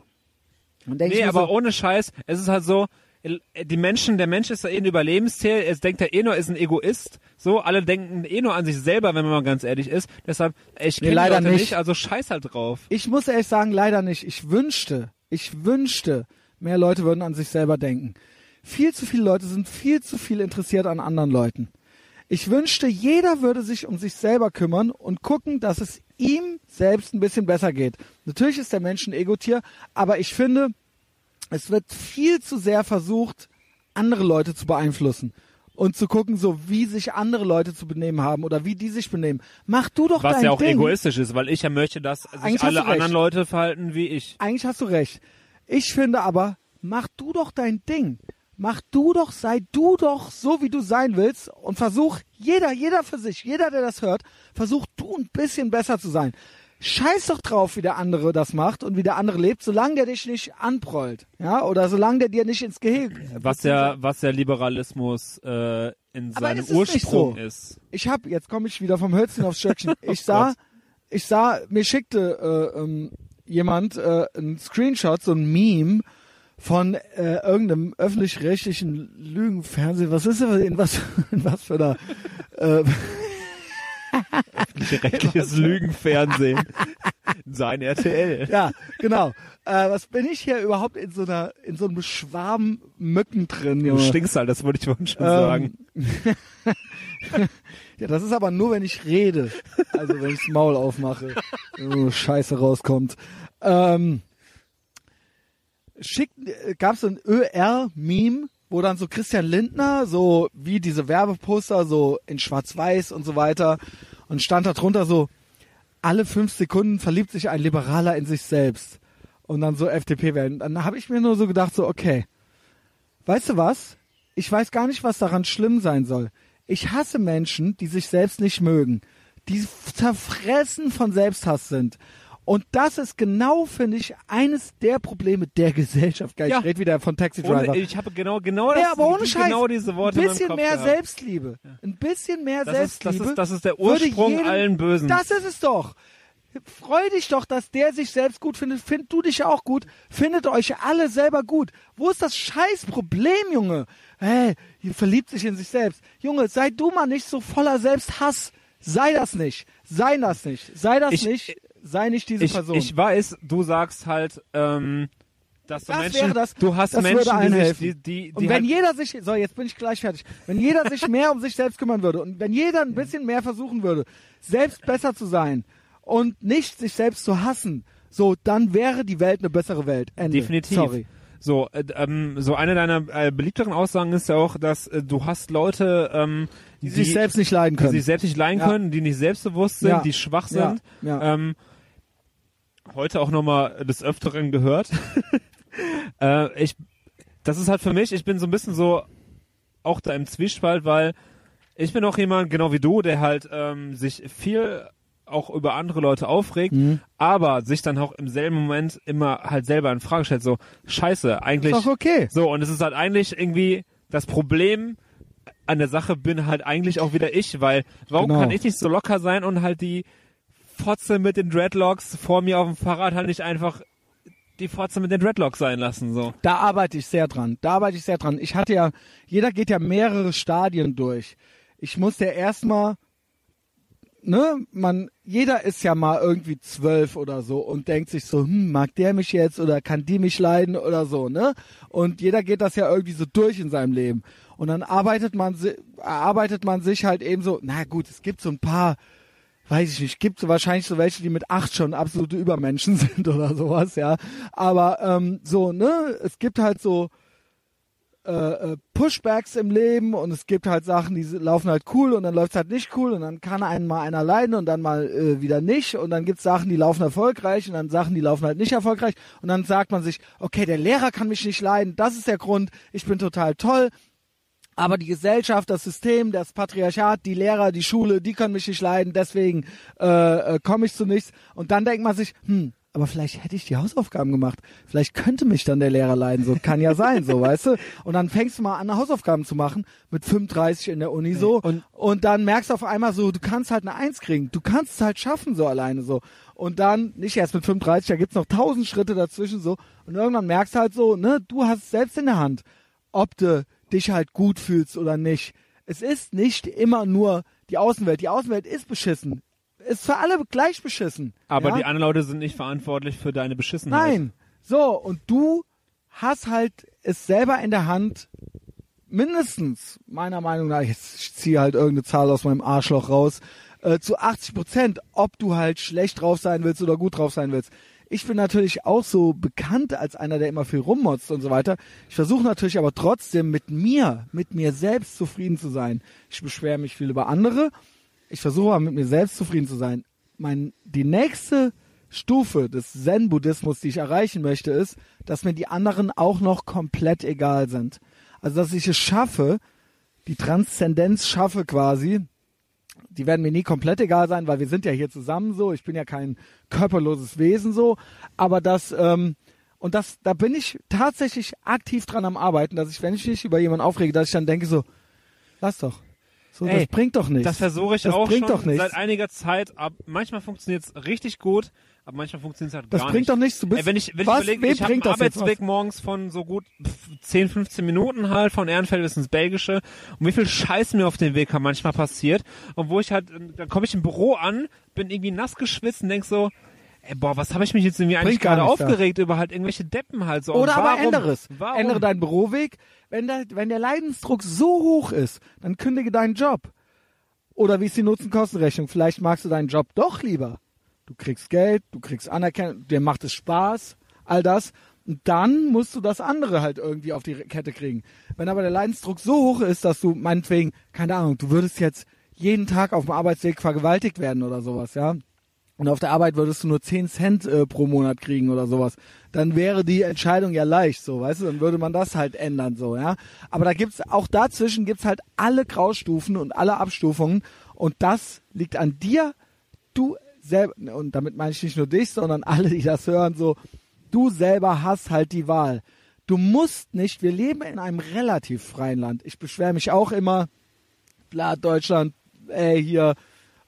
Und denk Nee, aber so, ohne Scheiß, es ist halt so, die Menschen, der Mensch ist ja eh ein Überlebenstier, es denkt er eh nur, ist ein Egoist, so, alle denken eh nur an sich selber, wenn man mal ganz ehrlich ist, deshalb, ich Nee, kenne leider Leute nicht. nicht, also scheiß halt drauf. Ich muss ehrlich sagen, leider nicht. Ich wünschte, ich wünschte, mehr Leute würden an sich selber denken. Viel zu viele Leute sind viel zu viel interessiert an anderen Leuten. Ich wünschte, jeder würde sich um sich selber kümmern und gucken, dass es ihm selbst ein bisschen besser geht. Natürlich ist der Mensch ein Egotier, aber ich finde, es wird viel zu sehr versucht, andere Leute zu beeinflussen und zu gucken, so wie sich andere Leute zu benehmen haben oder wie die sich benehmen. Mach du doch Was dein ja auch Ding. egoistisch ist, weil ich ja möchte, dass sich Eigentlich alle anderen Leute verhalten wie ich. eigentlich hast du recht. Ich finde aber, mach du doch dein Ding. Mach du doch, sei du doch so, wie du sein willst und versuch, jeder, jeder für sich, jeder, der das hört, versuch du ein bisschen besser zu sein. Scheiß doch drauf, wie der andere das macht und wie der andere lebt, solange der dich nicht anprollt, ja, oder solange der dir nicht ins Gehege. Was ja, was der Liberalismus äh, in seinem ist Ursprung so. ist. Ich hab, jetzt komme ich wieder vom Hölzchen aufs Stöckchen. Ich sah, ich sah, mir schickte äh, ähm, jemand äh, ein Screenshot, so ein Meme von äh, irgendeinem öffentlich-rechtlichen Lügenfernsehen. Was ist das? In was, in was für einer äh, Rechtliches Lügenfernsehen. Sein RTL. Ja, genau. Äh, was bin ich hier überhaupt in so einer, in so einem Schwarm Mücken drin, Du Junge? stinkst halt, das wollte ich vorhin schon Ähm, sagen. Ja, das ist aber nur, wenn ich rede. Also wenn ich das Maul aufmache. Oh, Scheiße rauskommt. Ähm, schickt, äh, gab's so ein ÖR-Meme, wo dann so Christian Lindner, so wie diese Werbeposter, so in schwarz-weiß und so weiter, und stand da drunter so, alle fünf Sekunden verliebt sich ein Liberaler in sich selbst und dann so FDP werden. Dann habe ich mir nur so gedacht, so, okay, weißt du was? Ich weiß gar nicht, was daran schlimm sein soll. Ich hasse Menschen, die sich selbst nicht mögen, die zerfressen von Selbsthass sind. Und das ist genau, finde ich, eines der Probleme der Gesellschaft. Geil, Ja. Ich rede wieder von Taxi Driver. Ohne, ich habe genau, genau das, ja, aber ohne Scheiß. genau diese Worte ein bisschen mehr gehabt. Selbstliebe. Ein bisschen mehr Das ist, das, Selbstliebe. ist, das ist der Ursprung jedem- allen Bösen. Das ist es doch. Freu dich doch, dass der sich selbst gut findet. Find du dich auch gut. Findet euch alle selber gut. Wo ist das scheiß Problem, Junge? Hey, ihr verliebt sich in sich selbst. Junge, sei du mal nicht so voller Selbsthass. Sei das nicht. Sei das nicht. Sei das Ich- nicht. Sei nicht diese ich, Person. ich weiß, du sagst halt, ähm, dass du Das Menschen, wäre das- du hast das Menschen, die, sich, helfen. die, die, Und die wenn halt, jeder sich, so jetzt bin ich gleich fertig, wenn jeder sich mehr um sich selbst kümmern würde und wenn jeder ein bisschen mehr versuchen würde, selbst besser zu sein und nicht sich selbst zu hassen, so, dann wäre die Welt eine bessere Welt. Ende. Definitiv. Sorry. So, äh, ähm, so eine deiner äh, beliebteren Aussagen ist ja auch, dass äh, du hast Leute, ähm, Die, sich selbst nicht leiden die können. sich selbst nicht leiden Ja. können, die nicht selbstbewusst sind, Ja. die schwach sind. Ja. Ähm, heute auch nochmal des Öfteren gehört. äh, ich, das ist halt für mich, ich bin so ein bisschen so auch da im Zwiespalt, weil ich bin auch jemand, genau wie du, der halt ähm, sich viel auch über andere Leute aufregt, Mhm. aber sich dann auch im selben Moment immer halt selber in Frage stellt, so, scheiße, eigentlich, Ist doch okay. so, und es ist halt eigentlich irgendwie das Problem an der Sache bin halt eigentlich auch wieder ich, weil warum Genau. kann ich nicht so locker sein und halt die Fotze mit den Dreadlocks vor mir auf dem Fahrrad halt nicht einfach die Fotze mit den Dreadlocks sein lassen, so. Da arbeite ich sehr dran. Da arbeite ich sehr dran. Ich hatte ja, jeder geht ja mehrere Stadien durch. Ich musste ja erstmal, ne, man, jeder ist ja mal irgendwie zwölf oder so und denkt sich so, hm, mag der mich jetzt oder kann die mich leiden oder so, ne? Und jeder geht das ja irgendwie so durch in seinem Leben. Und dann arbeitet man, erarbeitet man sich halt eben so, na gut, es gibt so ein paar, weiß ich nicht, gibt so wahrscheinlich so welche, die mit acht schon absolute Übermenschen sind oder sowas, ja. Aber ähm, so, ne, es gibt halt so äh, äh, Pushbacks im Leben und es gibt halt Sachen, die laufen halt cool und dann läuft's halt nicht cool und dann kann einen mal einer leiden und dann mal äh, wieder nicht und dann gibt's Sachen, die laufen erfolgreich und dann Sachen, die laufen halt nicht erfolgreich und dann sagt man sich, okay, der Lehrer kann mich nicht leiden, das ist der Grund, ich bin total toll, aber die Gesellschaft, das System, das Patriarchat, die Lehrer, die Schule, die können mich nicht leiden, deswegen äh, äh, komme ich zu nichts. Und dann denkt man sich, hm, aber vielleicht hätte ich die Hausaufgaben gemacht. Vielleicht könnte mich dann der Lehrer leiden. So kann ja sein, so weißt du. Und dann fängst du mal an, Hausaufgaben zu machen mit 35 in der Uni so. Und- Und, dann merkst du auf einmal so, du kannst halt eine Eins kriegen. Du kannst es halt schaffen so alleine so. Und dann nicht erst mit 35, da gibt's noch tausend Schritte dazwischen so. Und irgendwann merkst du halt so, ne, du hast es selbst in der Hand, ob du dich halt gut fühlst oder nicht. Es ist nicht immer nur die Außenwelt. Die Außenwelt ist beschissen. Ist für alle gleich beschissen. Aber ja? die anderen Leute sind nicht verantwortlich für deine Beschissenheit. Nein. So, und du hast halt es selber in der Hand, mindestens, meiner Meinung nach, ich ziehe halt irgendeine Zahl aus meinem Arschloch raus, äh, zu 80 Prozent, ob du halt schlecht drauf sein willst oder gut drauf sein willst. Ich bin natürlich auch so bekannt als einer, der immer viel rummotzt und so weiter. Ich versuche natürlich aber trotzdem mit mir, mit mir selbst zufrieden zu sein. Ich beschwere mich viel über andere. Ich versuche aber mit mir selbst zufrieden zu sein. Mein, die nächste Stufe des Zen-Buddhismus, die ich erreichen möchte, ist, dass mir die anderen auch noch komplett egal sind. Also, dass ich es schaffe, die Transzendenz schaffe quasi, die werden mir nie komplett egal sein, weil wir sind ja hier zusammen so. Ich bin ja kein körperloses Wesen so. Aber das, ähm, und das, da bin ich tatsächlich aktiv dran am Arbeiten, dass ich, wenn ich mich über jemanden aufrege, dass ich dann denke so, lass doch. So, Ey, das bringt doch nichts. Das versuche ich das auch bringt schon doch nichts. seit einiger Zeit. Ab, manchmal funktioniert es richtig gut, aber manchmal funktioniert es halt Das gar bringt nicht. doch nichts. Du bist, Ey, wenn ich, wenn was, ich überlege, ich habe einen bringt das? Arbeitsweg morgens von so gut pf, 10, 15 Minuten halt von Ehrenfeld bis ins Belgische und wie viel Scheiß mir auf dem Weg halt manchmal passiert und wo ich halt, dann komme ich im Büro an, bin irgendwie nass geschwitzt und denk so, ey, boah, was habe ich mich jetzt irgendwie eigentlich Bringt gerade aufgeregt über halt irgendwelche Deppen halt so. Oder aber warum, ändere es. Warum? Ändere deinen Büroweg. Wenn der, wenn der Leidensdruck so hoch ist, dann kündige deinen Job. Oder wie ist die Nutzen-Kosten-Rechnung? Vielleicht magst du deinen Job doch lieber. Du kriegst Geld, du kriegst Anerkennung, dir macht es Spaß, all das. Und dann musst du das andere halt irgendwie auf die Kette kriegen. Wenn aber der Leidensdruck so hoch ist, dass du meinetwegen, keine Ahnung, du würdest jetzt jeden Tag auf dem Arbeitsweg vergewaltigt werden oder sowas, ja. und auf der Arbeit würdest du nur 10 Cent äh, pro Monat kriegen oder sowas, dann wäre die Entscheidung ja leicht, so, weißt du, dann würde man das halt ändern, so, ja. Aber da gibt's, auch dazwischen gibt's halt alle Graustufen und alle Abstufungen und das liegt an dir, du selber, und damit meine ich nicht nur dich, sondern alle, die das hören, so, du selber hast halt die Wahl. Du musst nicht, wir leben in einem relativ freien Land. Ich beschwere mich auch immer, bla, Deutschland, ey, hier,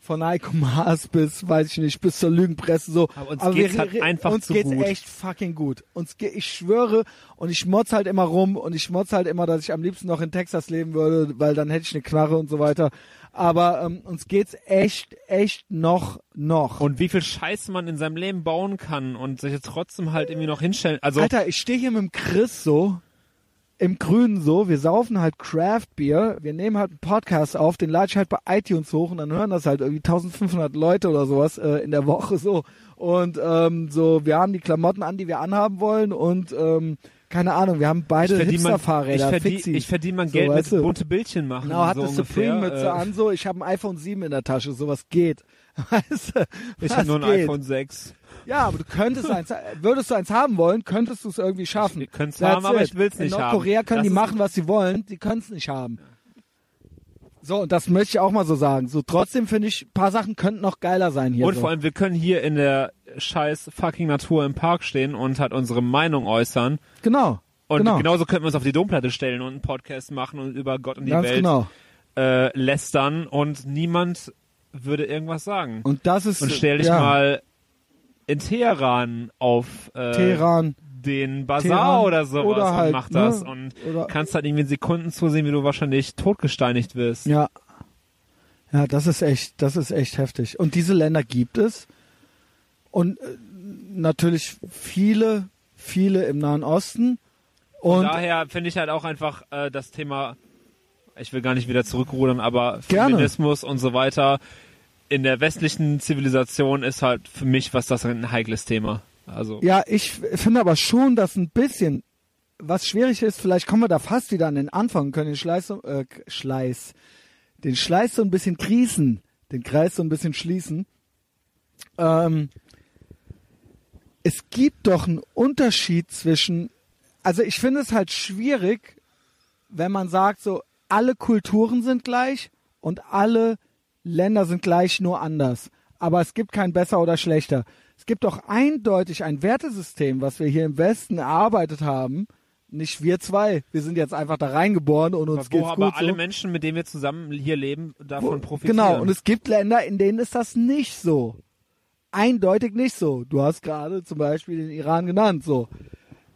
von Heiko Maas bis, weiß ich nicht, bis zur Lügenpresse so. Aber uns geht's halt einfach uns zu geht's gut. echt fucking gut. Uns ge ich schwöre und ich motz halt immer rum und ich motz halt immer, dass ich am liebsten noch in Texas leben würde, weil dann hätte ich eine Knarre und so weiter. Aber ähm, uns geht's echt, echt noch, noch. Und wie viel Scheiße man in seinem Leben bauen kann und sich jetzt trotzdem halt irgendwie noch hinstellen. Also Alter, ich stehe hier mit dem Chris so, im Grünen so, wir saufen halt Craft Beer, wir nehmen halt einen Podcast auf, den lade ich halt bei iTunes hoch und dann hören das halt irgendwie 1500 Leute oder sowas äh, in der Woche so. Und ähm, so, wir haben die Klamotten an, die wir anhaben wollen und ähm, keine Ahnung, wir haben beide verdien man, ich Hipster-Fahrräder, verdien, verdiene mein So, Geld weißt mit du. bunte Bildchen machen. Genau, hat so eine. Supreme-Mütze Äh, an, so, ich habe ein iPhone 7 in der Tasche, sowas geht. Weißt du, Ich habe nur ein geht? iPhone 6. Ja, aber du könntest eins, würdest du eins haben wollen, könntest du es irgendwie schaffen. Ich könnt's That's haben, aber it. ich will's nicht In haben. Nordkorea können Das die machen, was sie wollen, die können es nicht haben. So, und das möchte ich auch mal so sagen. So, trotzdem finde ich, paar Sachen könnten noch geiler sein hier. Und so. vor allem, wir können hier in der scheiß fucking Natur im Park stehen und halt unsere Meinung äußern. genau. Und genau. genauso könnten wir uns auf die Domplatte stellen und einen Podcast machen und über Gott und die Ganz Welt genau. äh, lästern und niemand würde irgendwas sagen. Und das ist, Und stell dich ja, mal in Teheran auf äh, Teheran. den Bazar Teheran oder sowas oder und halt, mach ne, das und oder- kannst halt irgendwie in Sekunden zusehen, wie du wahrscheinlich totgesteinigt wirst. Ja. Ja, das ist echt, das ist echt heftig. Und diese Länder gibt es. Und äh, natürlich viele, viele im Nahen Osten. Von Und daher finde ich halt auch einfach äh, das Thema, ich will gar nicht wieder zurückrudern, aber Gerne. Feminismus und so weiter in der westlichen Zivilisation ist halt für mich, was das ein heikles Thema. Also Ja, ich finde aber schon, dass ein bisschen, was schwierig ist, vielleicht kommen wir da fast wieder an den Anfang, können den Schleiß, äh, Schleiß, den Schleiß so ein bisschen krießen, den Kreis so ein bisschen schließen. Ähm, es gibt doch einen Unterschied zwischen, also ich finde es halt schwierig, wenn man sagt, so alle Kulturen sind gleich und alle Länder sind gleich, nur anders. Aber es gibt kein besser oder schlechter. Es gibt doch eindeutig ein Wertesystem, was wir hier im Westen erarbeitet haben. Nicht wir zwei. Wir sind jetzt einfach da reingeboren und uns wo geht's aber gut alle so. Menschen, mit denen wir zusammen hier leben, davon profitieren. Genau, und es gibt Länder, in denen ist das nicht so. Eindeutig nicht so. Du hast gerade zum Beispiel den Iran genannt, so.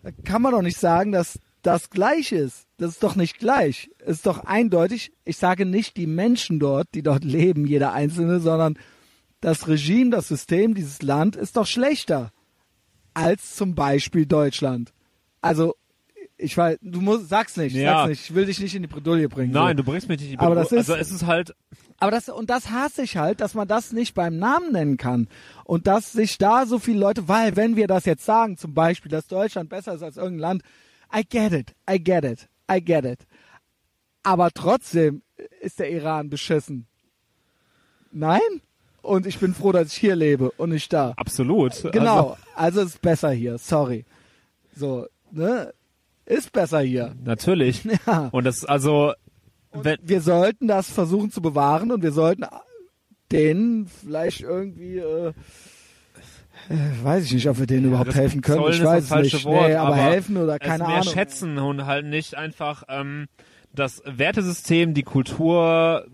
Da kann man doch nicht sagen, dass das gleich ist. Das ist doch nicht gleich. Es ist doch eindeutig, ich sage nicht die Menschen dort, die dort leben, jeder Einzelne, sondern das Regime, das System, dieses Land ist doch schlechter als zum Beispiel Deutschland. Also, ich weiß, du musst, sag's nicht, Ja. sag's nicht. Ich will dich nicht in die Bredouille bringen. so. Nein, du bringst mich nicht in die Aber Bedrohung. das ist- Also es ist halt, Aber das, und das hasse ich halt, dass man das nicht beim Namen nennen kann. Und dass sich da so viele Leute, weil wenn wir das jetzt sagen, zum Beispiel, dass Deutschland besser ist als irgendein Land, I get it, I get it, I get it. Aber trotzdem ist der Iran beschissen. Nein? Und ich bin froh, dass ich hier lebe und nicht da. absolut. Genau, also ist besser hier, sorry. So, ne? Ist besser hier. Also, natürlich. Ja. Und das, also, wenn, wir sollten das versuchen zu bewahren und wir sollten denen vielleicht irgendwie, äh, weiß ich nicht, ob wir denen überhaupt das helfen können. Ich das weiß es falsche nicht. Wort, nee, aber, aber helfen oder keine es mehr Ahnung. schätzen und halt nicht einfach ähm, das Wertesystem, die Kultur.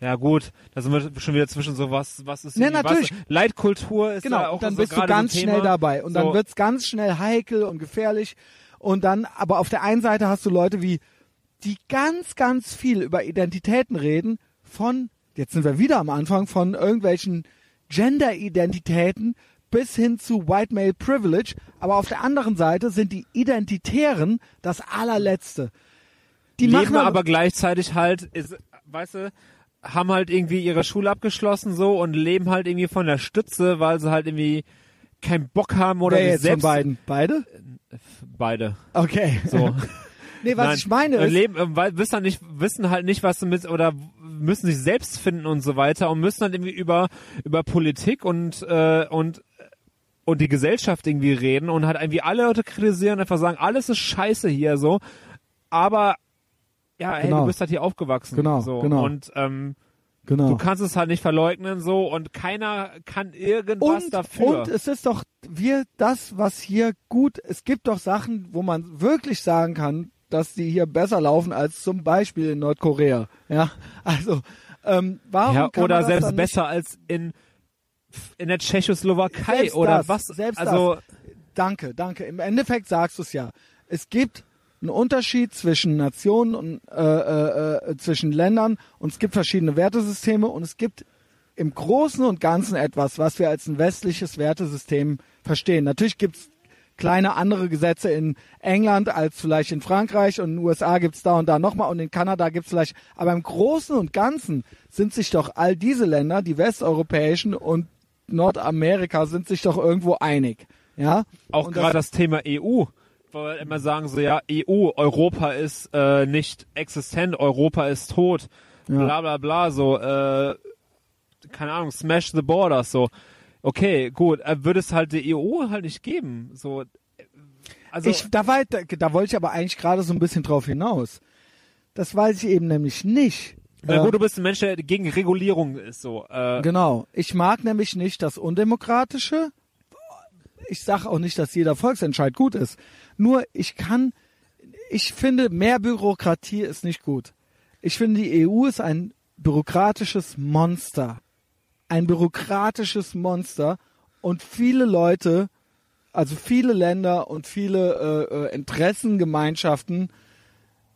Ja gut, da sind wir schon wieder zwischen so was, was ist Nee, natürlich. Was, Leitkultur ist da Genau, auch und dann so bist du ganz so schnell dabei und dann so, wird's ganz schnell heikel und gefährlich und dann, aber auf der einen Seite hast du Leute wie, die ganz, ganz viel über Identitäten reden von, jetzt sind wir wieder am Anfang, von irgendwelchen Gender-Identitäten bis hin zu White Male Privilege, aber auf der anderen Seite sind die Identitären das allerletzte. Die leben machen aber gleichzeitig halt, ist, weißt du, haben halt irgendwie ihre Schule abgeschlossen so und leben halt irgendwie von der Stütze, weil sie halt irgendwie keinen Bock haben oder Wer jetzt selbst von beiden? Beide? beide Okay. so nee, was Nein, ich meine äh, ist, leben äh, weil wissen halt nicht wissen halt nicht was sie mit oder müssen sich selbst finden und so weiter und müssen dann irgendwie über über Politik und äh, und und die Gesellschaft irgendwie reden und halt irgendwie alle Leute kritisieren, einfach sagen, alles ist scheiße hier so, aber ja, hey, Genau. du bist halt hier aufgewachsen. Genau, so. genau. Und ähm, Genau. du kannst es halt nicht verleugnen so und keiner kann irgendwas und, dafür. und es ist doch wir das, was hier gut, es gibt doch Sachen, wo man wirklich sagen kann, dass die hier besser laufen als zum Beispiel in Nordkorea. Ja, also ähm, warum ja, kann oder man das selbst besser als in in der Tschechoslowakei Selbst oder das, was selbst also das. Danke, danke. Im Endeffekt sagst du es ja. Es gibt einen Unterschied zwischen Nationen und äh, äh, äh, zwischen Ländern und es gibt verschiedene Wertesysteme und es gibt im Großen und Ganzen etwas, was wir als ein westliches Wertesystem verstehen. Natürlich gibt's kleine andere Gesetze in England als vielleicht in Frankreich und in den USA gibt's da und da nochmal und in Kanada gibt's vielleicht, aber im Großen und Ganzen sind sich doch all diese Länder, die westeuropäischen und Nordamerika, sind sich doch irgendwo einig. Ja, auch gerade das Thema EU, weil wir immer sagen so, ja, EU, Europa ist äh, nicht existent, Europa ist tot, Ja. bla bla bla, so, äh, keine Ahnung, smash the borders, so. Okay, gut, äh, würde es halt die EU halt nicht geben, so. Also, ich, da, war, da, da wollte ich aber eigentlich gerade so ein bisschen drauf hinaus. Das weiß ich eben nämlich nicht. Äh, Äh, gut, du bist ein Mensch, der gegen Regulierung ist, so. Äh, Genau. Ich mag nämlich nicht das Undemokratische. Ich sage auch nicht, dass jeder Volksentscheid gut ist. Nur ich kann, ich finde, mehr Bürokratie ist nicht gut. Ich finde, die EU ist ein bürokratisches Monster. Ein bürokratisches Monster. Und viele Leute, also viele Länder und viele äh, äh, Interessengemeinschaften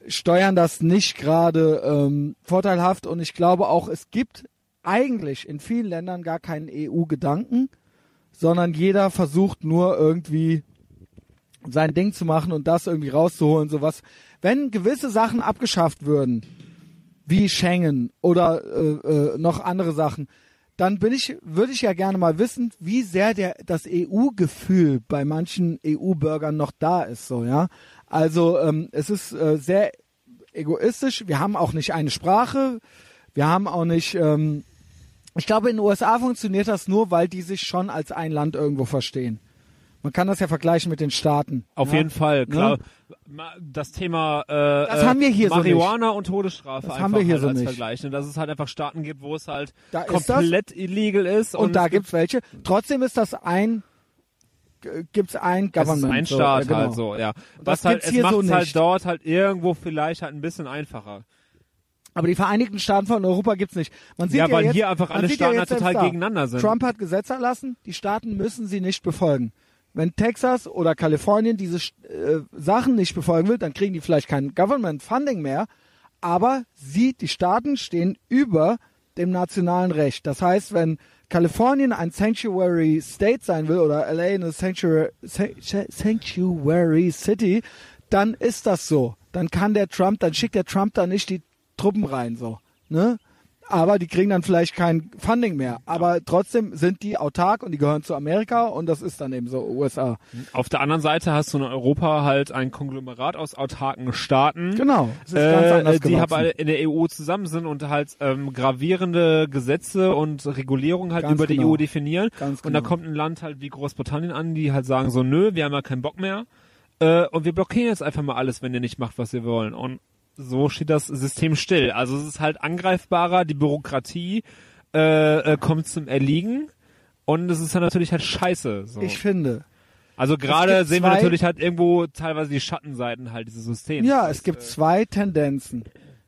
steuern das nicht gerade ähm, vorteilhaft. Und ich glaube auch, es gibt eigentlich in vielen Ländern gar keinen EU-Gedanken, sondern jeder versucht nur irgendwie sein Ding zu machen und das irgendwie rauszuholen, sowas. Wenn gewisse Sachen abgeschafft würden, wie Schengen oder äh, äh, noch andere Sachen, dann bin ich, würde ich ja gerne mal wissen, wie sehr der das EU-Gefühl bei manchen EU-Bürgern noch da ist, so ja. Also ähm, es ist äh, sehr egoistisch. Wir haben auch nicht eine Sprache. Wir haben auch nicht. Ähm, ich glaube, in den USA funktioniert das nur, weil die sich schon als ein Land irgendwo verstehen. Man kann das ja vergleichen mit den Staaten. Auf ja? jeden Fall, klar. Ne? Das Thema äh, Das haben wir hier so Marihuana und Todesstrafe Das einfach haben wir hier halt so als nicht. Vergleich. Ne? Dass es halt einfach Staaten gibt, wo es halt Da komplett illegal ist. Und, Und, da gibt's welche. Trotzdem ist das ein gibt's ein es ist Government. ein so, Staat ja, genau. halt so, ja. das Was halt, gibt's es hier macht so es halt dort halt irgendwo vielleicht halt ein bisschen einfacher. Aber die Vereinigten Staaten von Europa gibt's nicht. Man sieht Ja, ja, weil jetzt, hier einfach alle Staaten ja halt total da. gegeneinander sind. Trump hat Gesetze erlassen, die Staaten müssen sie nicht befolgen. Wenn Texas oder Kalifornien diese äh, Sachen nicht befolgen will, dann kriegen die vielleicht kein Government Funding mehr, aber sie, die Staaten stehen über dem nationalen Recht. Das heißt, wenn Kalifornien ein Sanctuary State sein will oder LA eine Sanctuary, San- Sanctuary City, dann ist das so. Dann kann der Trump, dann schickt der Trump da nicht die Truppen rein, so. Ne? Aber die kriegen dann vielleicht kein Funding mehr. Aber trotzdem sind die autark und die gehören zu Amerika und das ist dann eben so USA. Auf der anderen Seite hast du in Europa halt ein Konglomerat aus autarken Staaten. Genau. Es ist ganz anders Äh, die aber in der EU zusammen sind und halt ähm, gravierende Gesetze und Regulierungen halt Ganz über die genau. EU definieren. Ganz Und da genau. kommt ein Land halt wie Großbritannien an, die halt sagen so, nö, wir haben ja keinen Bock mehr. Äh, und wir blockieren jetzt einfach mal alles, wenn ihr nicht macht, was wir wollen. Und so steht das System still. Also es ist halt angreifbarer, die Bürokratie äh, äh, kommt zum Erliegen. Und es ist dann natürlich halt scheiße. So. Ich finde. also gerade sehen wir natürlich halt irgendwo teilweise die Schattenseiten halt dieses Systems. Ja, Das, es gibt äh, zwei Tendenzen.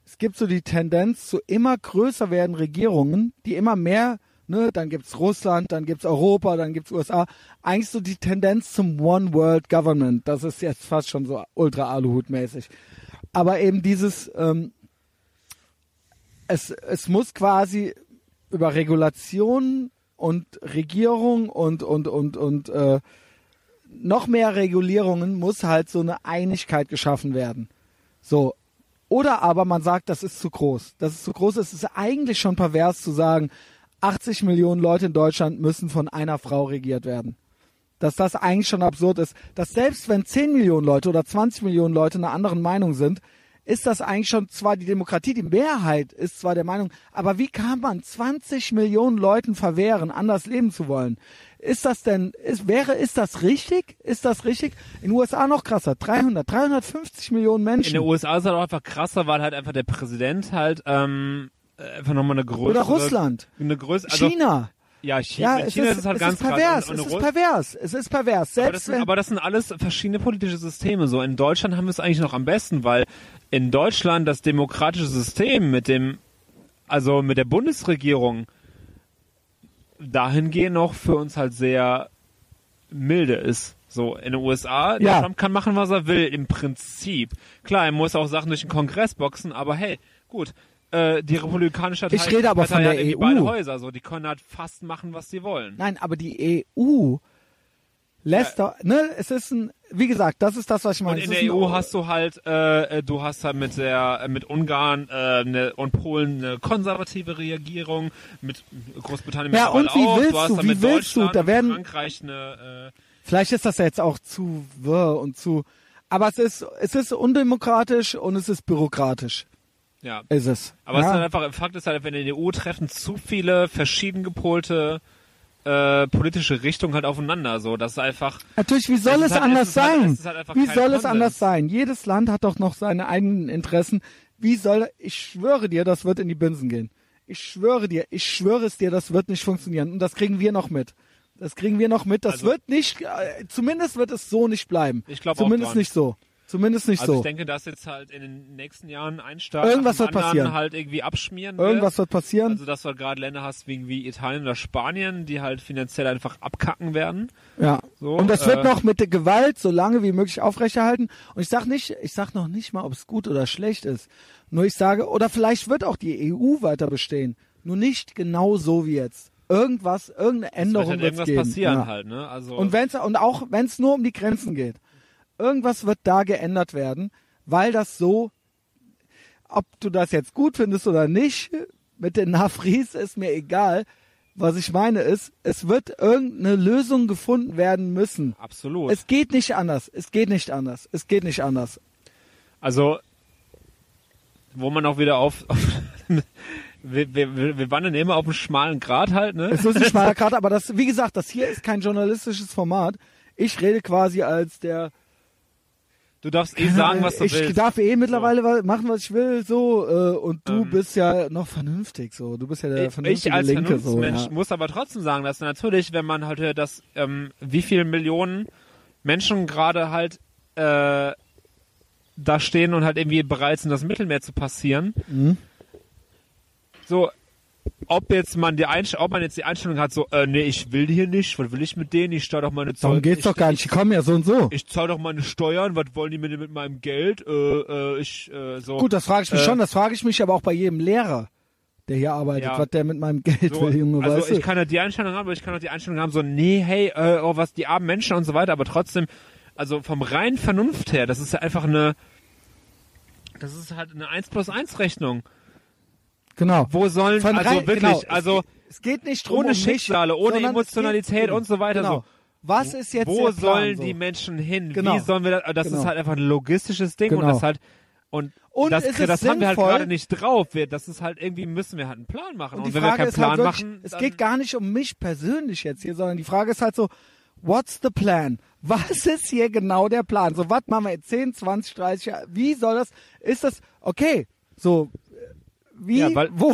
Es gibt so die Tendenz zu immer größer werden Regierungen, die immer mehr, ne, dann gibt's Russland, dann gibt's Europa, dann gibt's USA. Eigentlich so die Tendenz zum One World Government. Das ist jetzt fast schon so ultra Aluhut-mäßig. Aber eben dieses, ähm, es, es muss quasi über Regulation und Regierung und, und, und, und, äh, noch mehr Regulierungen muss halt so eine Einigkeit geschaffen werden. So. Oder aber man sagt, das ist zu groß. Das ist zu groß. Es ist eigentlich schon pervers zu sagen, 80 Millionen Leute in Deutschland müssen von einer Frau regiert werden. Dass das eigentlich schon absurd ist. Dass selbst wenn 10 Millionen Leute oder 20 Millionen Leute einer anderen Meinung sind, ist das eigentlich schon zwar die Demokratie, die Mehrheit ist zwar der Meinung, aber wie kann man 20 Millionen Leuten verwehren, anders leben zu wollen? Ist das denn, ist, wäre, ist das richtig? Ist das richtig? In den USA noch krasser. 300, 350 Millionen Menschen. In den USA ist halt auch einfach krasser, weil halt einfach der Präsident halt ähm, einfach nochmal eine größere... Oder Russland. Eine größere... Also, China. Ja, China, Ja, es China ist, ist es halt es ganz ist pervers. krass. Und- Es und ist pervers. Es ist pervers. aber, das Selbst sind, aber das sind alles verschiedene politische Systeme. So in Deutschland haben wir es eigentlich noch am besten, weil in Deutschland das demokratische System mit dem, also mit der Bundesregierung dahingehend noch für uns halt sehr milde ist. So in den USA, Ja. Trump kann machen, was er will, im Prinzip. Klar, er muss auch Sachen durch den Kongress boxen, aber hey, gut. Äh, die republikanische Partei, Ich rede aber Partei von der EU. beide Häuser, so die können halt fast machen, was sie wollen. Nein, aber die EU lässt doch, ne, es ist ein, wie gesagt, das ist das, was ich meine. Und in der EU hast du halt, äh, äh, du hast halt mit der, mit Ungarn äh, ne, und Polen eine konservative Regierung, mit Großbritannien Ja, und wie auch. willst du du, wie willst du? Da werden- Frankreich eine, äh, Vielleicht ist das ja jetzt auch zu wirr und zu, aber es ist, es ist undemokratisch und es ist bürokratisch. Ja. Ist es. Aber es ja? ist halt einfach, Fakt ist halt, wenn in der EU treffen zu viele verschieden gepolte äh, politische Richtungen halt aufeinander, so, das ist einfach, Natürlich, wie soll Es es, halt- anders es halt- sein? es halt wie soll es Konsens. anders sein? Jedes Land hat doch noch seine eigenen Interessen. Wie soll, ich schwöre dir, das wird in die Binsen gehen. Ich schwöre dir, ich schwöre es dir, das wird nicht funktionieren. Und das kriegen wir noch mit. Das kriegen wir noch mit. Das Also- wird nicht, äh, zumindest wird es so nicht bleiben. Ich glaub auch Zumindest nicht so. Zumindest nicht also so. ich denke, dass jetzt halt in den nächsten Jahren ein Staat Irgendwas wird passieren. halt irgendwie abschmieren wird. Irgendwas wird passieren. Also, dass du halt gerade Länder hast wie, wie Italien oder Spanien, die halt finanziell einfach abkacken werden. Ja. So, und das wird äh, noch mit der Gewalt so lange wie möglich aufrechterhalten. Und ich sag nicht, ich sag noch nicht mal, ob es gut oder schlecht ist. Nur ich sage, oder vielleicht wird auch die EU weiter bestehen. Nur nicht genau so wie jetzt. Irgendwas, irgendeine Änderung wird halt irgendwas geben. passieren ja. halt, ne? Also, Und wenn's, und auch wenn es nur um die Grenzen geht. Irgendwas wird da geändert werden, weil das so, ob du das jetzt gut findest oder nicht, mit den Nafris ist mir egal. Was ich meine ist, es wird irgendeine Lösung gefunden werden müssen. absolut. Es geht nicht anders. Es geht nicht anders. Es geht nicht anders. also, wo man auch wieder auf, auf wir, wir, wir wandern immer auf einem schmalen Grat halt, ne? Es ist ein schmaler Karte, aber das, wie gesagt, das hier ist kein journalistisches Format. Ich rede quasi als der. Du darfst eh sagen, was du ich willst. darf eh mittlerweile wa- machen, was ich will, so. Äh, und du Ähm. bist ja noch vernünftig, so. Du bist ja der ich vernünftige als Linke, so. Ja. muss aber trotzdem sagen, dass natürlich, wenn man halt hört, dass ähm, wie viele Millionen Menschen gerade halt äh, da stehen und halt irgendwie bereit sind, das Mittelmeer zu passieren. Mhm. So, ob jetzt man die Einst ob man jetzt die Einstellung hat, so, äh, nee, ich will hier nicht, was will ich mit denen? Ich zahle doch meine Zoll. Darum geht's ich, doch gar nicht. Die kommen ja so und so. Ich zahle doch meine Steuern, was wollen die mit, mit meinem Geld? Äh, äh, ich, äh, so. Gut, das frage ich mich Äh, schon. Das frage ich mich aber auch bei jedem Lehrer, der hier arbeitet, Ja. was der mit meinem Geld So, will, Junge, also weißt ich du? kann ja die Einstellung haben, aber ich kann auch die Einstellung haben, so, nee, hey, äh, oh, was die armen Menschen und so weiter, aber trotzdem, also vom reinen Vernunft her, das ist ja einfach eine, das ist halt eine 1 plus 1 Rechnung. Genau. Wo sollen, Von also rein- wirklich, genau. also Es geht nicht drum ohne um Schicksale, ohne Emotionalität und so weiter, Genau. so. Was ist jetzt wo der Plan, sollen so? die Menschen hin? Genau. Wie sollen wir das, das Genau. ist halt einfach ein logistisches Ding und Genau. das halt, und, Und das, das haben wir halt gerade nicht drauf. Wir, das ist halt irgendwie, müssen wir halt einen Plan machen. Und Und, wenn wir Frage keinen ist Plan halt wirklich, machen, es geht gar nicht um mich persönlich jetzt hier, sondern die Frage ist halt so, what's the plan? Was ist hier genau der Plan? So, was machen wir jetzt 10, 20, 30 Jahre? Wie soll das, ist das, okay, so, wie, Ja, weil- wo,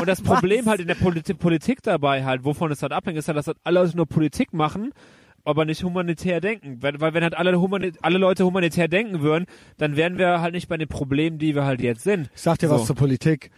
Und das Problem halt in der Politi Politik dabei halt, wovon es halt abhängt, ist halt, dass halt alle Leute nur Politik machen, aber nicht humanitär denken. Weil, weil wenn halt alle, alle Leute humanitär denken würden, dann wären wir halt nicht bei den Problemen, die wir halt jetzt sind. Ich sag dir So. was zur Politik.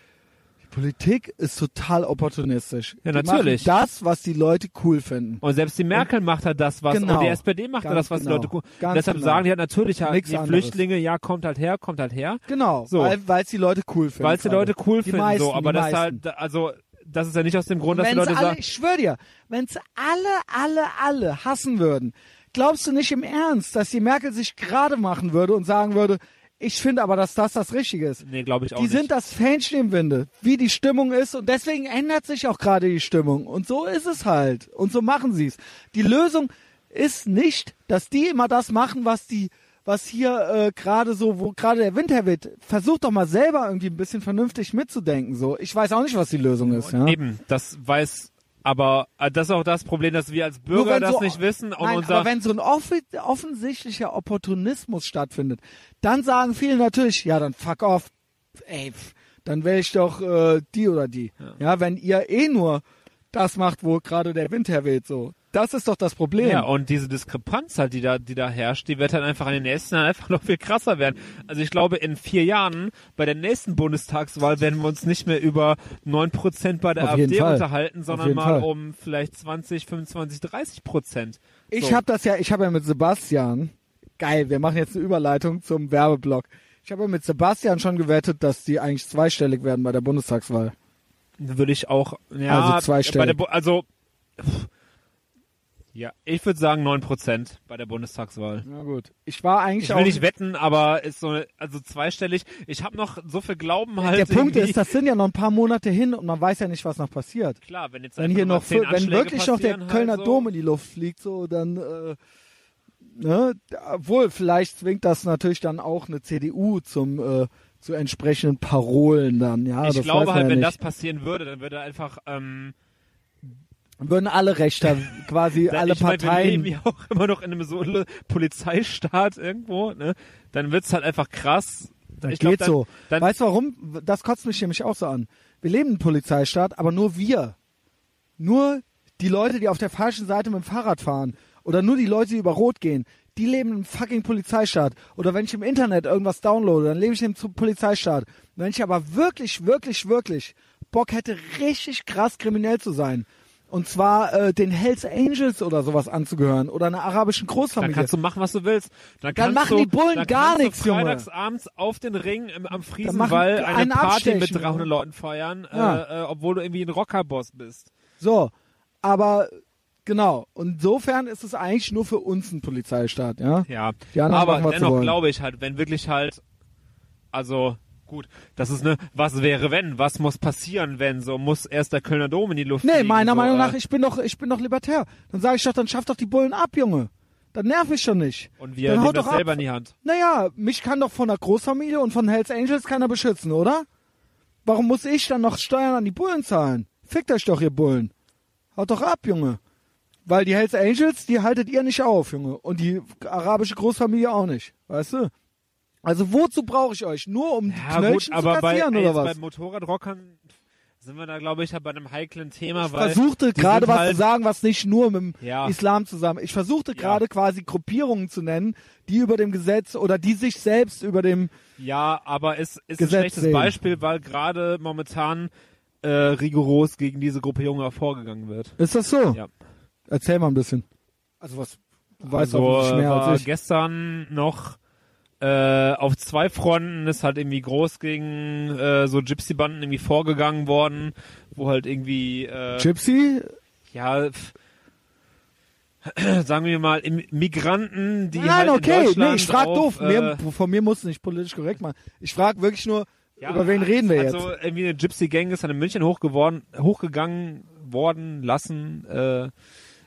Die Politik ist total opportunistisch. Ja, die natürlich. Das, was die Leute cool finden. Und selbst die Merkel macht halt das, was, Genau. und die SPD macht halt das, was genau. die Leute cool. Und deshalb genau. sagen die halt natürlich halt, Nix die anderes. Flüchtlinge, ja, kommt halt her, kommt halt her. Genau, So. weil es die Leute cool finden. Weil es die. Leute cool Die finden, meisten, so. Aber die das ist meisten. halt, also, das ist ja nicht aus dem Grund, dass die Wenn's Leute alle, sagen, ich schwöre dir, wenn es alle, alle, alle hassen würden, glaubst du nicht im Ernst, dass die Merkel sich gerade machen würde und sagen würde, ich finde aber, dass das das Richtige ist. nee, glaube ich auch Die nicht. sind das Winde, wie die Stimmung ist und deswegen ändert sich auch gerade die Stimmung und so ist es halt und so machen sie es. Die Lösung ist nicht, dass die immer das machen, was die was hier äh, gerade so, wo gerade der Winter wird, versucht doch mal selber irgendwie ein bisschen vernünftig mitzudenken. So, ich weiß auch nicht, was die Lösung ist. Ja? Eben, das weiß aber äh, das ist auch das Problem, dass wir als Bürger das so- nicht wissen und Nein, unser aber wenn so ein offensichtlicher Opportunismus stattfindet, dann sagen viele natürlich, ja, dann fuck off, ey, dann wähle ich doch äh, die oder die. Ja. wenn ihr eh nur das macht, wo gerade der Wind herweht, so. Das ist doch das Problem. Ja, und diese Diskrepanz halt, die da, die da herrscht, die wird halt einfach in den nächsten Jahren einfach noch viel krasser werden. Also ich glaube, in vier Jahren bei der nächsten Bundestagswahl werden wir uns nicht mehr über neun Prozent bei der Auf AfD unterhalten, sondern mal Fall. um vielleicht 20, 25, 30 Prozent. Ich So. habe das ja, ich habe ja mit Sebastian, geil, wir machen jetzt eine Überleitung zum Werbeblock. Ich habe ja mit Sebastian schon gewettet, dass die eigentlich zweistellig werden bei der Bundestagswahl. Würde ich auch, ja, Also zweistellig. also, pff, ja, ich würde sagen neun Prozent bei der Bundestagswahl. Na gut. Ich war eigentlich Ich will nicht wetten, aber ist so, also zweistellig. Ich habe noch so viel Glauben halt. Der Punkt ist, das sind ja noch ein paar Monate hin und man weiß ja nicht, was noch passiert. Klar, wenn jetzt Wenn hier noch, wenn Anschläge wirklich noch der passieren Kölner halt so. Dom in die Luft fliegt, so dann, äh, ne, obwohl vielleicht zwingt das natürlich dann auch eine CDU zum äh, zu entsprechenden Parolen dann. Ja, ich glaube halt, ja wenn nicht. das passieren würde, dann würde einfach ähm, würden alle Rechter, quasi dann, alle ich mein, Parteien. wir leben ja auch immer noch in einem so Polizeistaat irgendwo, ne? Dann wird's halt einfach krass. Das ich glaub, geht dann, so. Dann, weißt du warum? Das kotzt mich nämlich auch so an. Wir leben im Polizeistaat, aber nur wir. Nur die Leute, die auf der falschen Seite mit dem Fahrrad fahren. Oder nur die Leute, die über Rot gehen. Die leben im fucking Polizeistaat. Oder wenn ich im Internet irgendwas downloade, dann lebe ich im Polizeistaat. Wenn ich aber wirklich, wirklich, wirklich Bock hätte, richtig krass kriminell zu sein. Und zwar äh, den Hells Angels oder sowas anzugehören. Oder einer arabischen dann Großfamilie. kannst du machen, was du willst. Dann, Dann machen du, die Bullen dann gar nichts, Junge. freitags abends auf den Ring im, am Friesenwall eine Party mit abstechen, 300 Junge. Leuten feiern, Ja. äh, äh, obwohl du irgendwie ein Rockerboss bist. So, aber genau. Und insofern ist es eigentlich nur für uns ein Polizeistaat, ja? Ja, aber dennoch glaube ich halt, wenn wirklich halt, also gut, das ist ne, was wäre wenn, was muss passieren, wenn, so muss erst der Kölner Dom in die Luft Nee, fliegen, meiner so, Meinung äh, nach, ich bin doch, ich bin doch libertär. Dann sage ich doch, dann schaff doch die Bullen ab, Junge. Dann nerv ich schon nicht. Und wir dann nehmen das doch ab. selber in die Hand. Naja, mich kann doch von der Großfamilie und von Hells Angels keiner beschützen, oder? Warum muss ich dann noch Steuern an die Bullen zahlen? Fickt euch doch, ihr Bullen. Haut doch ab, Junge. Weil die Hells Angels, die haltet ihr nicht auf, Junge. Und die arabische Großfamilie auch nicht. Weißt du? Also wozu brauche ich euch? Nur um Ja gut, Knöllchen aber zu bei, kassieren, ey, oder was? bei Motorradrockern sind wir da, glaube ich, bei einem heiklen Thema, Ich versuchte gerade was halt, zu sagen, was nicht nur mit dem Ja. Islam zusammen. Ich versuchte Ja. gerade quasi Gruppierungen zu nennen, die über dem Gesetz oder die sich selbst über dem Ja, aber es ist Gesetz ein schlechtes sehen. Beispiel, weil gerade momentan äh, rigoros gegen diese Gruppe Junge vorgegangen wird. Ist das so? Ja. Erzähl mal ein bisschen. Also was du weißt also offensichtlich mehr war als ich. gestern noch äh, auf zwei Fronten ist halt irgendwie groß gegen äh, so Gypsy-Banden irgendwie vorgegangen worden, wo halt irgendwie äh, Gypsy? ja sagen wir mal Migranten, die Nein, halt in okay, Deutschland nee, ich frag auf, doof. Äh, Mir, von mir musst du nicht politisch korrekt machen. Ich frag wirklich nur, ja, über wen reden wir jetzt? Also irgendwie eine Gypsy-Gang ist dann in München hochgeworden, hochgegangen worden lassen, äh,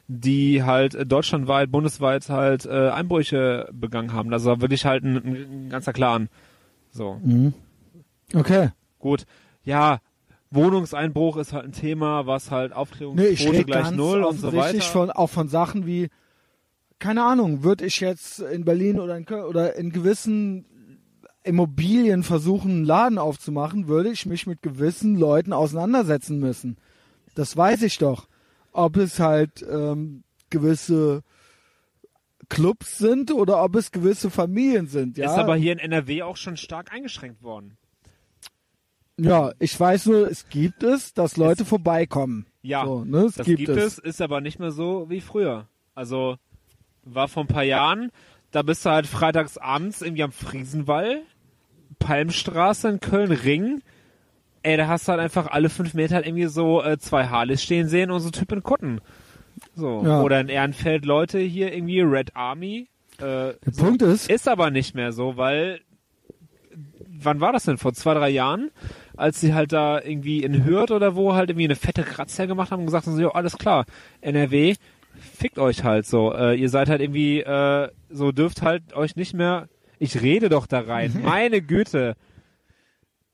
die halt äh, deutschlandweit, bundesweit halt äh, Einbrüche begangen haben. Also war wirklich halt ein, ein ganzer Clan. So, Mhm. Okay. gut. Ja, Wohnungseinbruch ist halt ein Thema, was halt Nee, ich Aufklärungsquote rede gleich null und so weiter. von, auch von Sachen wie, keine Ahnung, würde ich jetzt in Berlin oder in Köln oder in gewissen Immobilien versuchen, einen Laden aufzumachen, würde ich mich mit gewissen Leuten auseinandersetzen müssen. Das weiß ich doch. Ob es halt ähm, gewisse Clubs sind oder ob es gewisse Familien sind. Ja, Ist aber hier in NRW auch schon stark eingeschränkt worden. ja ich weiß nur, es gibt es, dass Leute vorbeikommen. Ja, so, ne? es das gibt, gibt, es. es, ist aber nicht mehr so wie früher. Also war vor ein paar Jahren, da bist du halt freitags abends irgendwie am Friesenwall, Palmstraße in Köln, Ring. Ey, da hast du halt einfach alle fünf Meter halt irgendwie so äh, zwei Harleys stehen sehen und so Typ in Kutten. So. Ja. Oder in Ehrenfeld Leute hier irgendwie Red Army. Äh, Der Punkt ist, ist aber nicht mehr so, weil wann war das denn? Vor zwei, drei Jahren? Als sie halt da irgendwie in Hürth oder wo halt irgendwie eine fette Razzia gemacht haben und gesagt haben, so, jo, alles klar, NRW, fickt euch halt so. Äh, ihr seid halt irgendwie, äh, so dürft halt euch nicht mehr, ich rede doch da rein, meine Güte.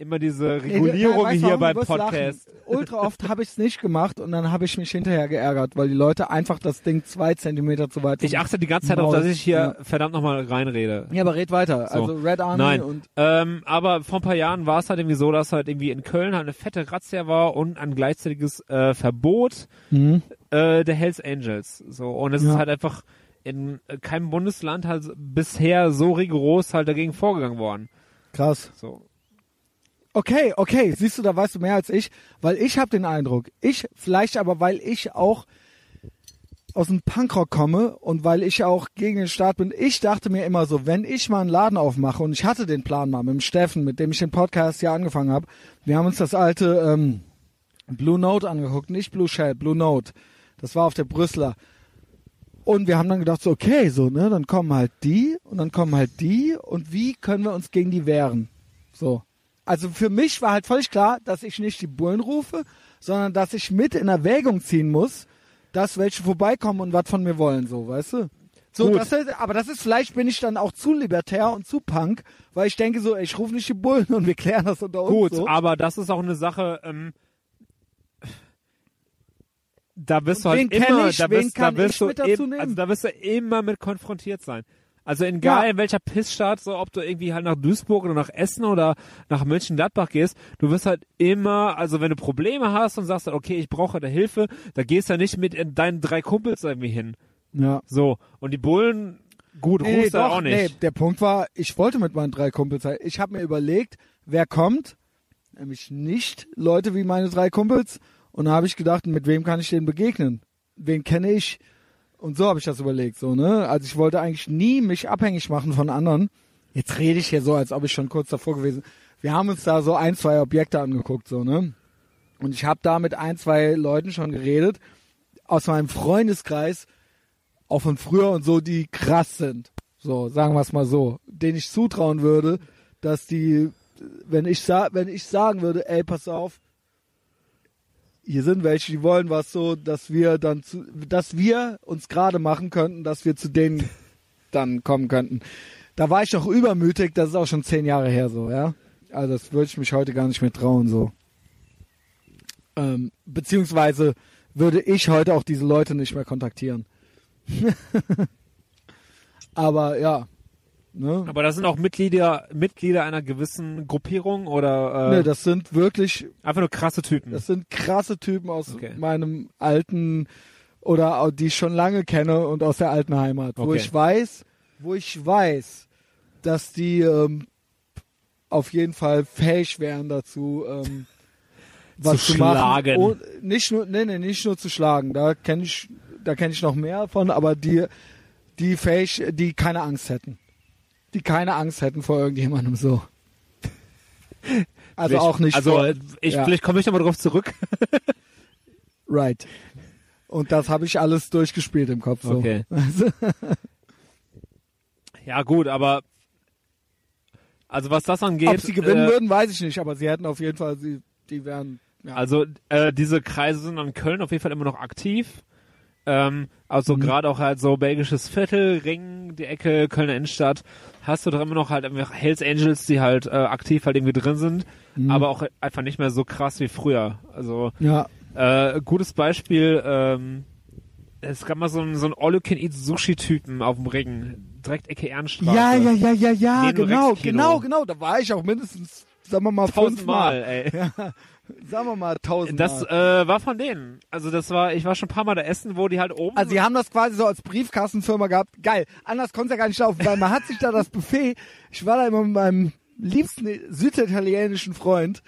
Immer diese Regulierung du, hier warum? beim Podcast. lachen. Ultra oft habe ich es nicht gemacht und dann habe ich mich hinterher geärgert, weil die Leute einfach das Ding zwei Zentimeter zu weit Ich achte die ganze Zeit darauf, dass ich hier Ja. verdammt nochmal reinrede. Ja, aber red weiter. So. Also Red Army Nein, und ähm, aber vor ein paar Jahren war es halt irgendwie so, dass halt irgendwie in Köln halt eine fette Razzia war und ein gleichzeitiges äh, Verbot mhm. äh, der Hells Angels. So und es Ja. ist halt einfach in äh, keinem Bundesland halt bisher so rigoros halt dagegen vorgegangen worden. krass. So. Okay, okay, siehst du, da weißt du mehr als ich, weil ich habe den Eindruck, ich vielleicht aber, weil ich auch aus dem Punkrock komme und weil ich auch gegen den Staat bin, ich dachte mir immer so, wenn ich mal einen Laden aufmache und ich hatte den Plan mal mit dem Steffen, mit dem ich den Podcast hier angefangen habe, wir haben uns das alte ähm, Blue Note angeguckt, nicht Blue Shell, Blue Note. Das war auf der Brüsseler. Und wir haben dann gedacht, so, okay, so, ne, dann kommen halt die und dann kommen halt die und wie können wir uns gegen die wehren? So. Also für mich war halt völlig klar, dass ich nicht die Bullen rufe, sondern dass ich mit in Erwägung ziehen muss, dass welche vorbeikommen und was von mir wollen, so, weißt du? So, Gut. das ist, aber das ist, vielleicht bin ich dann auch zu libertär und zu punk, weil ich denke so, ich rufe nicht die Bullen und wir klären das unter uns. Gut, so. aber das ist auch eine Sache, ähm, da wirst Und du halt immer, ich? da wirst, da ich du eben, also da wirst du immer mit konfrontiert sein. Also egal Ja. in welcher Pissstadt, so ob du irgendwie halt nach Duisburg oder nach Essen oder nach Mönchengladbach gehst, du wirst halt immer, also wenn du Probleme hast und sagst, halt, okay, ich brauche da Hilfe, da gehst du nicht mit in deinen drei Kumpels irgendwie hin. ja. So. Und die Bullen, gut, Nee, rufst du doch, auch nicht. nee, der Punkt war, ich wollte mit meinen drei Kumpels sein. Ich habe mir überlegt, wer kommt, nämlich nicht Leute wie meine drei Kumpels. Und da habe ich gedacht, mit wem kann ich denen begegnen? Wen kenne ich? Und so habe ich das überlegt, so, ne? Also ich wollte eigentlich nie mich abhängig machen von anderen. Jetzt rede ich hier so, als ob ich schon kurz davor gewesen. Wir haben uns da so ein, zwei Objekte angeguckt, so, ne? Und ich habe da mit ein, zwei Leuten schon geredet aus meinem Freundeskreis, auch von früher und so, die krass sind. So, sagen wir es mal so. Denen ich zutrauen würde, dass die, wenn ich, sa wenn ich sagen würde, ey, pass auf, hier sind welche, die wollen was so, dass wir dann zu, dass wir uns gerade machen könnten, dass wir zu denen dann kommen könnten. Da war ich noch übermütig, das ist auch schon zehn Jahre her so, ja. Also das würde ich mich heute gar nicht mehr trauen, so. Ähm, beziehungsweise würde ich heute auch diese Leute nicht mehr kontaktieren. Aber ja. Ne? Aber das sind auch Mitglieder, Mitglieder einer gewissen Gruppierung oder äh, ne, das sind wirklich, einfach nur krasse Typen. das sind krasse Typen aus Okay. meinem alten oder die ich schon lange kenne und aus der alten Heimat, wo Okay. ich weiß, wo ich weiß, dass die ähm, auf jeden Fall fähig wären dazu, ähm, was Zu zu, machen. schlagen. Oh, nicht nur, nee, nee, nicht nur zu schlagen. Da kenne ich, da kenne ich noch mehr von, aber die, die fähig, die keine Angst hätten, die keine Angst hätten vor irgendjemandem so. Also Vielleicht- auch nicht Also vor, ich, ja. vielleicht komme ich nochmal drauf zurück. right. Und das habe ich alles durchgespielt im Kopf so. Okay. Also, Ja gut, aber also was das angeht, ob sie gewinnen äh, würden, weiß ich nicht, aber sie hätten auf jeden Fall, sie, die wären, ja. Also äh, diese Kreise sind an Köln auf jeden Fall immer noch aktiv. Ähm, also Mhm. gerade auch halt so belgisches Viertel, Ring, die Ecke, Kölner Innenstadt, hast du doch immer noch halt einfach Hells Angels, die halt äh, aktiv halt irgendwie drin sind, Mhm. aber auch einfach nicht mehr so krass wie früher. Also ja, äh, gutes Beispiel, ähm, es gab mal so einen, so einen All-You-Can-Eat-Sushi-Typen auf dem Ring, direkt Ecke Ehrenstraße. ja, ja, ja, ja, ja, genau, genau, genau, da war ich auch mindestens, sagen wir mal, Tausendmal, fünfmal. ey. Ja, sagen wir mal tausendmal. Das äh, war von denen. Also das war, ich war schon ein paar Mal da essen, wo die halt oben. Also die haben das quasi so als Briefkastenfirma gehabt. Geil. Anders konnte es ja gar nicht laufen, weil man hat sich da das Buffet. Ich war da immer mit meinem liebsten süditalienischen Freund.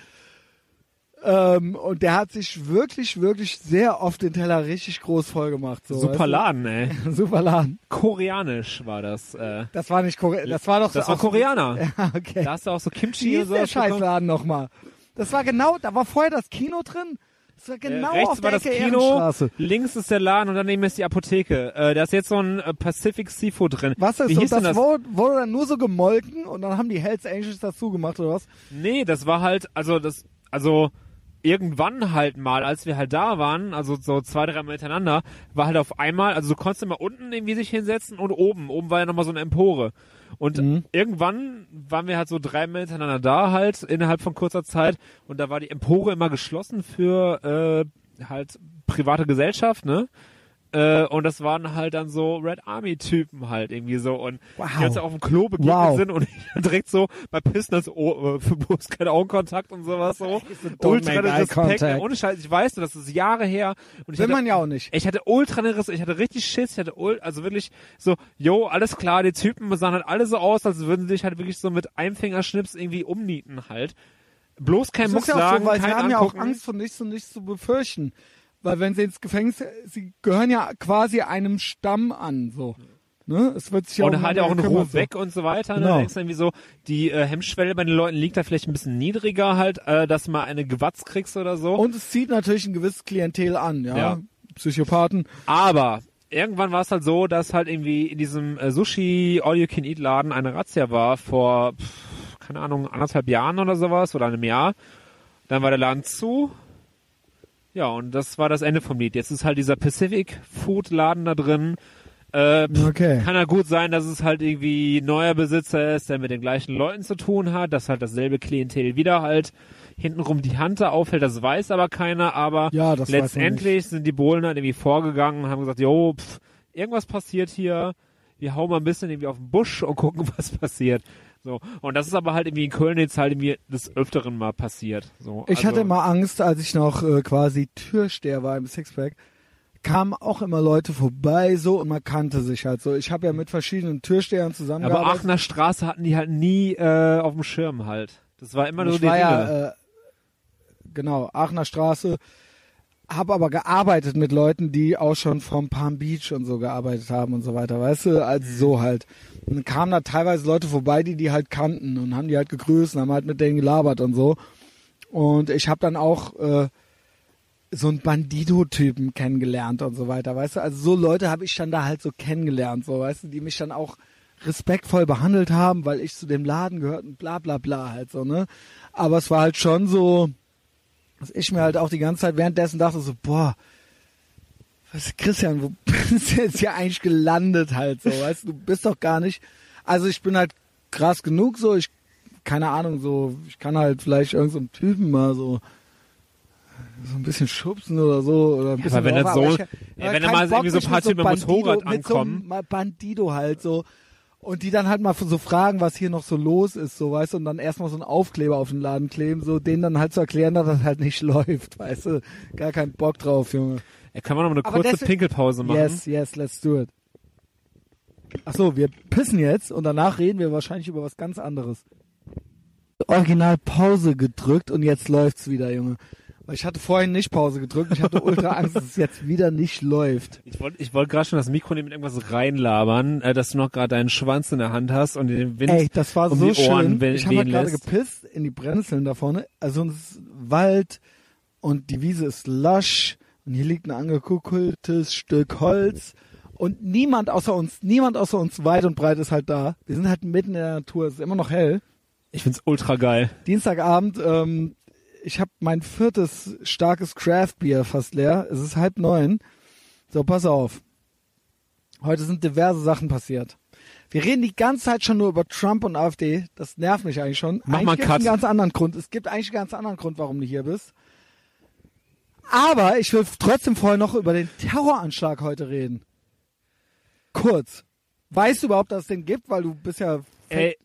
Ähm, und der hat sich wirklich, wirklich sehr oft den Teller richtig groß voll gemacht. So, super Laden, ey. Super Laden. Koreanisch war das. Äh, Das war nicht Korea. Das war doch das war Koreaner. Ja, okay. Da hast du auch so Kimchi Wie und ist so. der. Scheißladen nochmal? Das war genau, da war vorher das Kino drin. Das war genau äh, rechts auf war der das Ecke Kino, links ist der Laden und daneben ist die Apotheke. Äh, da ist jetzt so ein äh, Pacific Seafood drin. Was ist Wie hieß Das, denn das? Wurde, wurde dann nur so gemolken und dann haben die Hells Angels dazu gemacht oder was? Nee, das war halt, also das, also irgendwann halt mal, als wir halt da waren, also so zwei, drei Mal miteinander, war halt auf einmal, also du konntest immer unten irgendwie sich hinsetzen und oben, oben war ja nochmal so eine Empore. Und Mhm. irgendwann waren wir halt so drei Mal miteinander da halt, innerhalb von kurzer Zeit, und da war die Empore immer geschlossen für äh, halt private Gesellschaft, ne? Äh, und das waren halt dann so Red Army Typen halt irgendwie so und Wow. die uns auf dem Klo begegnet Wow. sind und ich direkt so bei Pissen als oh, äh, kein Augenkontakt und sowas so. Ultra Respekt, ohne Scheiß, ich weiß das ist Jahre her und ich Will hatte, man ja auch nicht. ich hatte ultra Respekt, ich hatte richtig Schiss, ich hatte ul also wirklich so, yo, alles klar, die Typen sahen halt alle so aus, als würden sie sich halt wirklich so mit einem Fingerschnips irgendwie umnieten halt. Bloß kein Muck ja sagen, so, weil sie kein haben ja auch angucken. Angst vor nichts und nichts zu befürchten. Weil wenn sie ins Gefängnis, sie gehören ja quasi einem Stamm an, so. Ne? Es wird sich ja und halt ja auch ein gekümmert, Ruf weg und so weiter. Ne? Genau. Da denkst du irgendwie so, die äh, Hemmschwelle bei den Leuten liegt da vielleicht ein bisschen niedriger halt, äh, dass du mal eine Gewatz kriegst oder so. Und es zieht natürlich ein gewisses Klientel an, ja. Ja. Psychopathen. Aber irgendwann war es halt so, dass halt irgendwie in diesem äh, Sushi All You Can Eat Laden eine Razzia war vor, pff, keine Ahnung, anderthalb Jahren oder sowas oder einem Jahr. Dann war der Laden zu. Ja, und das war das Ende vom Lied. Jetzt ist halt dieser Pacific Food Laden da drin. Äh, Okay. Kann ja gut sein, dass es halt irgendwie neuer Besitzer ist, der mit den gleichen Leuten zu tun hat, dass halt dasselbe Klientel wieder halt hintenrum die Hand da aufhält, das weiß aber keiner, aber Ja, letztendlich sind die Bohlen halt irgendwie vorgegangen und haben gesagt, jo, pff, irgendwas passiert hier, wir hauen mal ein bisschen irgendwie auf den Busch und gucken, was passiert. So. Und das ist aber halt irgendwie in Köln jetzt halt irgendwie des Öfteren mal passiert. So. Ich also, hatte immer Angst, als ich noch äh, quasi Türsteher war im Sixpack, kamen auch immer Leute vorbei so und man kannte sich halt so. Ich habe ja mit verschiedenen Türstehern aber zusammengearbeitet. Aachener Straße hatten die halt nie äh, auf dem Schirm halt. Das war immer nur ich die war ja, äh, genau, Aachener Straße, habe aber gearbeitet mit Leuten, die auch schon vom Palm Beach und so gearbeitet haben und so weiter, weißt du, also so halt. Und dann kamen da teilweise Leute vorbei, die die halt kannten und haben die halt gegrüßt und haben halt mit denen gelabert und so. Und ich habe dann auch äh, so einen Bandido-Typen kennengelernt und so weiter, weißt du? Also so Leute habe ich dann da halt so kennengelernt, so, weißt du, die mich dann auch respektvoll behandelt haben, weil ich zu dem Laden gehört und bla bla bla halt so, ne? Aber es war halt schon so, dass ich mir halt auch die ganze Zeit währenddessen dachte so, boah, was Christian, wo bist du jetzt hier eigentlich gelandet halt so, weißt du, du bist doch gar nicht, also ich bin halt krass genug so, ich, keine Ahnung, so, ich kann halt vielleicht irgendeinem so Typen mal so, so ein bisschen schubsen oder so, oder ein bisschen aber wenn das drauf, so- aber ich- ey, wenn da mal Bock, irgendwie so ein paar mit Typen mit Bandido- Motorrad mit so einem ankommen. Bandido halt so, und die dann halt mal so fragen, was hier noch so los ist, so, weißt du, und dann erstmal so einen Aufkleber auf den Laden kleben, so, denen dann halt zu erklären, dass das halt nicht läuft, weißt du, gar keinen Bock drauf, Junge. Ey, kann man noch mal eine Aber kurze Pinkelpause machen? Yes, yes, let's do it. Ach so, wir pissen jetzt und danach reden wir wahrscheinlich über was ganz anderes. Original Pause gedrückt und jetzt läuft's wieder, Junge. Weil ich hatte vorhin nicht Pause gedrückt, ich hatte ultra Angst, dass es jetzt wieder nicht läuft. Ich wollte ich wollt gerade schon das Mikro nehmen mit irgendwas reinlabern, äh, dass du noch gerade deinen Schwanz in der Hand hast und den Wind Ey, das war um so die Ohren schön. we- ich habe halt wehen gerade gepisst in die Brennnesseln da vorne. Also es ist Wald und die Wiese ist lush und hier liegt ein angekuckeltes Stück Holz und niemand außer uns, niemand außer uns weit und breit ist halt da. Wir sind halt mitten in der Natur, es ist immer noch hell. Ich find's ultra geil. Dienstagabend, ähm, ich habe mein viertes starkes Craft-Bier fast leer. Es ist halb neun. So, pass auf. Heute sind diverse Sachen passiert. Wir reden die ganze Zeit schon nur über Trump und AfD. Das nervt mich eigentlich schon. Mach eigentlich mal Cut. einen ganz anderen Grund. Es gibt eigentlich einen ganz anderen Grund, warum du hier bist. Aber ich will trotzdem vorher noch über den Terroranschlag heute reden. Kurz. Weißt du überhaupt, dass es den gibt? Weil du bist ja... Ey,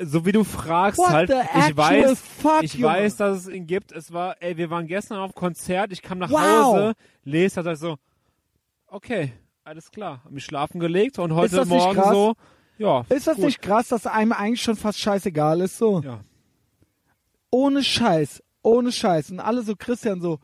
so wie du fragst What halt, ich weiß, fuck, ich Junge? weiß, dass es ihn gibt. Es war, ey, wir waren gestern auf Konzert, ich kam nach Wow. Hause, lese das so, okay, alles klar, hab mich schlafen gelegt und heute Morgen so, ja. Ist das gut. nicht krass, dass einem eigentlich schon fast scheißegal ist? So. Ja. Ohne Scheiß. Ohne Scheiß. Und alle so Christian so,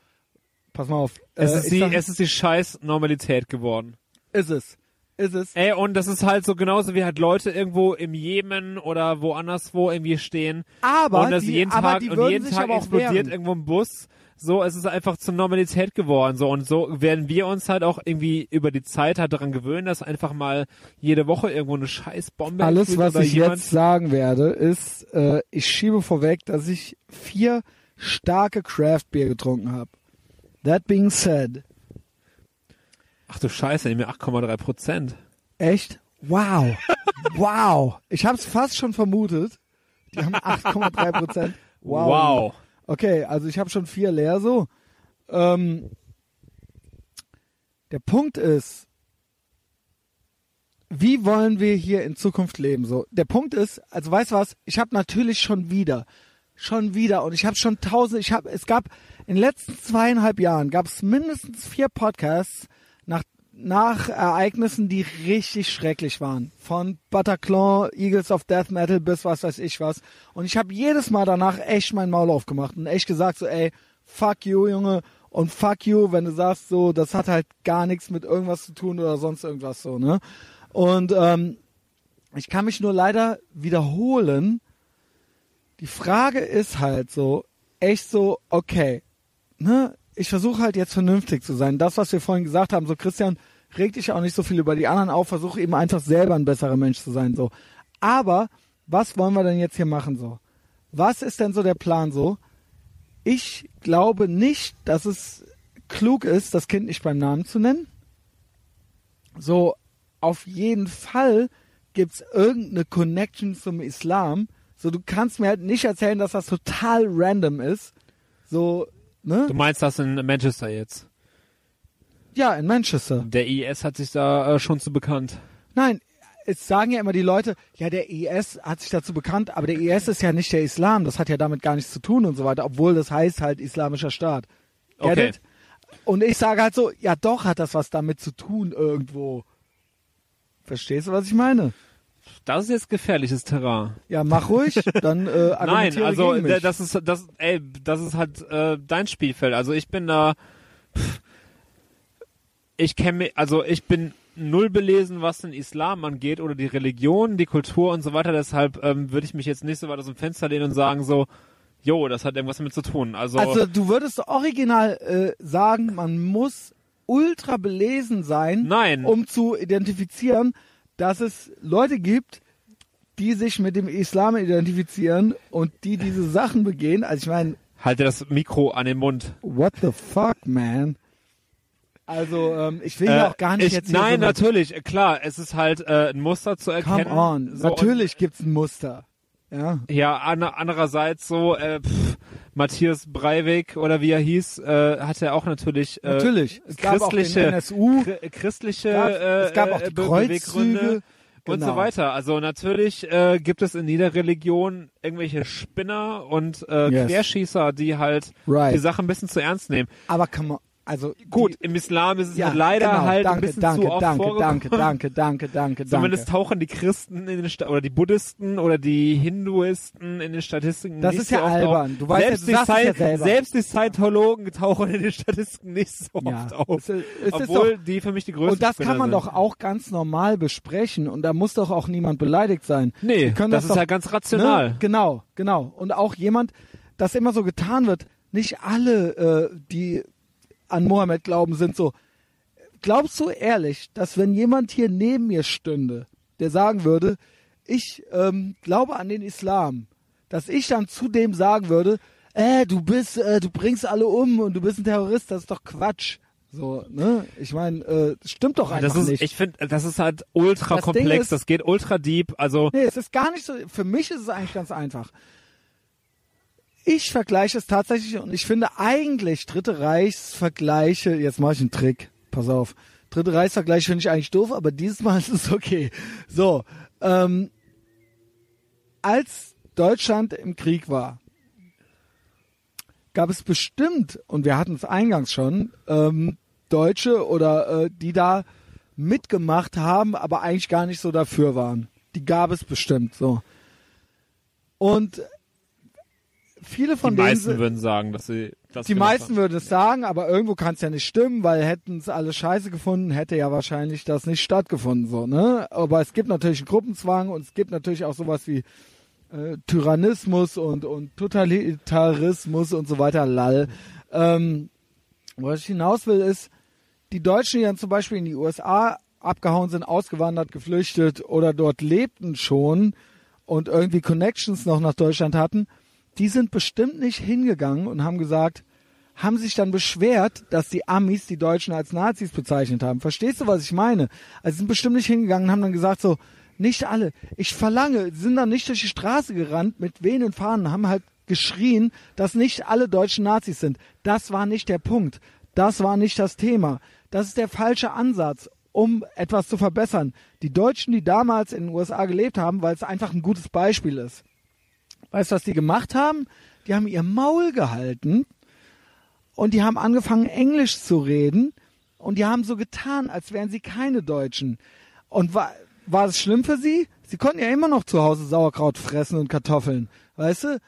pass mal auf. Es, äh, ist ich die, sag- es ist die scheiß Normalität geworden. ist es. Ist es. Ey, und das ist halt so genauso wie halt Leute irgendwo im Jemen oder woanders wo irgendwie stehen. Aber und das die- jeden aber Tag, die und würden jeden sich Tag aber auch explodiert wehren. irgendwo ein Bus. So, es ist einfach zur Normalität geworden. So, und so werden wir uns halt auch irgendwie über die Zeit halt daran gewöhnen, dass einfach mal jede Woche irgendwo eine scheiß Bombe Alles, was ich jemand, jetzt sagen werde, ist, äh, ich schiebe vorweg, dass ich vier starke Craft Beer getrunken habe. That being said, Ach du Scheiße, nehmen wir 8,3 Prozent. echt? Wow. wow. Ich habe es fast schon vermutet. Die haben 8,3 Prozent. Wow. wow. Okay, also ich habe schon vier leer so. Ähm, der Punkt ist, wie wollen wir hier in Zukunft leben? So, der Punkt ist, also weißt du was? Ich habe natürlich schon wieder, schon wieder und ich habe schon tausend. Ich habe, es gab in den letzten zweieinhalb Jahren gab es mindestens vier Podcasts nach nach Ereignissen, die richtig schrecklich waren. Von Bataclan, Eagles of Death Metal bis was weiß ich was. Und ich habe jedes Mal danach echt mein Maul aufgemacht und echt gesagt so, ey, fuck you, Junge. Und fuck you, wenn du sagst so, das hat halt gar nichts mit irgendwas zu tun oder sonst irgendwas so, ne? Und ähm, ich kann mich nur leider wiederholen. Die Frage ist halt so, echt so, okay, ne? Ich versuche halt jetzt vernünftig zu sein. Das, was wir vorhin gesagt haben, so Christian, reg dich auch nicht so viel über die anderen auf, versuche eben einfach selber ein besserer Mensch zu sein, so. Aber was wollen wir denn jetzt hier machen, so? Was ist denn so der Plan, so? Ich glaube nicht, dass es klug ist, das Kind nicht beim Namen zu nennen. So, auf jeden Fall gibt's irgendeine Connection zum Islam. So, du kannst mir halt nicht erzählen, dass das total random ist. So, ne? Du meinst das in Manchester jetzt? Ja, in Manchester. Der IS hat sich da äh, schon zu bekannt. Nein, es sagen ja immer die Leute, ja, der IS hat sich dazu bekannt, aber der IS ist ja nicht der Islam, das hat ja damit gar nichts zu tun und so weiter, obwohl das heißt halt islamischer Staat. Okay. it? Und ich sage halt so, ja doch hat das was damit zu tun irgendwo. Verstehst du, was ich meine? Das ist jetzt gefährliches Terrain. Ja, mach ruhig, dann äh, Nein, also das ist das ey, das ist halt äh, dein Spielfeld. Also ich bin da pff, ich kenne mich also ich bin null belesen, was den Islam angeht oder die Religion, die Kultur und so weiter, deshalb ähm, würde ich mich jetzt nicht so weit aus dem Fenster lehnen und sagen so, jo, das hat irgendwas damit zu tun. Also, Also du würdest original äh, sagen, man muss ultra belesen sein, Nein. um zu identifizieren, dass es Leute gibt, die sich mit dem Islam identifizieren und die diese Sachen begehen. Also ich meine, halte das Mikro an den Mund. what the fuck, man? Also ähm, ich will ja Äh, auch gar nicht ich, jetzt Nein, so natürlich, klar, es ist halt äh, ein Muster zu erkennen. Come on, So, natürlich gibt's ein Muster. Ja. Ja, an, andererseits so, äh, pff, Matthias Breivik oder wie er hieß, äh, hat er auch natürlich, äh, Natürlich. Es gab auch christliche, NSU. chri- christliche Gab- äh, es gab auch äh, die Kreuzzüge. Beweggründe und Genau. so weiter. Also natürlich äh, gibt es in jeder Religion irgendwelche Spinner und äh, Yes. Querschießer, die halt Right. die Sache ein bisschen zu ernst nehmen. Aber come on, also Gut, die, im Islam ist es ja, halt leider genau, halt danke, ein bisschen danke, zu oft danke, vorgekommen. danke, danke, danke, danke, Zumindest danke. tauchen die Christen in den Sta oder die Buddhisten oder die Hinduisten in den Statistiken Das nicht ist so ja oft albern. auf. Du weißt ja, selbst, du die sagst es ja Sci- selber. selbst die Scientologen tauchen in den Statistiken nicht so Ja, oft auf. es ist- es ist obwohl die für mich die größten Und das kann man sind. doch auch ganz normal besprechen und da muss doch auch niemand beleidigt sein. Nee, das, das ist doch- ja ganz rational. Ne? Genau, genau. Und auch jemand, dass immer so getan wird, nicht alle, äh, die an Mohammed glauben, sind so. Glaubst du ehrlich, dass wenn jemand hier neben mir stünde, der sagen würde, ich ähm, glaube an den Islam, dass ich dann zu dem sagen würde, äh, du bist, äh, du bringst alle um und du bist ein Terrorist, das ist doch Quatsch. So, ne? Ich meine, äh, das stimmt doch einfach Das ist, nicht. ich finde, das ist halt ultra Das komplex, ist- das geht ultra deep, also Nee, es ist gar nicht so. Für mich ist es eigentlich ganz einfach. Ich vergleiche es tatsächlich und ich finde eigentlich Dritte Reichsvergleiche, jetzt mache ich einen Trick, pass auf. Dritte Reichsvergleiche finde ich eigentlich doof, aber dieses Mal ist es okay. So, ähm, als Deutschland im Krieg war, gab es bestimmt, und wir hatten es eingangs schon, ähm, Deutsche oder äh, die da mitgemacht haben, aber eigentlich gar nicht so dafür waren. Die gab es bestimmt so. Und viele von die denen meisten sind- würden sagen, dass sie das die meisten haben. würden es sagen, aber irgendwo kann es ja nicht stimmen, weil hätten es alle scheiße gefunden, hätte ja wahrscheinlich das nicht stattgefunden, so, ne? Aber es gibt natürlich einen Gruppenzwang und es gibt natürlich auch sowas wie äh, Tyrannismus und, und Totalitarismus und so weiter, lall. Ähm, was ich hinaus will, ist, die Deutschen, die dann zum Beispiel in die USA abgehauen sind, ausgewandert, geflüchtet oder dort lebten schon und irgendwie Connections noch nach Deutschland hatten, die sind bestimmt nicht hingegangen und haben gesagt, haben sich dann beschwert, dass die Amis die Deutschen als Nazis bezeichnet haben. Verstehst du, was ich meine? Also sind bestimmt nicht hingegangen und haben dann gesagt so, nicht alle. Ich verlange, sind dann nicht durch die Straße gerannt mit wehenden Fahnen, haben halt geschrien, dass nicht alle Deutschen Nazis sind. Das war nicht der Punkt. Das war nicht das Thema. Das ist der falsche Ansatz, um etwas zu verbessern. Die Deutschen, die damals in den USA gelebt haben, weil es einfach ein gutes Beispiel ist. Weißt du, was die gemacht haben? Die haben ihr Maul gehalten und die haben angefangen, Englisch zu reden und die haben so getan, als wären sie keine Deutschen. Und war, war es schlimm für sie? Sie konnten ja immer noch zu Hause Sauerkraut fressen und Kartoffeln. Weißt du?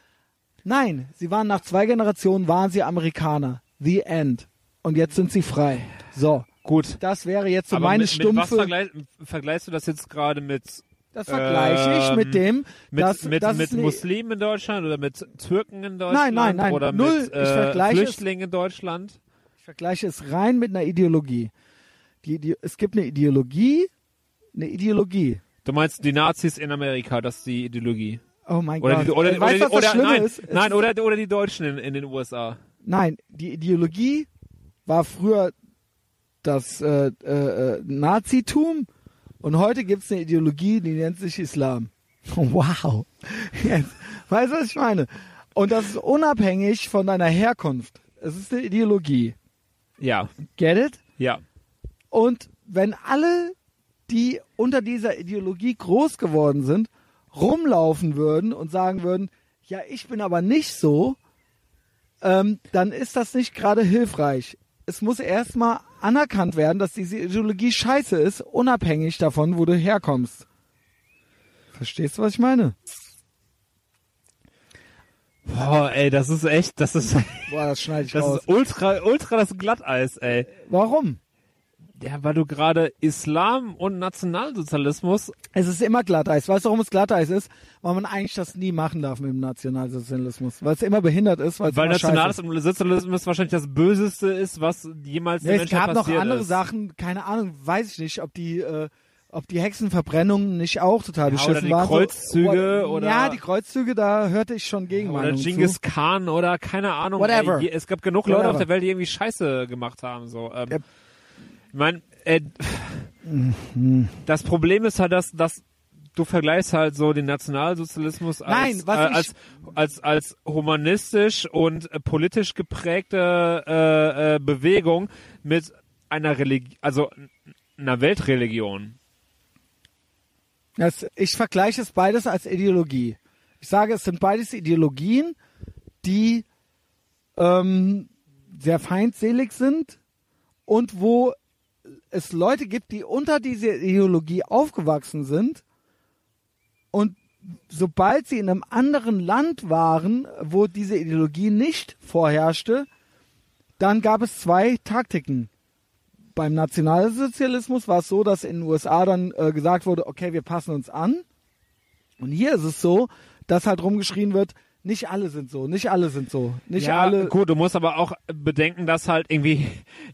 Nein, sie waren nach zwei Generationen, waren sie Amerikaner. The end. Und jetzt sind sie frei. So. Gut. Das wäre jetzt so Aber meine mit, stumpfe. Mit was vergleich, vergleichst du das jetzt gerade mit das vergleiche ich ähm, mit dem, mit, dass, mit, dass mit Muslimen in Deutschland oder mit Türken in Deutschland nein, nein, oder null. mit äh, Flüchtlingen in Deutschland? Ich vergleiche es rein mit einer Ideologie. Die, die, es gibt eine Ideologie, eine Ideologie. Du meinst die Nazis in Amerika, das ist die Ideologie. Oh mein Oder Gott. die, oder, Äh, weißt oder, oder, nein, ist? Nein oder, oder die Deutschen in, in den USA. Nein, die Ideologie war früher das äh, äh, äh, Nazitum und heute gibt es eine Ideologie, die nennt sich Islam. Wow. Jetzt, weißt du, was ich meine? Und das ist unabhängig von deiner Herkunft. Es ist eine Ideologie. Ja, Get it? ja. Und wenn alle, die unter dieser Ideologie groß geworden sind, rumlaufen würden und sagen würden, ja, ich bin aber nicht so, ähm, dann ist das nicht gerade hilfreich. Es muss erstmal anerkannt werden, dass diese Ideologie scheiße ist, unabhängig davon, wo du herkommst. Verstehst du, was ich meine? Boah, ey, das ist echt, das ist, Boah, das schneide ich das raus. ist ultra, ultra das Glatteis, ey. Warum? Ja, weil du gerade Islam und Nationalsozialismus, Es ist immer Glatteis. Weißt du, warum es Glatteis ist? Weil man eigentlich das nie machen darf mit dem Nationalsozialismus. Weil es immer behindert ist, weil es weil ist. Nationalsozialismus wahrscheinlich das Böseste ist, was jemals Ja, der es Menschheit gab noch passiert andere ist. Sachen, keine Ahnung, weiß ich nicht, ob die, äh, ob die Hexenverbrennungen nicht auch total Ja, beschissen oder die waren. Kreuzzüge so, oder- Ja, die Kreuzzüge, da hörte ich schon Oder Gegenmeinungen Genghis. Khan oder keine Ahnung. Whatever. Ey, es gab genug Leute Whatever. auf der Welt, die irgendwie Scheiße gemacht haben. So. Ähm, Yep. Ich mein, äh, das Problem ist halt, dass, dass du vergleichst halt so den Nationalsozialismus als, Nein, äh, als, als, als humanistisch und äh, politisch geprägte äh, äh, Bewegung mit einer Religion, also einer Weltreligion. Das, ich vergleiche es beides als Ideologie. Ich sage, es sind beides Ideologien, die ähm, sehr feindselig sind und wo es Leute gibt, die unter diese Ideologie aufgewachsen sind und sobald sie in einem anderen Land waren, wo diese Ideologie nicht vorherrschte, dann gab es zwei Taktiken. Beim Nationalsozialismus war es so, dass in den USA dann äh, gesagt wurde, okay, wir passen uns an. Und hier ist es so, dass halt rumgeschrien wird, nicht alle sind so, nicht alle sind so, nicht ja, alle. gut, du musst aber auch bedenken, dass halt irgendwie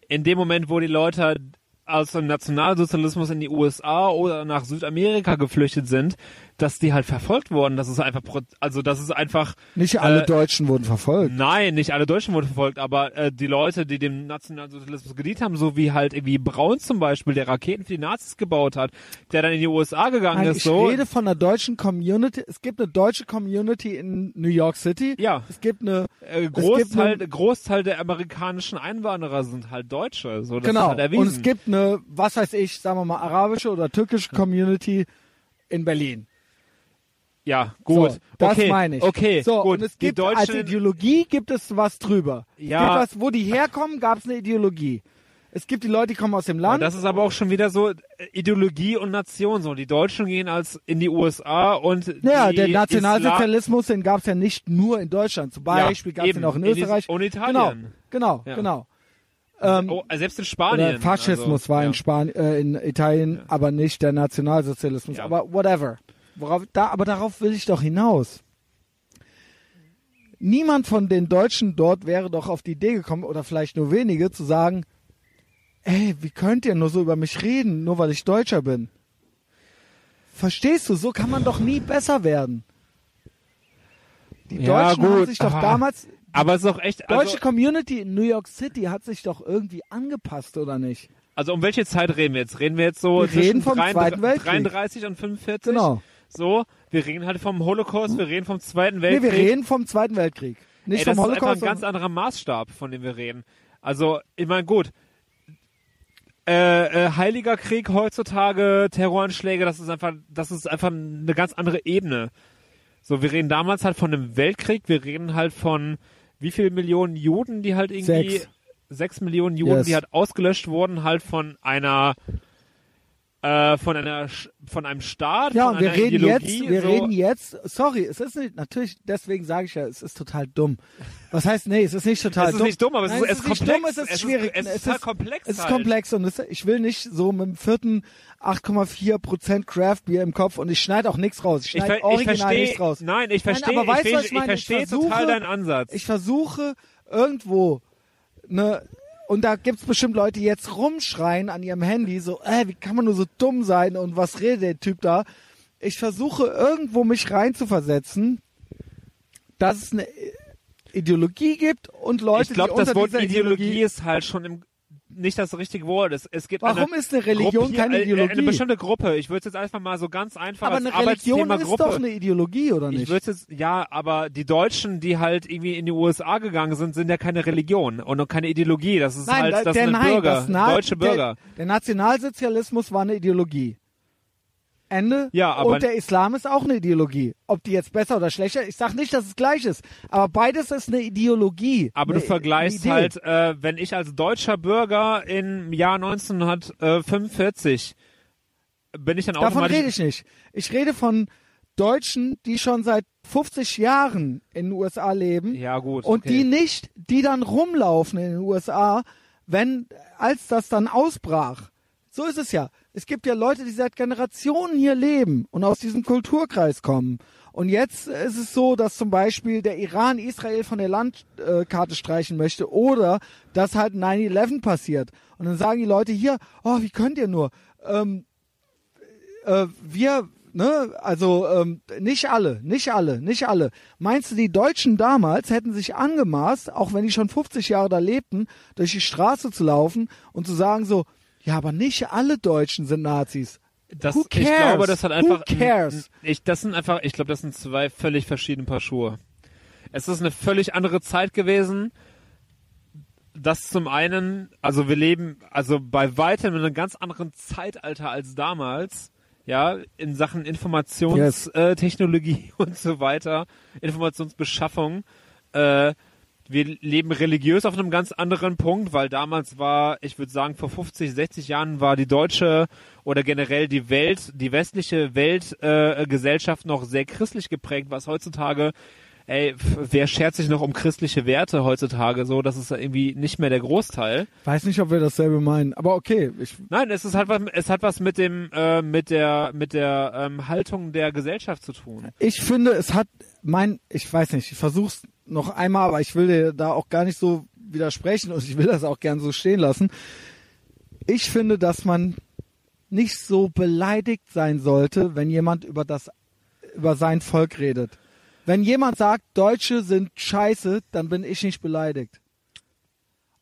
in dem Moment, wo die Leute aus dem Nationalsozialismus in die USA oder nach Südamerika geflüchtet sind, dass die halt verfolgt wurden. Das ist einfach, also das ist einfach. Nicht alle äh, Deutschen wurden verfolgt. Nein, nicht alle Deutschen wurden verfolgt, aber äh, die Leute, die dem Nationalsozialismus gedient haben, so wie halt irgendwie Braun zum Beispiel, der Raketen für die Nazis gebaut hat, der dann in die USA gegangen Nein, ist, ich so. rede von einer deutschen Community. Es gibt eine deutsche Community in New York City. Ja. Es gibt eine äh, gibt Großteil, eine- Großteil der amerikanischen Einwanderer sind halt Deutsche. So, genau. halt. Und es gibt eine, was weiß ich, sagen wir mal arabische oder türkische Community in Berlin. Ja, gut. So, das okay, meine ich. Okay, so, gut. und es gibt als Deutschen, Ideologie gibt es was drüber. Es Ja. gibt was, wo die herkommen, gab es eine Ideologie. Es gibt die Leute, die kommen aus dem aber Land. das ist aber auch schon wieder so äh, Ideologie und Nation. So, die Deutschen gehen als in die USA und ja, der Nationalsozialismus, den gab es ja nicht nur in Deutschland. Zum Beispiel gab es den auch in Österreich. und Italien. Genau, genau, Ja. genau. Ähm, Oh, äh, selbst in Spanien. Faschismus also, war ja. in Spanien, äh, in Italien, aber nicht der Nationalsozialismus. Ja. Aber whatever. Worauf, da, aber darauf will ich doch hinaus. Niemand von den Deutschen dort wäre doch auf die Idee gekommen, oder vielleicht nur wenige, zu sagen, ey, wie könnt ihr nur so über mich reden, nur weil ich Deutscher bin? Verstehst du? So kann man doch nie besser werden. Die Ja, Deutschen haben gut. sich doch Ah. damals, Aber es ist auch echt, deutsche also, Community in New York City hat sich doch irgendwie angepasst, oder nicht? also um welche Zeit reden wir jetzt? Reden wir jetzt so Wir zwischen reden vom 33 Zweiten Weltkrieg. 33 und 45? Genau. So, wir reden halt vom Holocaust, wir reden vom Zweiten Nee, Weltkrieg. wir reden vom Zweiten Weltkrieg. Nicht Ey, das vom ist einfach Holocaust. ein ganz anderer Maßstab, von dem wir reden. Also, ich meine, gut. Äh, äh, Heiliger Krieg heutzutage, Terroranschläge, das ist einfach, das ist einfach eine ganz andere Ebene. So, wir reden damals halt von einem Weltkrieg, wir reden halt von wie viel Millionen Juden, die halt irgendwie Sechs. sechs Millionen Juden, Yes. die halt ausgelöscht wurden, halt von einer äh, von einer von einem Staat, Ja, von und wir reden Ideologie, jetzt, wir so. reden jetzt, sorry, es ist nicht, natürlich, deswegen sage ich ja, es ist total dumm. Was heißt, nee, es ist nicht total Es ist dumm. nicht dumm, aber es Nein, ist- es ist nicht komplex. Dumm, es ist Es ist- schwierig. es ist total komplex Es ist halt. komplex und es, ich will nicht so mit dem vierten 8,4% Craft Beer im Kopf und ich schneide auch nichts raus. Ich Ich, schneide ich original verstehe, nichts raus. nein, ich verstehe, aber weißt du, ich, ich, ich verstehe Ich versuche- total deinen Ansatz. Ich versuche irgendwo ne und da gibt's bestimmt Leute, die jetzt rumschreien an ihrem Handy, so, äh, wie kann man nur so dumm sein und was redet der Typ da? Ich versuche irgendwo mich reinzuversetzen, dass es eine Ideologie gibt und Leute, ich glaube, die unter das Wort dieser Ideologie, ist halt schon im, nicht das richtige Wort. Es, es gibt Warum eine ist eine Religion Gruppi- keine Ideologie? Eine bestimmte Gruppe. Ich würde es jetzt einfach mal so ganz einfach aber als eine Religion ist Gruppe. doch eine Ideologie, oder ich nicht? würde jetzt, ja, aber die Deutschen, die halt irgendwie in die USA gegangen sind, sind ja keine Religion und keine Ideologie. Das ist Nein, halt, da- das der, sind nein, Bürger, das Na- deutsche Bürger. Der, der Nationalsozialismus war eine Ideologie. Ende. Ja, aber- Und der Islam ist auch eine Ideologie. Ob die jetzt besser oder schlechter, ich sag nicht, dass es gleich ist, aber beides ist eine Ideologie. Aber eine, du vergleichst halt, äh, wenn ich als deutscher Bürger im Jahr 1945 bin ich dann Davon automatisch rede ich nicht. Ich rede von Deutschen, die schon seit 50 Jahren in den USA leben Ja, gut. und okay. die nicht, die dann rumlaufen in den USA, wenn, als das dann ausbrach. So ist es ja. Es gibt ja Leute, die seit Generationen hier leben und aus diesem Kulturkreis kommen. Und jetzt ist es so, dass zum Beispiel der Iran Israel von der Landkarte streichen möchte oder dass halt 9-11 passiert. Und dann sagen die Leute hier, oh, wie könnt ihr nur? Ähm, äh, wir, ne, also ähm, nicht alle, nicht alle, nicht alle. Meinst du, die Deutschen damals hätten sich angemaßt, auch wenn die schon 50 Jahre da lebten, durch die Straße zu laufen und zu sagen so, ja, aber nicht alle Deutschen sind Nazis. Das, Who Ich cares? glaube, das hat einfach. Who cares? Ich, das sind einfach, ich glaube, das sind zwei völlig verschiedene Paar Schuhe. Es ist eine völlig andere Zeit gewesen. Das zum einen, also wir leben, also bei weitem in einem ganz anderen Zeitalter als damals. Ja, in Sachen Informationstechnologie äh, Technologie und so weiter, Informationsbeschaffung. Äh, wir leben religiös auf einem ganz anderen Punkt, weil damals war, ich würde sagen, vor 50, 60 Jahren war die deutsche oder generell die Welt, die westliche Weltgesellschaft äh, noch sehr christlich geprägt, was heutzutage, ey, wer schert sich noch um christliche Werte heutzutage so, das ist irgendwie nicht mehr der Großteil. Weiß nicht, ob wir dasselbe meinen, aber okay. Ich, Nein, es ist halt was, es hat was mit dem, äh, mit der, mit der ähm, Haltung der Gesellschaft zu tun. ich finde, es hat mein, ich weiß nicht, ich versuch's noch einmal, aber ich will dir da auch gar nicht so widersprechen und ich will das auch gern so stehen lassen. Ich finde, dass man nicht so beleidigt sein sollte, wenn jemand über das, über sein Volk redet. Wenn jemand sagt, Deutsche sind scheiße, dann bin ich nicht beleidigt.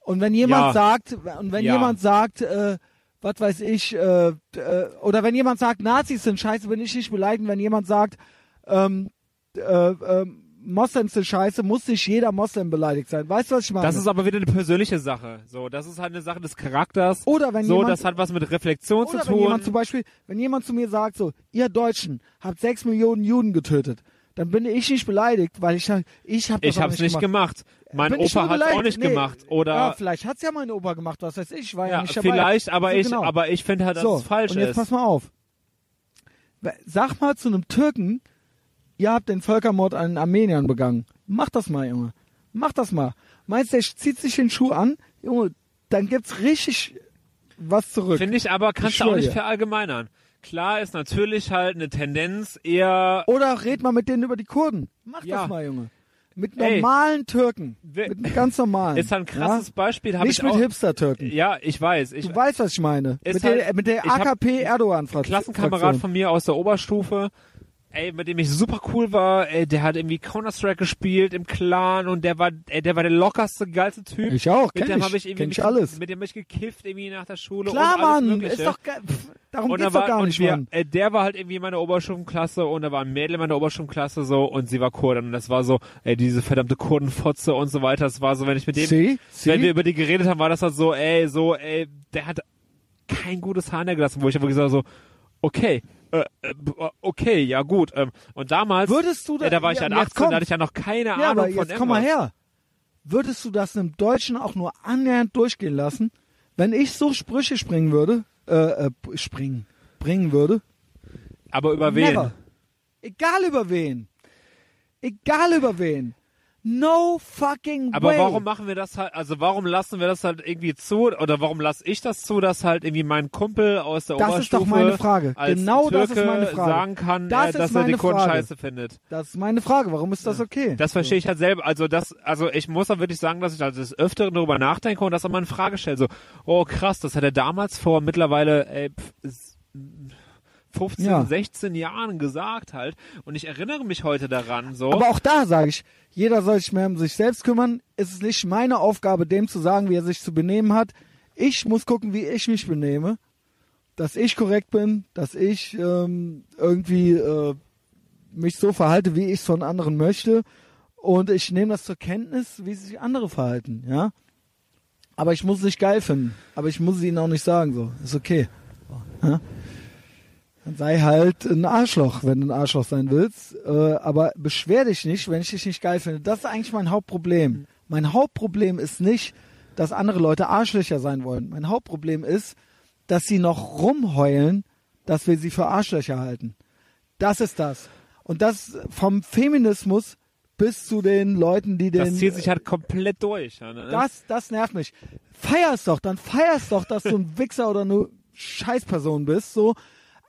Und wenn jemand Ja. sagt, und wenn Ja. jemand sagt, äh, was weiß ich, äh, äh, oder wenn jemand sagt, Nazis sind scheiße, bin ich nicht beleidigt. Wenn jemand sagt, ähm, äh, ähm, Moslems sind scheiße, muss nicht jeder Moslem beleidigt sein. Weißt du, was ich meine? Das ist aber wieder eine persönliche Sache. So, das ist halt eine Sache des Charakters. Oder wenn so, jemand- das hat was mit Reflexion Oder zu wenn tun. jemand zum Beispiel, wenn jemand zu mir sagt, so, ihr Deutschen habt sechs Millionen Juden getötet, dann bin ich nicht beleidigt, weil ich sag, ich habe das ich hab's nicht gemacht. gemacht. Mein Bin Opa hat's auch nicht Nee. gemacht. Oder ja, vielleicht hat's ja meine Opa gemacht, was weiß ich, war ja, ja, nicht dabei. vielleicht, aber So, ich, genau. aber ich finde halt, dass so, es falsch und jetzt ist. pass mal auf. Sag mal zu einem Türken, ihr habt den Völkermord an den Armeniern begangen. Mach das mal, Junge. Mach das mal. Meinst du, der zieht sich den Schuh an? Junge, dann gibt's richtig was zurück. Finde ich aber, kannst Ich du auch nicht verallgemeinern. Klar ist natürlich halt eine Tendenz eher, Oder red mal mit denen über die Kurden. Mach Ja. das mal, Junge. Mit Ey. normalen Türken. Wer- Mit ganz normalen. ist halt ein krasses ja? Beispiel. Hab Nicht ich mit Hipster-Türken. Ja, ich weiß. Ich, Du weißt, was ich meine. Mit halt- der, mit der AKP-Erdogan-Fraktion. Klassenkamerad von mir aus der Oberstufe, ey, mit dem ich super cool war, ey, der hat irgendwie Counter-Strike gespielt im Clan und der war, ey, der war der lockerste, geilste Typ. Ich auch, mit kenn dem ich, habe ich irgendwie kenn ich mit, alles. mit dem hab ich gekifft irgendwie nach der Schule Klar, und alles Mann, Mögliche. ist doch geil. Darum und geht's war, doch gar nicht, wir, Mann. äh, der war halt irgendwie in meiner Oberschulklasse und da war ein Mädel in meiner Oberschulklasse so und sie war Kurdin und das war so, ey, diese verdammte Kurdenfotze und so weiter. Das war so, wenn ich mit dem, See? See? wenn wir über die geredet haben, war das halt so, ey, so, ey, der hat kein gutes Haar in der gelassen, wo ich aber gesagt so, okay, äh, äh, okay, ja gut. Ähm, und damals, Würdest du da- äh, da war ich ja, halt jetzt 18, komm. da hatte ich ja noch keine Ja, Ahnung aber von jetzt komm mal her. Würdest du das einem Deutschen auch nur annähernd durchgehen lassen, wenn ich so Sprüche springen würde, äh, äh, springen, bringen würde? Aber über wen? Never. Egal über wen. Egal über wen. No fucking Aber way. warum machen wir das halt, also warum lassen wir das halt irgendwie zu, oder warum lasse ich das zu, dass halt irgendwie mein Kumpel aus der Das Oberstufe ist doch meine Frage. Genau Türke das ist meine Frage. sagen kann, Das äh, ist dass er die Frage. scheiße findet. Das ist meine Frage. Warum ist das okay? Das verstehe ich halt selber. Also das, also ich muss auch wirklich sagen, dass ich halt des Öfteren darüber nachdenke und das auch mal in Frage stelle. So, oh krass, das hat er damals vor mittlerweile ey, pf, s- 15, Ja. 16 Jahren gesagt halt. Und ich erinnere mich heute daran. So. Aber auch da sage ich, jeder soll sich mehr um sich selbst kümmern. Es ist nicht meine Aufgabe, dem zu sagen, wie er sich zu benehmen hat. Ich muss gucken, wie ich mich benehme. Dass ich korrekt bin, dass ich ähm, irgendwie äh, mich so verhalte, wie ich es von anderen möchte. Und ich nehme das zur Kenntnis, wie sich andere verhalten, ja. Aber ich muss es nicht geil finden. Aber ich muss es ihnen auch nicht sagen, so. Ist okay. Ja? Dann sei halt ein Arschloch, wenn du ein Arschloch sein willst. Äh, aber beschwer dich nicht, wenn ich dich nicht geil finde. Das ist eigentlich mein Hauptproblem. Mein Hauptproblem ist nicht, dass andere Leute Arschlöcher sein wollen. Mein Hauptproblem ist, dass sie noch rumheulen, dass wir sie für Arschlöcher halten. Das ist das. Und das vom Feminismus bis zu den Leuten, die den das zieht sich halt komplett durch. Ne? das, das nervt mich. Feier's doch, dann feier's doch, dass du ein Wichser oder eine Scheißperson bist, so.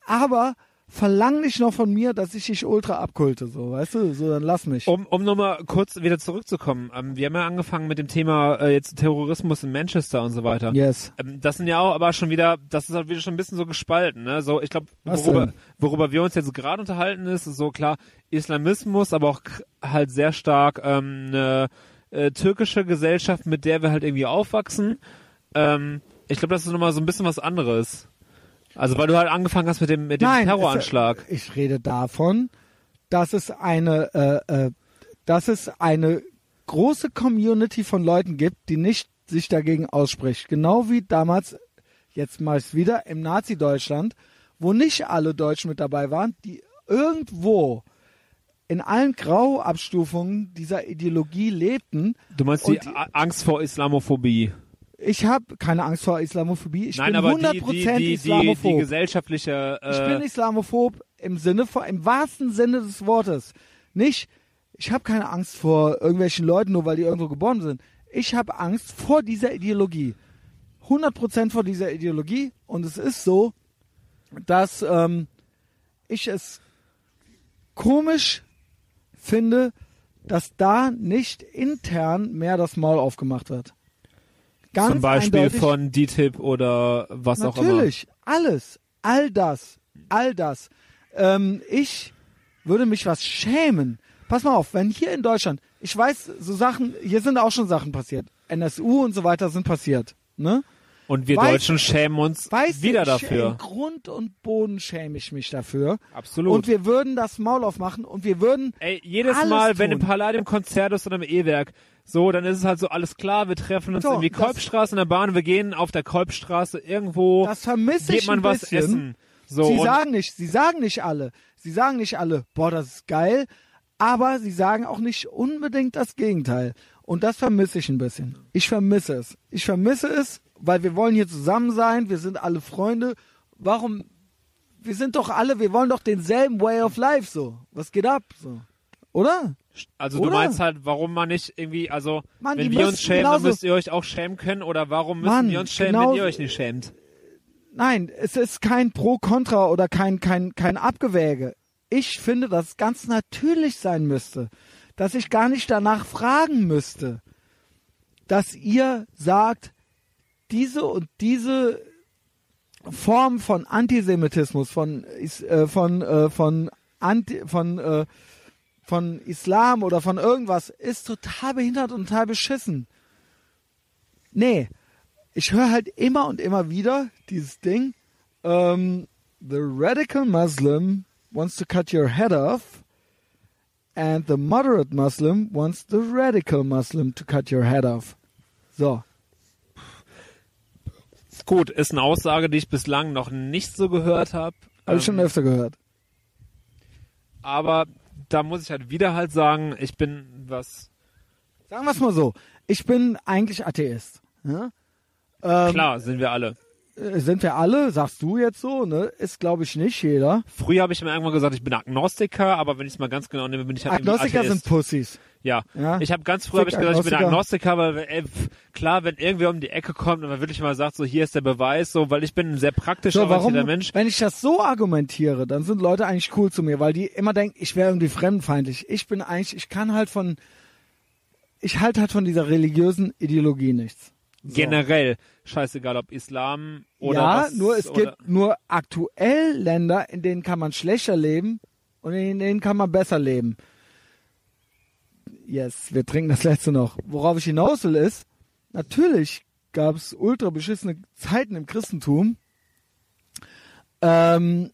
Aber verlang nicht noch von mir, dass ich dich ultra abkulte, so, weißt du? So, dann lass mich. Um, um nochmal kurz wieder zurückzukommen. Ähm, wir haben ja angefangen mit dem Thema äh, jetzt Terrorismus in Manchester und so weiter. Yes. Ähm, das sind ja auch aber schon wieder, das ist halt wieder schon ein bisschen so gespalten. Ne? So, ich glaube, worüber, worüber wir uns jetzt gerade unterhalten ist, ist so klar Islamismus, aber auch halt sehr stark ähm, eine äh, türkische Gesellschaft, mit der wir halt irgendwie aufwachsen. Ähm, ich glaube, das ist nochmal so ein bisschen was anderes. Also weil du halt angefangen hast mit dem, mit dem Nein, Terroranschlag. es- Ich rede davon, dass es eine, äh, äh, dass es eine große Community von Leuten gibt, die nicht sich dagegen ausspricht. Genau wie damals, jetzt mal wieder, im Nazi-Deutschland, wo nicht alle Deutschen mit dabei waren, die irgendwo in allen Grauabstufungen dieser Ideologie lebten. Du meinst die A- Angst vor Islamophobie? Ich habe keine Angst vor Islamophobie. Ich Nein, bin aber die, 100% die, die, die, Islamophob. die gesellschaftliche. Äh, Ich bin Islamophob im Sinne von, im wahrsten Sinne des Wortes. Nicht, ich habe keine Angst vor irgendwelchen Leuten, nur weil die irgendwo geboren sind. Ich habe Angst vor dieser Ideologie. 100% vor dieser Ideologie. Und es ist so, dass ähm, ich es komisch finde, dass da nicht intern mehr das Maul aufgemacht wird. Ganz zum Beispiel von DTIP oder was auch immer. Natürlich, alles, all das, all das. Ähm, ich würde mich was schämen. Pass mal auf, wenn hier in Deutschland, ich weiß, so Sachen, hier sind auch schon Sachen passiert. NSU und so weiter sind passiert. Ne? Und wir Weiß- Deutschen schämen uns Weißt wieder du, dafür. In Grund und Boden schäme ich mich dafür. Absolut. Und wir würden das Maul aufmachen und wir würden Ey, jedes Mal, wenn im tun. Palladium Konzert ist oder im E-Werk, so, dann ist es halt so alles klar, wir treffen uns So, irgendwie Kolbstraße in der Bahn, wir gehen auf der Kolbstraße irgendwo, Das vermisse geht ich man ein was bisschen. essen. So, sie sagen nicht, sie sagen nicht alle, sie sagen nicht alle, boah, das ist geil, aber sie sagen auch nicht unbedingt das Gegenteil. Und das vermisse ich ein bisschen. Ich vermisse es. Ich vermisse es, weil wir wollen hier zusammen sein, wir sind alle Freunde. Warum? Wir sind doch alle, wir wollen doch denselben Way of Life so. Was geht ab? So. Oder? also du oder? meinst halt, warum man nicht irgendwie, also Mann, wenn wir uns schämen, dann müsst ihr euch auch schämen können oder warum müssen Mann, wir uns schämen, genau- wenn ihr euch nicht schämt? Nein, es ist kein Pro-Contra oder kein, kein, kein Abgewäge. Ich finde, dass es ganz natürlich sein müsste, dass ich gar nicht danach fragen müsste, dass ihr sagt, diese und diese Form von Antisemitismus, von, äh, von, äh, von Anti, von, äh, von Islam oder von irgendwas ist total behindert und total beschissen. Nee, ich höre halt immer und immer wieder dieses Ding, ähm, the radical Muslim wants to cut your head off and the moderate Muslim wants the radical Muslim to cut your head off. So. Gut, ist eine Aussage, die ich bislang noch nicht so gehört habe. Habe ich schon öfter gehört. Aber da muss ich halt wieder halt sagen, ich bin was. Sagen wir es mal so. Ich bin eigentlich Atheist. Ja? Ähm, Klar, sind wir alle. äh, Sind wir alle, sagst du jetzt so, ne? Ist glaube ich nicht jeder. Früher habe ich mir irgendwann gesagt, ich bin Agnostiker, aber wenn ich es mal ganz genau nehme, bin ich halt Agnostiker Atheist. sind Pussys. Ja. Ja. Ich habe ganz früher hab ich gesagt, ich bin Agnostiker. Weil ey, pf, klar, wenn irgendwer um die Ecke kommt und man wirklich mal sagt, so hier ist der Beweis, so, weil ich bin ein sehr praktisch So, warum, orientierter Mensch. wenn ich das so argumentiere, dann sind Leute eigentlich cool zu mir, weil die immer denken, ich wäre irgendwie fremdenfeindlich. Ich bin eigentlich, ich kann halt von, ich halte halt von dieser religiösen Ideologie nichts. So. Generell, scheißegal ob Islam oder ja, was. nur es oder, gibt nur aktuell Länder, in denen kann man schlechter leben und in denen kann man besser leben. Yes, wir trinken das letzte noch. Worauf ich hinaus will ist, natürlich gab es ultra beschissene Zeiten im Christentum, ähm,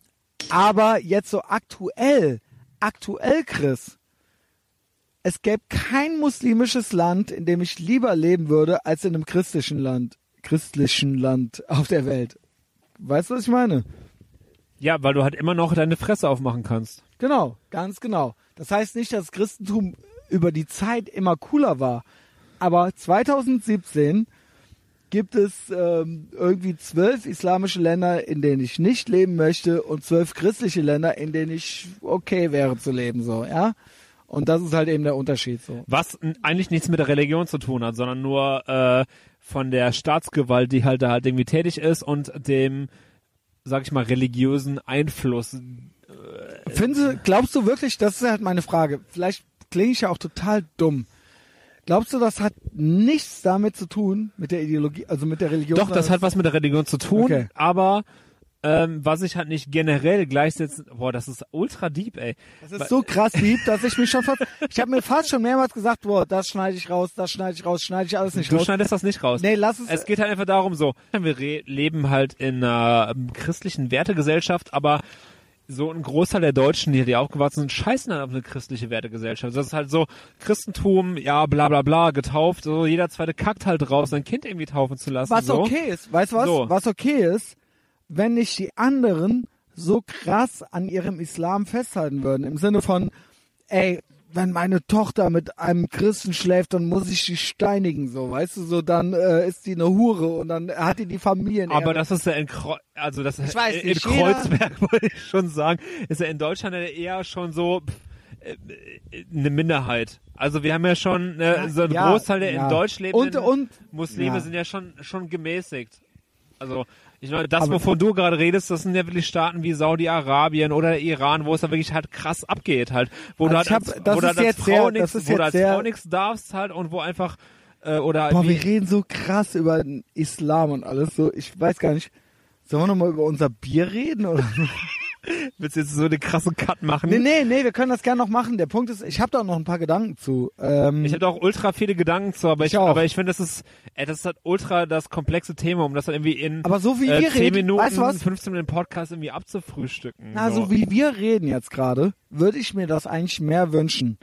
aber jetzt so aktuell, aktuell, Chris, es gäbe kein muslimisches Land, in dem ich lieber leben würde, als in einem christlichen Land, christlichen Land auf der Welt. Weißt du, was ich meine? Ja, weil du halt immer noch deine Fresse aufmachen kannst. Genau, ganz genau. Das heißt nicht, dass das Christentum über die Zeit immer cooler war, aber 2017 gibt es ähm, irgendwie zwölf islamische Länder, in denen ich nicht leben möchte und zwölf christliche Länder, in denen ich okay wäre zu leben, so, ja. Und das ist halt eben der Unterschied, so. Was eigentlich nichts mit der Religion zu tun hat, sondern nur äh, von der Staatsgewalt, die halt da halt irgendwie tätig ist und dem, sag ich mal, religiösen Einfluss. Finden Sie, glaubst du wirklich, das ist halt meine Frage, vielleicht klinge ich ja auch total dumm. Glaubst du, das hat nichts damit zu tun, mit der Ideologie, also mit der Religion? Doch, das hat was mit der Religion zu tun, Okay. aber ähm, was ich halt nicht generell gleichsetzen, boah, das ist ultra deep, ey. Das ist so krass lieb, dass ich mich schon fast, ich habe mir fast schon mehrmals gesagt, boah, das schneide ich raus, das schneide ich raus, schneide ich alles nicht Du raus. schneidest das nicht raus. Nee, lass es. Es geht halt einfach darum, so, wir leben halt in einer ähm, christlichen Wertegesellschaft, aber so ein Großteil der Deutschen, die hier aufgewachsen sind, scheißen halt auf eine christliche Wertegesellschaft. Das ist halt so Christentum, ja, bla bla bla, getauft, so jeder zweite kackt halt drauf, sein Kind irgendwie taufen zu lassen. was so. okay ist, weißt du was? So. Was okay ist, wenn nicht die anderen so krass an ihrem Islam festhalten würden. Im Sinne von, ey, wenn meine Tochter mit einem Christen schläft, dann muss ich sie steinigen, so, weißt du, so, dann äh, ist die eine Hure und dann hat die die Familien. Aber das ist ja in Kreu also das Ich weiß in nicht, Kreuzberg wollte ich schon sagen, ist ja in Deutschland ja eher schon so pff, äh, eine Minderheit. Also wir haben ja schon äh, so ein Ja, Großteil der ja. in Deutsch lebenden Und- und- Muslime ja. sind ja schon schon gemäßigt. Also ich meine, das, Aber- wovon du gerade redest, das sind ja wirklich Staaten wie Saudi-Arabien oder der Iran, wo es da wirklich halt krass abgeht halt, wo Also du halt als, hab- das wo du halt als Frau nichts, ist wo du als Frau nichts darfst halt und wo einfach äh, oder Boah, wir reden so krass über den Islam und alles so. Ich weiß gar nicht. Sollen wir nochmal über unser Bier reden? Oder? willst du jetzt so einen krassen Cut machen? nee, nee, nee, wir können das gerne noch machen. Der Punkt ist, ich habe da auch noch ein paar Gedanken zu. Ähm, Ich habe da auch ultra viele Gedanken zu, aber ich, Ich aber ich finde, das ist, ey, das ist halt ultra das komplexe Thema, um das dann irgendwie in aber so wie äh, wir 10 reden, Minuten, weißt du was? 15 Minuten Podcast irgendwie abzufrühstücken. Na, so wie wir reden jetzt gerade, würde ich mir das eigentlich mehr wünschen.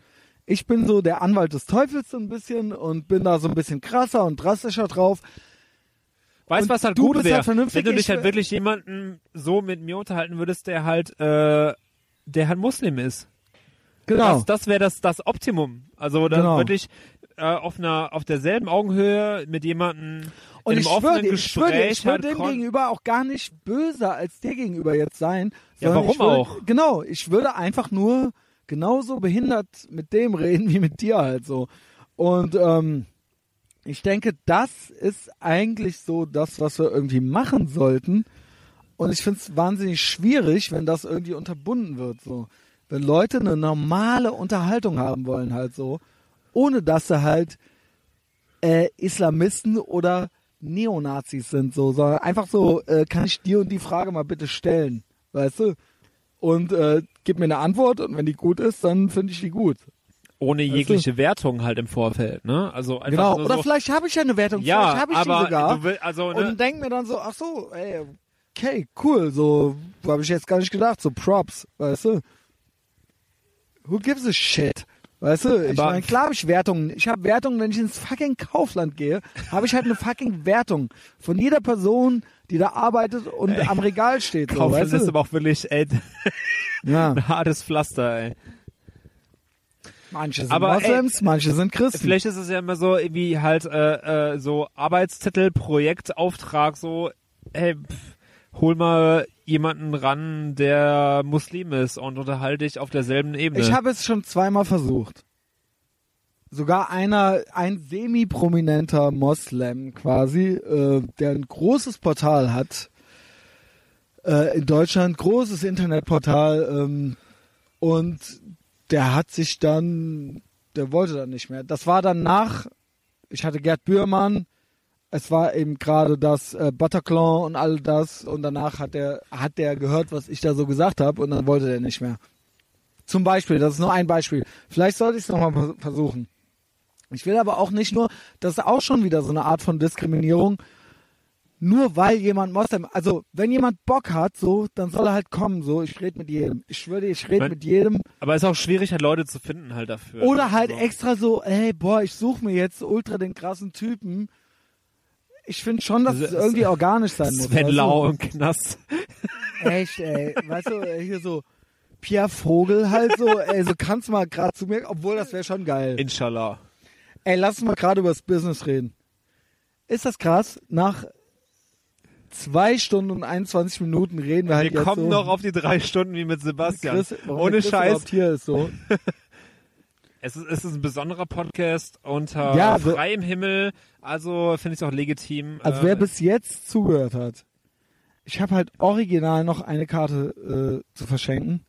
Ich bin so der Anwalt des Teufels so ein bisschen und bin da so ein bisschen krasser und drastischer drauf. Weißt was halt du gut wäre? halt vernünftig, wenn du dich ich halt wirklich jemanden so mit mir unterhalten würdest, der halt, äh, der halt Muslim ist. Genau. Das, das wäre das, das Optimum. Also dann Genau. wirklich äh, auf einer, auf derselben Augenhöhe mit jemandem und ich offenen würde, ich würde, ich halt dem gegenüber auch gar nicht böser als dir gegenüber jetzt sein. Ja, warum würde, auch? Genau, ich würde einfach nur genauso behindert mit dem reden wie mit dir halt so. Und ähm, ich denke, das ist eigentlich so das, was wir irgendwie machen sollten. Und ich finde es wahnsinnig schwierig, wenn das irgendwie unterbunden wird. So, wenn Leute eine normale Unterhaltung haben wollen, halt so, ohne dass sie halt äh, Islamisten oder Neonazis sind, so, sondern einfach so, äh, kann ich dir und die Frage mal bitte stellen, weißt du? und äh, gib mir eine Antwort und wenn die gut ist, dann finde ich die gut. Ohne jegliche Wertung halt im Vorfeld, ne? Also einfach Genau. nur Oder so, vielleicht habe ich ja eine Wertung, ja, vielleicht habe ich aber die sogar will, also ne, und denk mir dann so, ach so, ey, okay, cool, so habe ich jetzt gar nicht gedacht, so Props, weißt du? Who gives a shit? Weißt du, ich meine, klar habe ich Wertungen. Ich habe Wertungen, wenn ich ins fucking Kaufland gehe, habe ich halt eine fucking Wertung von jeder Person, die da arbeitet und am Regal steht. So, Kaufland weißt ist du? aber auch wirklich ey, Ja, ein hartes Pflaster, ey. Manche sind Aber, ey, Moslems, manche sind Christen. Vielleicht ist es ja immer so wie halt äh, äh, so Arbeitstitel, Projektauftrag, so, hey, pff, hol mal jemanden ran, der Muslim ist und unterhalte dich auf derselben Ebene. Ich habe es schon zweimal versucht. Sogar einer, ein semi-prominenter Moslem quasi, äh, der ein großes Portal hat, äh, in Deutschland, großes Internetportal, ähm, und der hat sich dann, der wollte dann nicht mehr. Das war dann nach, ich hatte Gerd Bührmann, es war eben gerade das äh, Bataclan und all das und danach hat der hat der gehört, was ich da so gesagt habe und dann wollte der nicht mehr. Zum Beispiel, das ist nur ein Beispiel. Vielleicht sollte ich es nochmal versuchen. Ich will aber auch nicht nur, das ist auch schon wieder so eine Art von Diskriminierung, nur weil jemand Moslem, also wenn jemand Bock hat, so, dann soll er halt kommen, so, ich rede mit jedem. Ich schwöre ich rede mit jedem. aber es ist auch schwierig, halt Leute zu finden halt dafür. Oder halt so. extra so, ey, boah, ich suche mir jetzt ultra den krassen Typen. Ich finde schon, dass Also, es irgendwie organisch sein muss. Sven weißt du? Lau im Knast. Echt, ey. Weißt du, hier so Pierre Vogel halt so, ey, so kannst du mal gerade zu mir, obwohl das wäre schon geil. Inshallah. Ey, lass uns mal gerade über das Business reden. Ist das krass? Nach zwei Stunden und 21 Minuten reden wir halt Wir jetzt kommen so. noch auf die drei Stunden wie mit Sebastian. Chris, Ohne Chris Scheiß. Hier ist so. Es ist, es ist ein besonderer Podcast unter Ja, freiem Himmel. Also finde ich es auch legitim. Also äh, wer bis jetzt zugehört hat, ich habe halt original noch eine Karte äh, zu verschenken.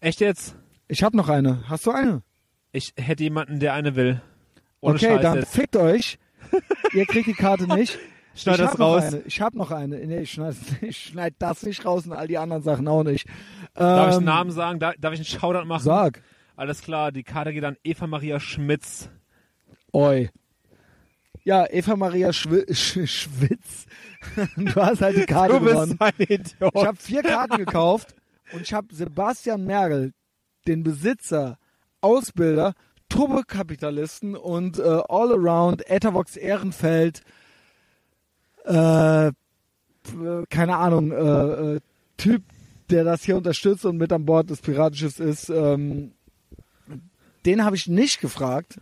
Echt jetzt? Ich habe noch eine. Hast du eine? Ich hätte jemanden, der eine will. Ohne okay, Scheiß dann jetzt. fickt euch. Ihr kriegt die Karte nicht. Schneid ich das hab noch raus. Eine. Ich habe noch eine. Nee, ich schneid, ich schneid das nicht raus und all die anderen Sachen auch nicht. Darf ich Ähm, einen Namen sagen? Darf, darf ich einen Shoutout machen? Sag. Alles klar, die Karte geht an Eva Maria Schmitz. Oi. Ja, Eva Maria Schwi Sch Schwitz. du hast halt die Karte Du bist gewonnen. ein Idiot. Ich habe vier Karten gekauft und ich habe Sebastian Mergel, den Besitzer, Ausbilder, Turbokapitalisten und äh, All-Around Ethervox Ehrenfeld, äh, keine Ahnung, äh, äh, Typ, der das hier unterstützt und mit an Bord des Piratenschiffs ist, ähm, den habe ich nicht gefragt,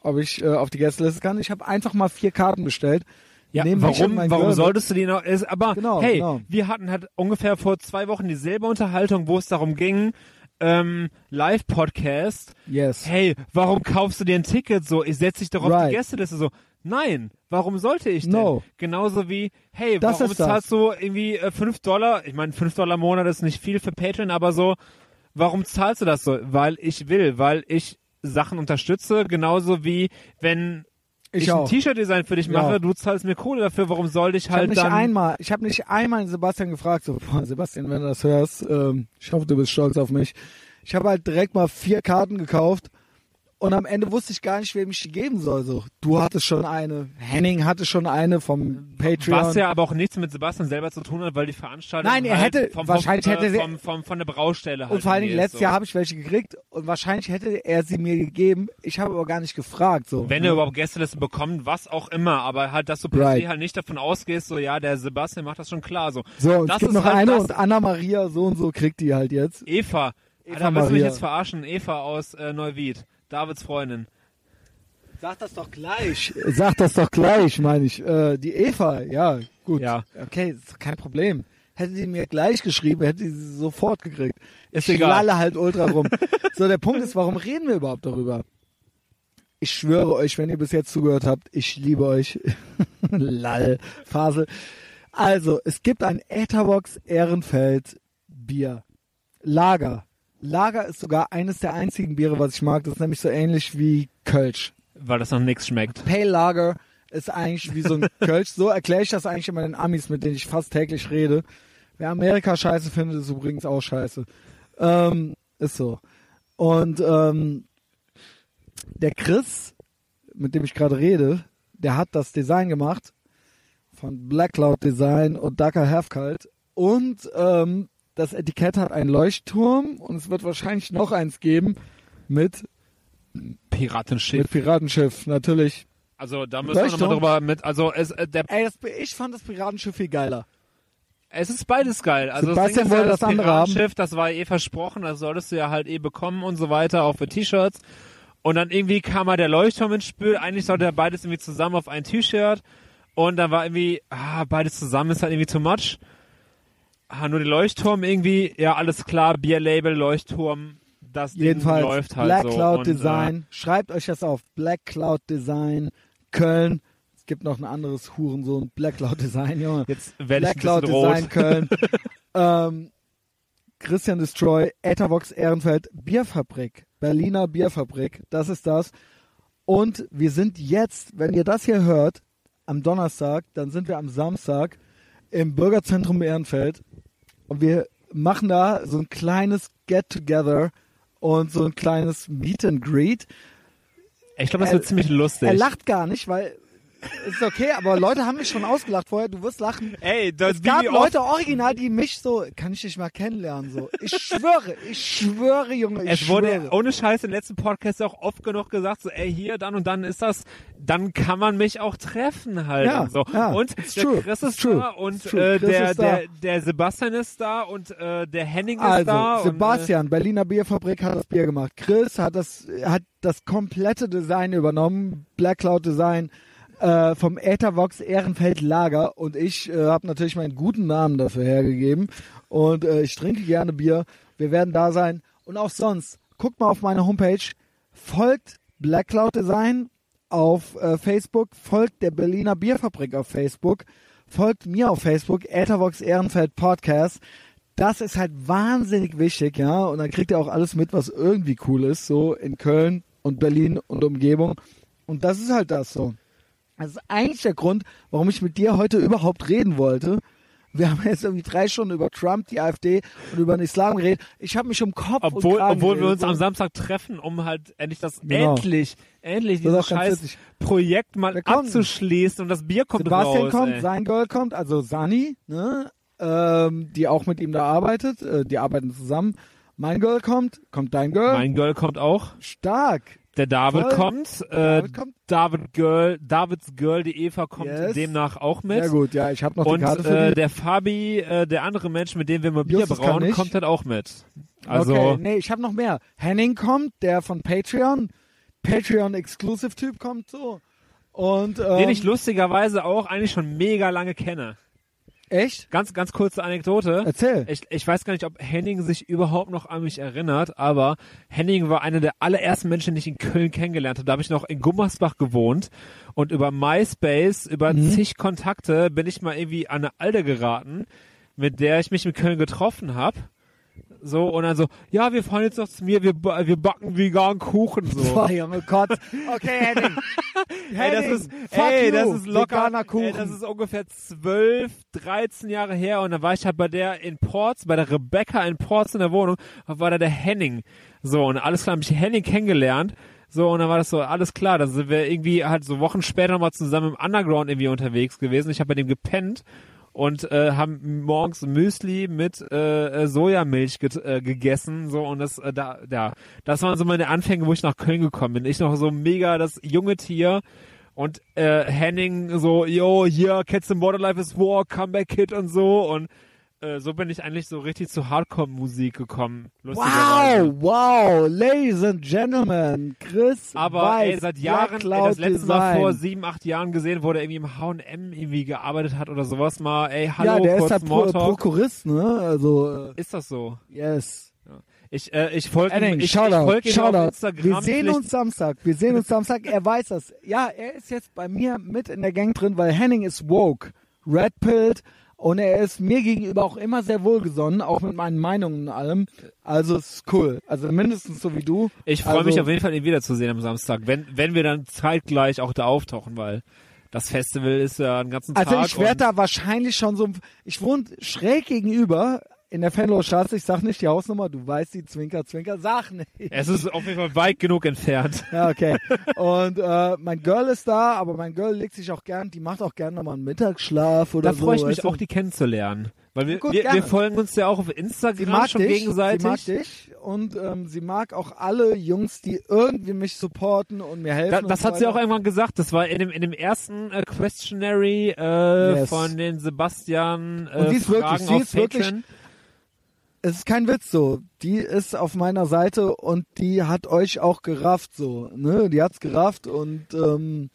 ob ich äh, auf die Gästeliste kann. Ich habe einfach mal vier Karten bestellt. Ja, und warum, warum Girl- solltest du die noch? Ist, aber Genau, hey, genau. wir hatten halt ungefähr vor zwei Wochen dieselbe Unterhaltung, wo es darum ging, ähm, Live-Podcast. Yes. Hey, warum kaufst du dir ein Ticket so? Ich setz dich doch auf Right. die Gästeliste so. Nein, warum sollte ich denn? No. Genauso wie, hey, Das warum zahlst du irgendwie äh, 5 Dollar? Ich meine, 5 Dollar im Monat ist nicht viel für Patreon, aber so, warum zahlst du das so? Weil ich will, weil ich Sachen unterstütze, genauso wie wenn Ich ich, ein. T-Shirt-Design für dich Ja. mache, du zahlst mir Kohle dafür, warum sollte ich Ich habe halt nicht dann... einmal, ich habe nicht einmal Sebastian gefragt, so, boah, Sebastian, wenn du das hörst, ähm, ich hoffe, du bist stolz auf mich. Ich habe halt direkt mal vier Karten gekauft und am Ende wusste ich gar nicht, wem ich die geben soll. So, du hattest schon eine, Henning hatte schon eine vom Patreon. Was ja aber auch nichts mit Sebastian selber zu tun hat, weil die Veranstaltung Nein, er halt hätte- vom, wahrscheinlich vom, hätte äh, sie- vom, vom, von der Braustelle halt und vor allen Dingen letztes so. Jahr habe ich welche gekriegt und wahrscheinlich hätte er sie mir gegeben. Ich habe aber gar nicht gefragt. So. Wenn er überhaupt Gästeliste bekommt, was auch immer, aber halt, dass du per Right. halt nicht davon ausgehst, so ja, der Sebastian macht das schon klar, so. so, und das es gibt ist noch halt eine und Anna Maria so und so kriegt die halt jetzt. Eva. Eva Alter, willst du mich jetzt verarschen? Eva aus äh, Neuwied. Davids Freundin. Sag das doch gleich. Sag das doch gleich, meine ich. Äh, die Eva, ja, gut. Ja. Okay, ist kein Problem. Hätte die mir gleich geschrieben, hätte sie sofort gekriegt. Ist ich egal. lalle halt ultra rum. so, der Punkt ist, warum reden wir überhaupt darüber? Ich schwöre euch, wenn ihr bis jetzt zugehört habt, ich liebe euch. Lall, Phase. Also, es gibt ein Etherbox Ehrenfeld Bier. Lager. Lager ist sogar eines der einzigen Biere, was ich mag. Das ist nämlich so ähnlich wie Kölsch. Weil das noch nichts schmeckt. Pale Lager ist eigentlich wie so ein Kölsch. So erkläre ich das eigentlich immer den Amis, mit denen ich fast täglich rede. Wer Amerika scheiße findet, ist übrigens auch scheiße. Ähm, ist so. Und ähm, der Chris, mit dem ich gerade rede, der hat das Design gemacht von Black Cloud Design und Dakar Halfkalt. Und ähm, das Etikett hat einen Leuchtturm und es wird wahrscheinlich noch eins geben mit, Piratenschiff. mit Piratenschiff, natürlich. Also da müssen wir Leuchtturm? nochmal drüber mit. Also es, äh, der, Ey, das, ich fand das Piratenschiff viel geiler. es ist beides geil. Also Sebastian das wollte ja das andere haben. Das war eh versprochen, das solltest du ja halt eh bekommen und so weiter, auch für T-Shirts. Und dann irgendwie kam mal der Leuchtturm ins Spiel. Eigentlich sollte er beides irgendwie zusammen auf ein T-Shirt. Und dann war irgendwie, ah, beides zusammen ist halt irgendwie too much. Ah, nur den Leuchtturm irgendwie, ja, alles klar, Bierlabel, Leuchtturm, das Ding Jedenfalls läuft halt Black so. Cloud und, äh, Design. Schreibt euch das auf. Black Cloud Design Köln. Es gibt noch ein anderes Hurensohn. Black Cloud Design, Junge. Äh, jetzt werde ich Black ein Cloud rot. Design Köln. ähm, Christian Destroy, Ethervox Ehrenfeld, Bierfabrik. Berliner Bierfabrik. Das ist das. Und wir sind jetzt, wenn ihr das hier hört, am Donnerstag, dann sind wir am Samstag im Bürgerzentrum Ehrenfeld und wir machen da so ein kleines Get-Together und so ein kleines Meet and Greet. Ich glaube, das Er- wird ziemlich lustig. Er lacht gar nicht, weil ist okay, aber Leute haben mich schon ausgelacht vorher. Du wirst lachen. Ey, das Es gab Leute original, die mich so, kann ich dich mal kennenlernen, so. Ich schwöre, ich schwöre, Junge, ich Es wurde schwöre. ohne Scheiß im letzten Podcast auch oft genug gesagt, so, ey, hier, dann und dann ist das, dann kann man mich auch treffen halt Ja, und so. ja, und der true, Chris ist true, da und true. äh, der, der, der Sebastian ist da und äh, der Henning ist Also, da. Sebastian, Berliner Bierfabrik hat das Bier gemacht. Chris hat das, hat das komplette Design übernommen, Black Cloud Design äh, vom Ethervox Ehrenfeld Lager und ich äh, habe natürlich meinen guten Namen dafür hergegeben und äh, ich trinke gerne Bier. Wir werden da sein und auch sonst. Guckt mal auf meine Homepage, folgt Black Cloud Design auf äh, Facebook, folgt der Berliner Bierfabrik auf Facebook, folgt mir auf Facebook, Ethervox Ehrenfeld Podcast. Das ist halt wahnsinnig wichtig, ja. Und dann kriegt ihr auch alles mit, was irgendwie cool ist, so in Köln und Berlin und Umgebung. Und das ist halt das so. Das ist eigentlich der Grund, warum ich mit dir heute überhaupt reden wollte. Wir haben jetzt irgendwie drei Stunden über Trump, die AfD und über den Islam geredet. Ich habe mich um Kopf und Obwohl, Kragen obwohl wir uns am Samstag treffen, um halt endlich das, Genau. endlich, endlich dieses scheiß witzig. Projekt mal abzuschließen und das Bier kommt Sebastian raus. kommt, ey. sein Girl kommt, also Sani, ne, ähm, die auch mit ihm da arbeitet, äh, die arbeiten zusammen. Mein Girl kommt, kommt dein Girl, Mein Girl kommt auch. stark. Der David Voll. kommt, äh, David kommt. David Girl, Davids Girl, die Eva kommt Yes. demnach auch mit. Sehr gut, ja, ich habe noch Und die Karte für äh, der Fabi, äh, der andere Mensch, mit dem wir mal Bier brauen, kommt halt auch mit. Also okay, nee, ich habe noch mehr. Henning kommt, der von Patreon, Patreon Exclusive Typ kommt so. Und ähm, den ich lustigerweise auch eigentlich schon mega lange kenne. Echt? Ganz, ganz kurze Anekdote. Erzähl. Ich, ich weiß gar nicht, ob Henning sich überhaupt noch an mich erinnert, aber Henning war einer der allerersten Menschen, die ich in Köln kennengelernt habe. Da habe ich noch in Gummersbach gewohnt und über MySpace, über Mhm. zig Kontakte bin ich mal irgendwie an eine Alde geraten, mit der ich mich in Köln getroffen habe. So, und dann so, ja, wir fahren jetzt noch zu mir, wir, wir backen veganen Kuchen, so. Boah, Junge, Gott. Okay, Henning. Ey, das Henning, ist, fuck ey, you, das ist locker, Kuchen. ey, das ist ungefähr 12, 13 Jahre her und dann war ich halt bei der in Ports, bei der Rebecca in Ports in der Wohnung, war da der Henning. So, und alles klar, hab ich Henning kennengelernt. So, und dann war das so, alles klar, dann sind wir irgendwie halt so Wochen später nochmal zusammen im Underground irgendwie unterwegs gewesen. Ich habe bei dem gepennt und äh, haben morgens Müsli mit äh, äh, Sojamilch äh, gegessen so und das äh, da ja das waren so meine Anfänge wo ich nach Köln gekommen bin. Ich noch so mega das junge Tier und äh, Henning so yo hier Cats in Borderlife is War Comeback Kid und so und äh, so bin ich eigentlich so richtig zu Hardcore Musik gekommen. Wow, wow, Ladies and Gentlemen, Chris Aber Weiß, ey, seit Jahren, ey, das letzte Mal Design. vor sieben, acht Jahren gesehen, wo der irgendwie im H&M irgendwie gearbeitet hat oder sowas mal, ey, hallo, ja, der kurz ist halt Pro. Prokurist, ne? Also, äh, Ist das so? yes. Ich, äh, ich folge Henning, ich, ich Shoutout, folge ihm auf. Instagram. Wir sehen vielleicht- uns Samstag. Wir sehen uns Samstag. Er weiß das. Ja, er ist jetzt bei mir mit in der Gang drin, weil Henning ist woke, red pilled und er ist mir gegenüber auch immer sehr wohlgesonnen, auch mit meinen Meinungen und allem. Also es ist cool. Also mindestens so wie du. Ich freue also, mich auf jeden Fall, ihn wiederzusehen am Samstag, wenn, wenn wir dann zeitgleich auch da auftauchen, weil das Festival ist ja einen ganzen Also Tag. ich werde da wahrscheinlich schon so, ich wohne schräg gegenüber in der Fenloher Straße, ich sag nicht die Hausnummer, du weißt die, Zwinker, Zwinker, sag nicht. Es ist auf jeden Fall weit genug entfernt. Ja, okay. Und äh, mein Girl ist da, aber mein Girl legt sich auch gern, die macht auch gern nochmal einen Mittagsschlaf oder Da so. freue ich mich weißt du? auch, die kennenzulernen. Weil wir, Gut, wir, wir folgen uns ja auch auf Sie Instagram mag schon dich, gegenseitig. sie mag dich und ähm, sie mag auch alle Jungs, die irgendwie mich supporten und mir helfen. Da, das hat sie auch irgendwann gesagt. Das war in dem, in dem ersten äh, Questionary äh, Yes. von den Sebastian äh, Und sie ist wirklich- Fragen sie auf ist wirklich- Patreon. Es ist kein Witz so. Die ist auf meiner Seite und die hat euch auch gerafft so. Ne? Die hat's gerafft und ähm,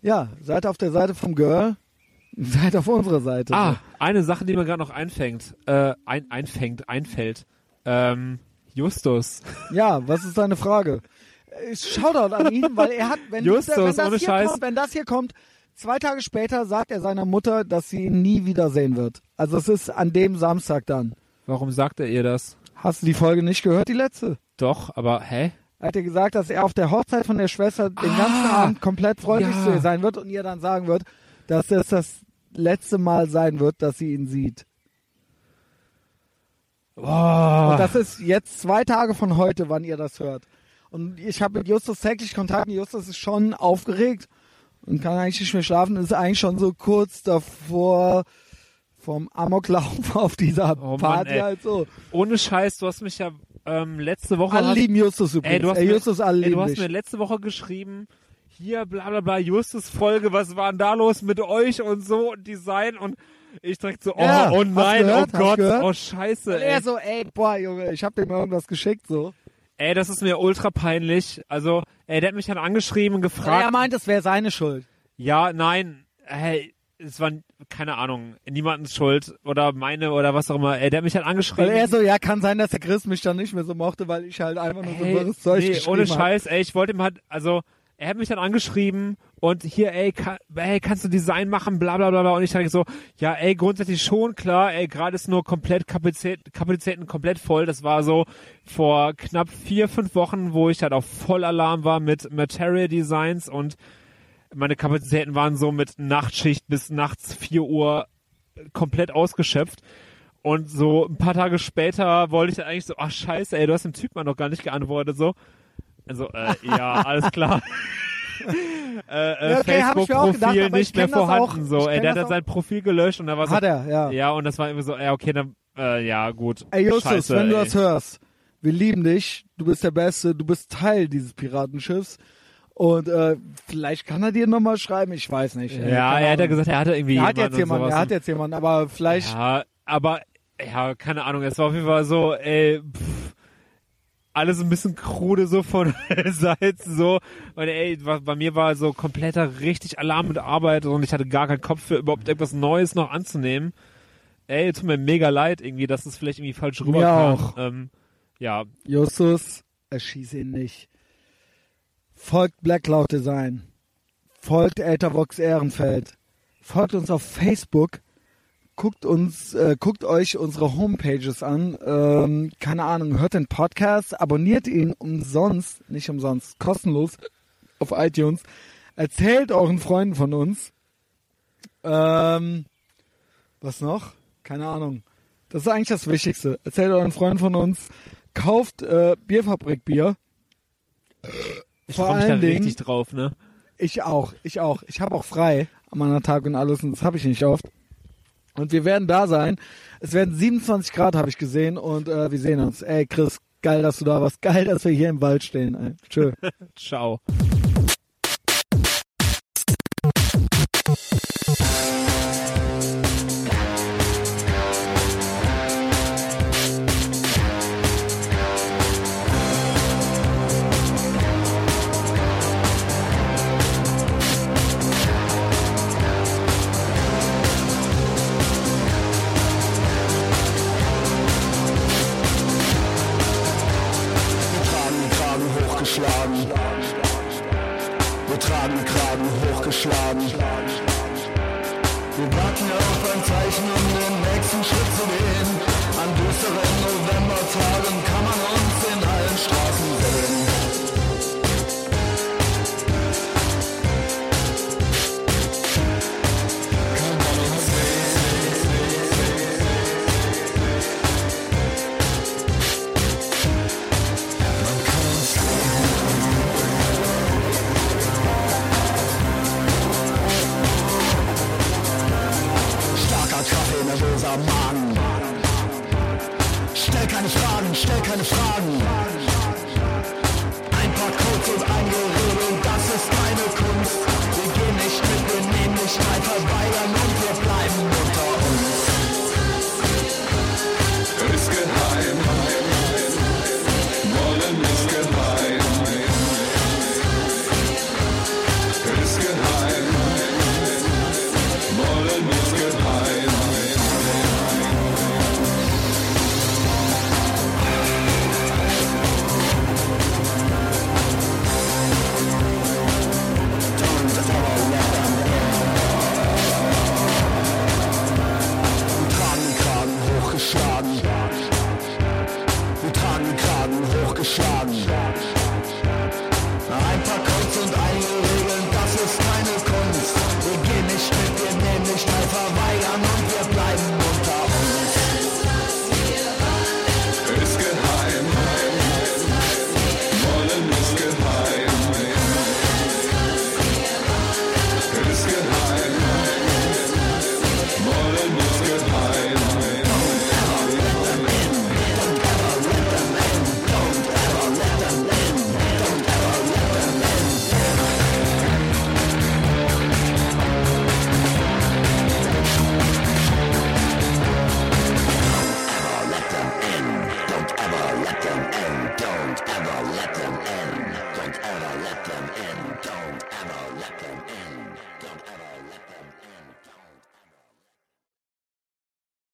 ja, seid auf der Seite vom Girl, seid auf unserer Seite. Ah, eine Sache, die mir gerade noch einfängt, äh, ein, einfängt, einfällt. Ähm, Justus. Ja, was ist deine Frage? Äh, Shoutout an ihn, weil er hat, wenn, Justus, wenn, das hier Scheiß. kommt, wenn das hier kommt, zwei Tage später sagt er seiner Mutter, dass sie ihn nie wiedersehen wird. Also es ist an dem Samstag dann. Warum sagt er ihr das? Hast du die Folge nicht gehört, die letzte? Doch, aber hä? Er hat ihr gesagt, dass er auf der Hochzeit von der Schwester den Ah, ganzen Abend komplett freundlich ja. zu ihr sein wird und ihr dann sagen wird, dass es das letzte Mal sein wird, dass sie ihn sieht. Boah. Und das ist jetzt zwei Tage von heute, wann ihr das hört. Und ich habe mit Justus täglich Kontakt. und Justus ist schon aufgeregt und kann eigentlich nicht mehr schlafen. Ist eigentlich schon so kurz davor vom Amoklauf auf dieser Oh Mann, Party ey. halt so. Ohne Scheiß, du hast mich ja ähm, letzte Woche. Alle lieben Justus Ey, übrigens. du hast, Ey, mir, Justus, alle ey, du hast mir letzte Woche geschrieben, hier bla bla bla, Justus Folge, was war denn da los mit euch und so und Design und ich direkt so, oh, Ja, oh nein, gehört, oh Gott, oh scheiße, Und ey. er so, ey, boah, Junge, ich hab dir mal irgendwas geschickt, so. ey, das ist mir ultra peinlich. Also, ey, der hat mich dann angeschrieben und gefragt, er meint, es wäre seine Schuld. ja, nein, hey, es war, keine Ahnung, niemandens Schuld oder meine oder was auch immer. Ey, der hat mich halt Weil angeschrieben. er so, ja, kann sein, dass der Chris mich dann nicht mehr so mochte, weil ich halt einfach nur so Ey, wirres Zeug nee, geschrieben ohne hab. Scheiß, ey, ich wollte ihm halt, also, er hat mich dann angeschrieben und hier, ey, kann, ey, kannst du Design machen, bla bla bla bla. Und ich dachte so, ja, ey, grundsätzlich schon, klar, ey, gerade ist nur komplett Kapazität, Kapazitäten komplett voll. Das war so vor knapp vier, fünf Wochen, wo ich halt auf Vollalarm war mit Material Designs und meine Kapazitäten waren so mit Nachtschicht bis nachts vier Uhr komplett ausgeschöpft. Und so ein paar Tage später wollte ich dann eigentlich so, ach scheiße, ey, du hast dem Typ mal noch gar nicht geantwortet, so. Also, äh, ja, alles klar. äh, Ja, äh, okay, auch gedacht, Facebook-Profil nicht mehr vorhanden, auch. So. Ey, der hat dann sein Profil gelöscht und da war so, Hat er, ja. ja, und das war irgendwie so, ja, okay, dann, äh, ja, gut. Ey, Justus, Scheiße, wenn du ey. das hörst, wir lieben dich, du bist der Beste, du bist Teil dieses Piratenschiffs. Und äh, vielleicht kann er dir nochmal schreiben, ich weiß nicht. Ja, er hat ja gesagt, er hatte irgendwie er hat jetzt jemanden, er hat jetzt jemanden, aber vielleicht, Ja, aber, ja, keine Ahnung, es war auf jeden Fall so, ey, pff, alles ein bisschen krude so von Seite so. Und ey, bei mir war so kompletter richtig Alarm mit Arbeit und ich hatte gar keinen Kopf für überhaupt irgendwas Neues noch anzunehmen. Ey, tut mir mega leid irgendwie, dass es vielleicht irgendwie falsch rüberkam. auch. Ähm, ja, Justus, erschieß ihn nicht. Folgt Black Cloud Design. Folgt Ethervox Ehrenfeld. Folgt uns auf Facebook. Guckt uns, äh, guckt euch unsere Homepages an. Ähm, keine Ahnung, hört den Podcast, abonniert ihn umsonst, nicht umsonst, kostenlos auf iTunes. Erzählt euren Freunden von uns. Ähm, was noch? Keine Ahnung. Das ist eigentlich das Wichtigste. Erzählt euren Freunden von uns. Kauft äh, Bierfabrikbier. Ich freue mich da allen Dingen- richtig drauf, ne? Ich auch, ich auch. Ich habe auch frei an meiner Tag und alles und das habe ich nicht oft. Und wir werden da sein. Es werden 27 Grad, habe ich gesehen und äh, wir sehen uns. Ey, Chris, geil, dass du da warst. Geil, dass wir hier im Wald stehen. Ey. Tschö. Ciao.